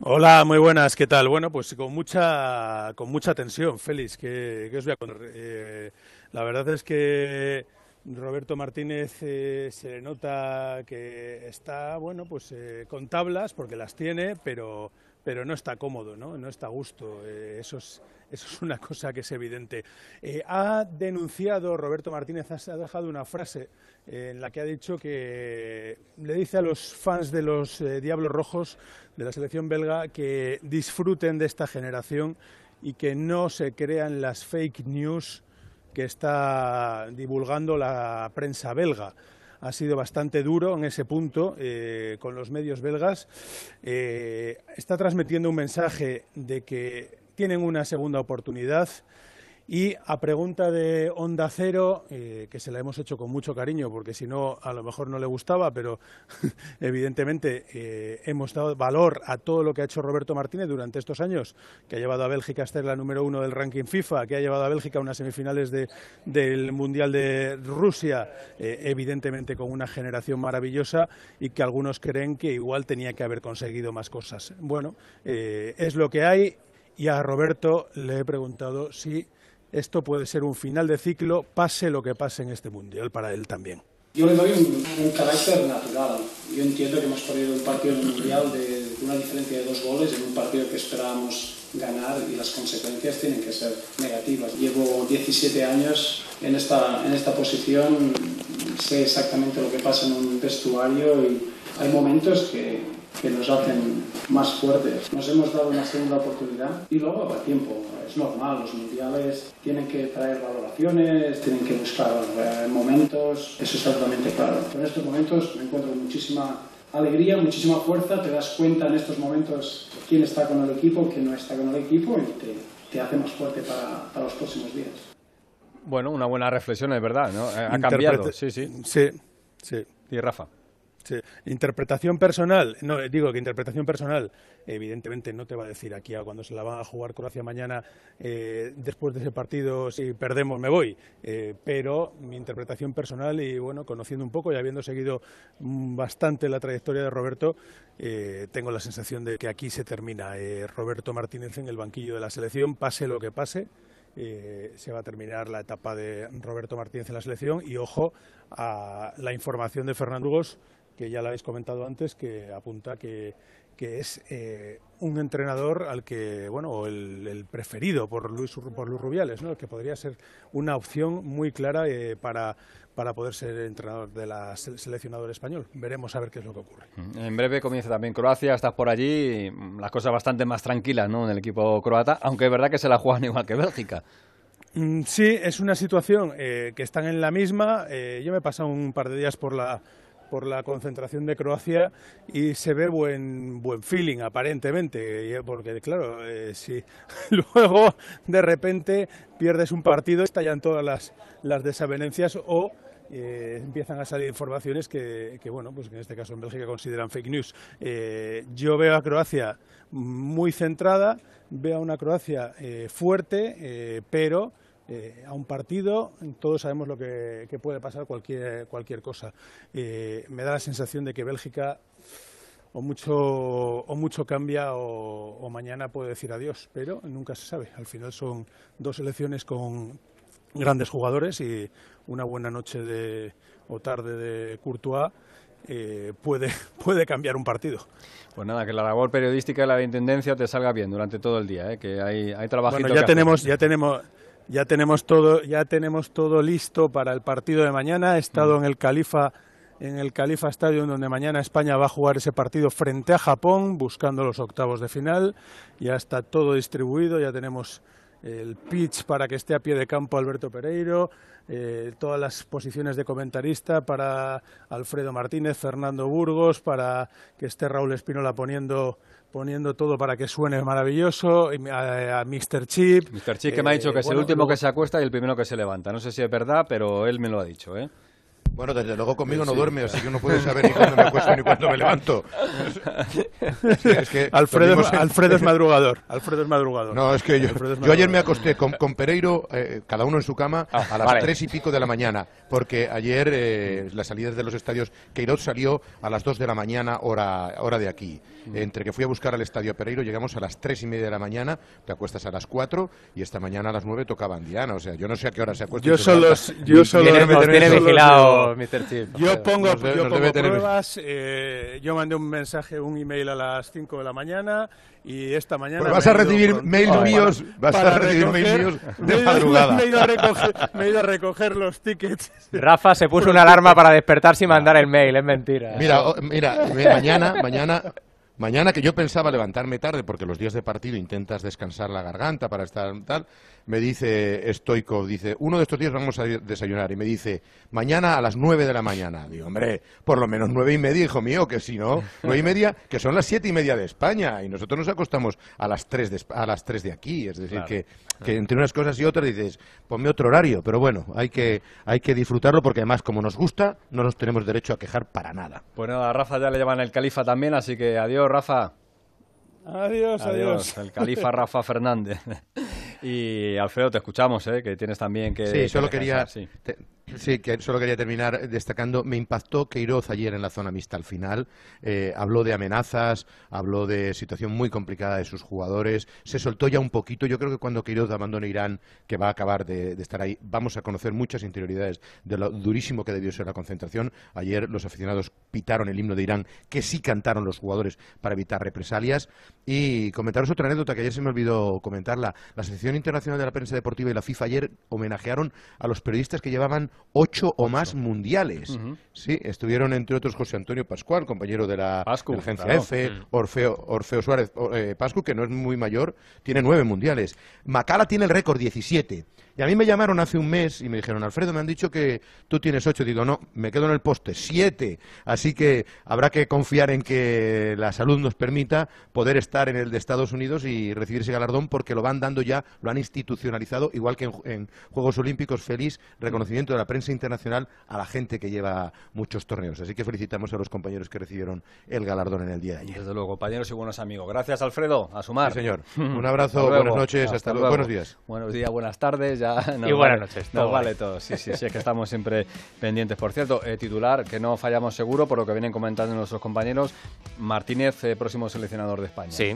Hola, muy buenas, ¿qué tal? Bueno, pues con mucha, con mucha tensión, Félix, que, os voy a contar. Eh, la verdad es que Roberto Martínez eh, se le nota que está, bueno, pues eh, con tablas, porque las tiene, pero, pero no está cómodo, ¿no? No está a gusto. Eh, eso, es, eso es una cosa que es evidente. ha denunciado, Roberto Martínez ha dejado una frase en la que ha dicho que le dice a los fans de los Diablos Rojos de la selección belga que disfruten de esta generación y que no se crean las fake news que está divulgando la prensa belga. ha sido bastante duro en ese punto eh, con los medios belgas. Eh, está transmitiendo un mensaje de que tienen una segunda oportunidad. Y a pregunta de Onda Cero, eh, que se la hemos hecho con mucho cariño, porque si no, a lo mejor no le gustaba, pero evidentemente eh, hemos dado valor a todo lo que ha hecho Roberto Martínez durante estos años, que ha llevado a Bélgica a ser la número uno del ranking FIFA, que ha llevado a Bélgica a unas semifinales del Mundial de Rusia, eh, evidentemente con una generación maravillosa y que algunos creen que igual tenía que haber conseguido más cosas. Bueno, es lo que hay y a Roberto le he preguntado si esto puede ser un final de ciclo, pase lo que pase en este Mundial para él también. Yo le doy un, carácter natural. Yo entiendo que hemos perdido un partido en el Mundial de una diferencia de dos goles en un partido que esperábamos ganar y las consecuencias tienen que ser negativas. Llevo 17 años en esta, en esta posición, sé exactamente lo que pasa en un vestuario y hay momentos que, que nos hacen más fuertes. Nos hemos dado una segunda oportunidad y luego a tiempo es normal, los mundiales tienen que traer valoraciones, tienen que buscar eh, momentos, eso es totalmente claro. Pero en estos momentos me encuentro muchísima alegría, muchísima fuerza, te das cuenta en estos momentos quién está con el equipo, quién no está con el equipo y te, te hace más fuerte para, para, los próximos días. Bueno, una buena reflexión, es verdad, ¿no? Eh, ha cambiado, sí, sí. Sí, sí. Y Rafa. Interpretación personal, no, digo que interpretación personal, evidentemente no te va a decir aquí a cuando se la van a jugar Croacia mañana, eh, después de ese partido, si perdemos me voy, eh, pero mi interpretación personal y bueno, conociendo un poco y habiendo seguido bastante la trayectoria de Roberto, eh, tengo la sensación de que aquí se termina. Roberto Martínez en el banquillo de la selección, pase lo que pase. se va a terminar la etapa de Roberto Martínez en la selección. Y ojo a la información de Fernando Hugos que ya lo habéis comentado antes, que apunta que, que es eh, un entrenador al que, bueno, el, preferido por Luis, por Luis Rubiales, ¿no? que podría ser una opción muy clara eh, para, para poder ser entrenador de la seleccionador español. Veremos a ver qué es lo que ocurre. Mm, en breve comienza también Croacia, estás por allí, las cosas bastante más tranquilas ¿no? en el equipo croata, aunque es verdad que se la juegan igual que Bélgica. Mm, sí, es una situación eh, que están en la misma. yo me he pasado un par de días por la por la concentración de Croacia y se ve buen, buen feeling aparentemente, porque claro, eh, si luego de repente pierdes un partido, estallan todas las, las desavenencias o eh, empiezan a salir informaciones que, bueno, pues en este caso en Bélgica consideran fake news. Eh, yo veo a Croacia muy centrada, veo a una Croacia fuerte, pero eh, a un partido, todos sabemos lo que, puede pasar cualquier, cualquier cosa. Eh, me da la sensación de que Bélgica o mucho, o mucho cambia o, mañana puede decir adiós, pero nunca se sabe. Al final son dos elecciones con grandes jugadores y una buena noche de, o tarde de Courtois eh, puede, puede cambiar un partido. Pues nada, que la labor periodística y la de intendencia te salga bien durante todo el día, que hay, hay Bueno, ya tenemos, ya tenemos ya tenemos todo, ya tenemos todo listo para el partido de mañana. He estado mm. en el Califa en el Califa Stadium donde mañana España va a jugar ese partido frente a Japón buscando los octavos de final. Ya está todo distribuido, ya tenemos el pitch para que esté a pie de campo Alberto Pereiro, eh, todas las posiciones de comentarista para Alfredo Martínez, Fernando Burgos, para que esté Raúl Espinola poniendo poniendo todo para que suene maravilloso, a, a Mr. Chip. Mr. Chip que me ha dicho que es el eh, último que se acuesta y el primero que se levanta. No sé si es verdad, pero él me lo ha dicho, ¿eh? Bueno, desde luego conmigo no duerme, así que no puede saber ni cuándo me acuesto ni cuándo me levanto. Alfredo, es madrugador. Alfredo es madrugador. No, es que yo, yo ayer me acosté con, con Pereiro, eh, cada uno en su cama, ah, a las tres y pico de la mañana, porque ayer eh, las salidas de los estadios, Queiroz salió a las dos de la mañana, hora, hora de aquí. Mm. Entre que fui a buscar al estadio Pereiro, llegamos a las tres y media de la mañana, te acuestas a las cuatro y esta mañana a las nueve tocaba Andiana. O sea, yo no sé a qué hora se acuesta. Yo solo, yo solo tiene vigilado yo pongo, yo pongo pruebas. Eh, yo mandé un mensaje, un email a las 5 de la mañana y esta mañana. Pues vas a recibir mails míos. Vas a recibir mails míos de madrugada. Me he, ido a recoger, me he ido a recoger los tickets. Rafa se puso una alarma para despertarse y mandar el mail, es mentira. Mira, mira, mañana, mañana Mañana que yo pensaba levantarme tarde porque los días de partido intentas descansar la garganta para estar tal, me dice Stoikov, dice, uno de estos días vamos a desayunar y me dice, mañana a las nueve de la mañana. Digo, hombre, por lo menos nueve y media, hijo mío, que si no, nueve y media, que son las siete y media de España y nosotros nos acostamos a las tres de, a las tres de aquí. Es decir, que, que, entre unas cosas y otras dices, ponme otro horario, pero bueno, hay que, hay que disfrutarlo porque además como nos gusta, no nos tenemos derecho a quejar para nada. Pues nada, a Rafa ya le llaman el califa también, así que adiós, Rafa. Adiós, adiós. El califa Rafa Fernández. y Alfredo, te escuchamos, ¿eh? que tienes también que. Sí, solo quería. Sí, que solo quería terminar destacando, me impactó Queiroz ayer en la zona mixta al final, eh, habló de amenazas, habló de situación muy complicada de sus jugadores, se soltó ya un poquito, yo creo que cuando Queiroz abandone Irán, que va a acabar de, estar ahí, vamos a conocer muchas interioridades de lo durísimo que debió ser la concentración. Ayer los aficionados pitaron el himno de Irán, que sí cantaron los jugadores para evitar represalias. Y comentaros otra anécdota que ayer se me olvidó comentarla. La Asociación Internacional de la Prensa Deportiva y la FIFA ayer homenajearon a los periodistas que llevaban ocho o más mundiales. Sí, estuvieron entre otros José Antonio Pascual, compañero de la, agencia F, mm. Orfeo, Orfeo Suárez eh, Pascu, que no es muy mayor, tiene nueve mundiales. Macala tiene el récord, 17. Y a mí me llamaron hace un mes y me dijeron, Alfredo, me han dicho que tú tienes ocho. Digo, no, me quedo en el poste, siete. Así que habrá que confiar en que la salud nos permita poder estar en el de Estados Unidos y recibir ese galardón porque lo van dando ya, lo han institucionalizado, igual que en, Juegos Olímpicos. Feliz reconocimiento de la prensa internacional a la gente que lleva muchos torneos. Así que felicitamos a los compañeros que recibieron el galardón en el día de ayer. Desde luego, compañeros y buenos amigos. Gracias, Alfredo. A sumar. Sí, señor. Un abrazo, buenas noches, hasta, luego. Buenos días. Buenos días, buenas tardes y buenas noches. Nos vale todo. Sí, sí, sí, es que estamos siempre pendientes. Por cierto, eh, titular, que no fallamos seguro, por lo que vienen comentando nuestros compañeros, Martínez, eh, próximo seleccionador de España. Sí.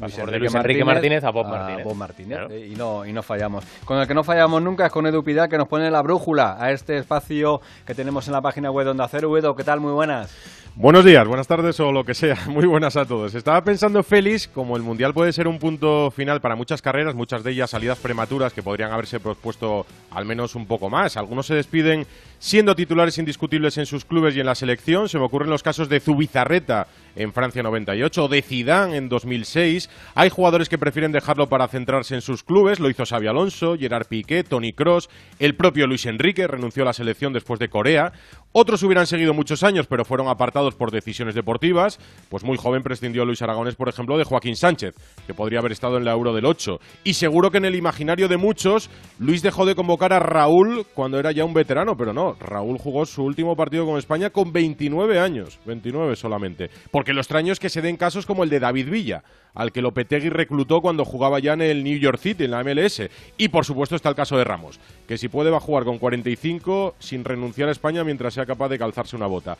Luis Enrique, Martínez, a Bob Martínez. Eh, y, no, y no fallamos. Con el que no fallamos nunca es con Edu Pidal, que nos pone la brújula a este espacio que tenemos en la página web de Onda Cero. Edu, ¿qué tal? Muy buenas. Buenos días, buenas tardes o lo que sea. Muy buenas a todos. Estaba pensando, Félix, como el Mundial puede ser un punto final para muchas carreras, muchas de ellas salidas prematuras que podrían haberse propuesto al menos un poco más. Algunos se despiden siendo titulares indiscutibles en sus clubes y en la selección. Se me ocurren los casos de Zubizarreta en Francia 98 o de Zidane en 2006. Hay jugadores que prefieren dejarlo para centrarse en sus clubes. Lo hizo Xavi Alonso, Gerard Piqué, Tony Cross, el propio Luis Enrique renunció a la selección después de Corea. Otros hubieran seguido muchos años, pero fueron apartados por decisiones deportivas. Pues muy joven prescindió Luis Aragones, por ejemplo, de Joaquín Sánchez, que podría haber estado en la Euro del 8. Y seguro que en el imaginario de muchos, Luis dejó de convocar a Raúl cuando era ya un veterano, pero no, Raúl jugó su último partido con España con 29 años, 29 solamente. Porque lo extraño es que se den casos como el de David Villa, al que Lopetegui reclutó cuando jugaba ya en el New York City, en la MLS. Y por supuesto está el caso de Ramos, que si puede va a jugar con 45 sin renunciar a España mientras sea capaz de calzarse una bota.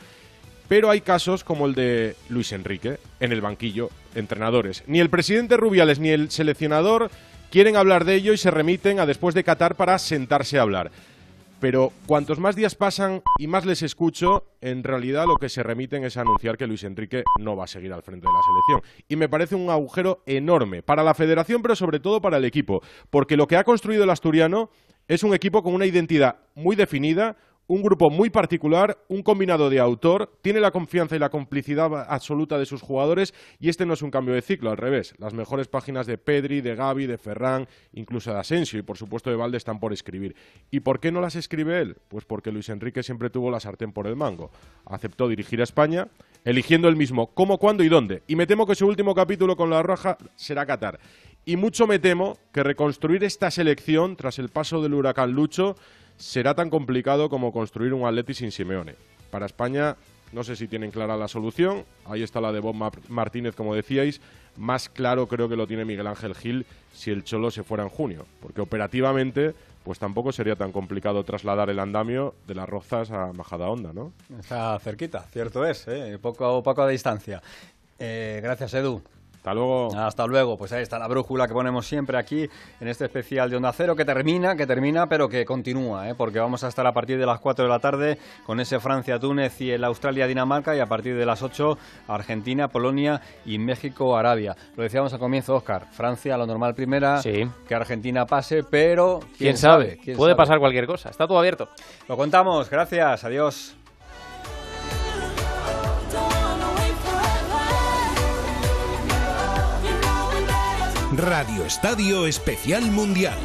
Pero hay casos como el de Luis Enrique, en el banquillo, entrenadores. Ni el presidente Rubiales ni el seleccionador quieren hablar de ello y se remiten a después de Qatar para sentarse a hablar pero cuantos más días pasan y más les escucho, en realidad lo que se remiten es anunciar que Luis Enrique no va a seguir al frente de la selección. Y me parece un agujero enorme para la federación, pero sobre todo para el equipo, porque lo que ha construido el asturiano es un equipo con una identidad muy definida, un grupo muy particular, un combinado de autor, tiene la confianza y la complicidad absoluta de sus jugadores y este no es un cambio de ciclo, al revés. Las mejores páginas de Pedri, de Gaby, de Ferran, incluso de Asensio y por supuesto de Valde están por escribir. ¿Y por qué no las escribe él? Pues porque Luis Enrique siempre tuvo la sartén por el mango. Aceptó dirigir a España, eligiendo él mismo cómo, cuándo y dónde. Y me temo que su último capítulo con la Roja será Qatar. Y mucho me temo que reconstruir esta selección tras el paso del huracán Lucho será tan complicado como construir un Atleti sin Simeone. Para España no sé si tienen clara la solución. Ahí está la de Bob Martínez, como decíais. Más claro creo que lo tiene Miguel Ángel Gil si el Cholo se fuera en junio. Porque operativamente, pues tampoco sería tan complicado trasladar el andamio de las Rozas a Majadahonda, ¿no? Está cerquita, cierto es, ¿eh? poco, poco a distancia. Eh, gracias, Edu. Hasta luego. Hasta luego. Pues ahí está la brújula que ponemos siempre aquí en este especial de Onda Cero que termina, que termina, pero que continúa, ¿eh? porque vamos a estar a partir de las 4 de la tarde con ese Francia-Túnez y el Australia-Dinamarca y a partir de las 8 Argentina, Polonia y México-Arabia. Lo decíamos al comienzo, Oscar. Francia, lo normal primera, que Argentina pase, pero quién, sabe. Puede pasar cualquier cosa. Está todo abierto. Lo contamos. Gracias. Adiós. Radio Estadio Especial Mundial.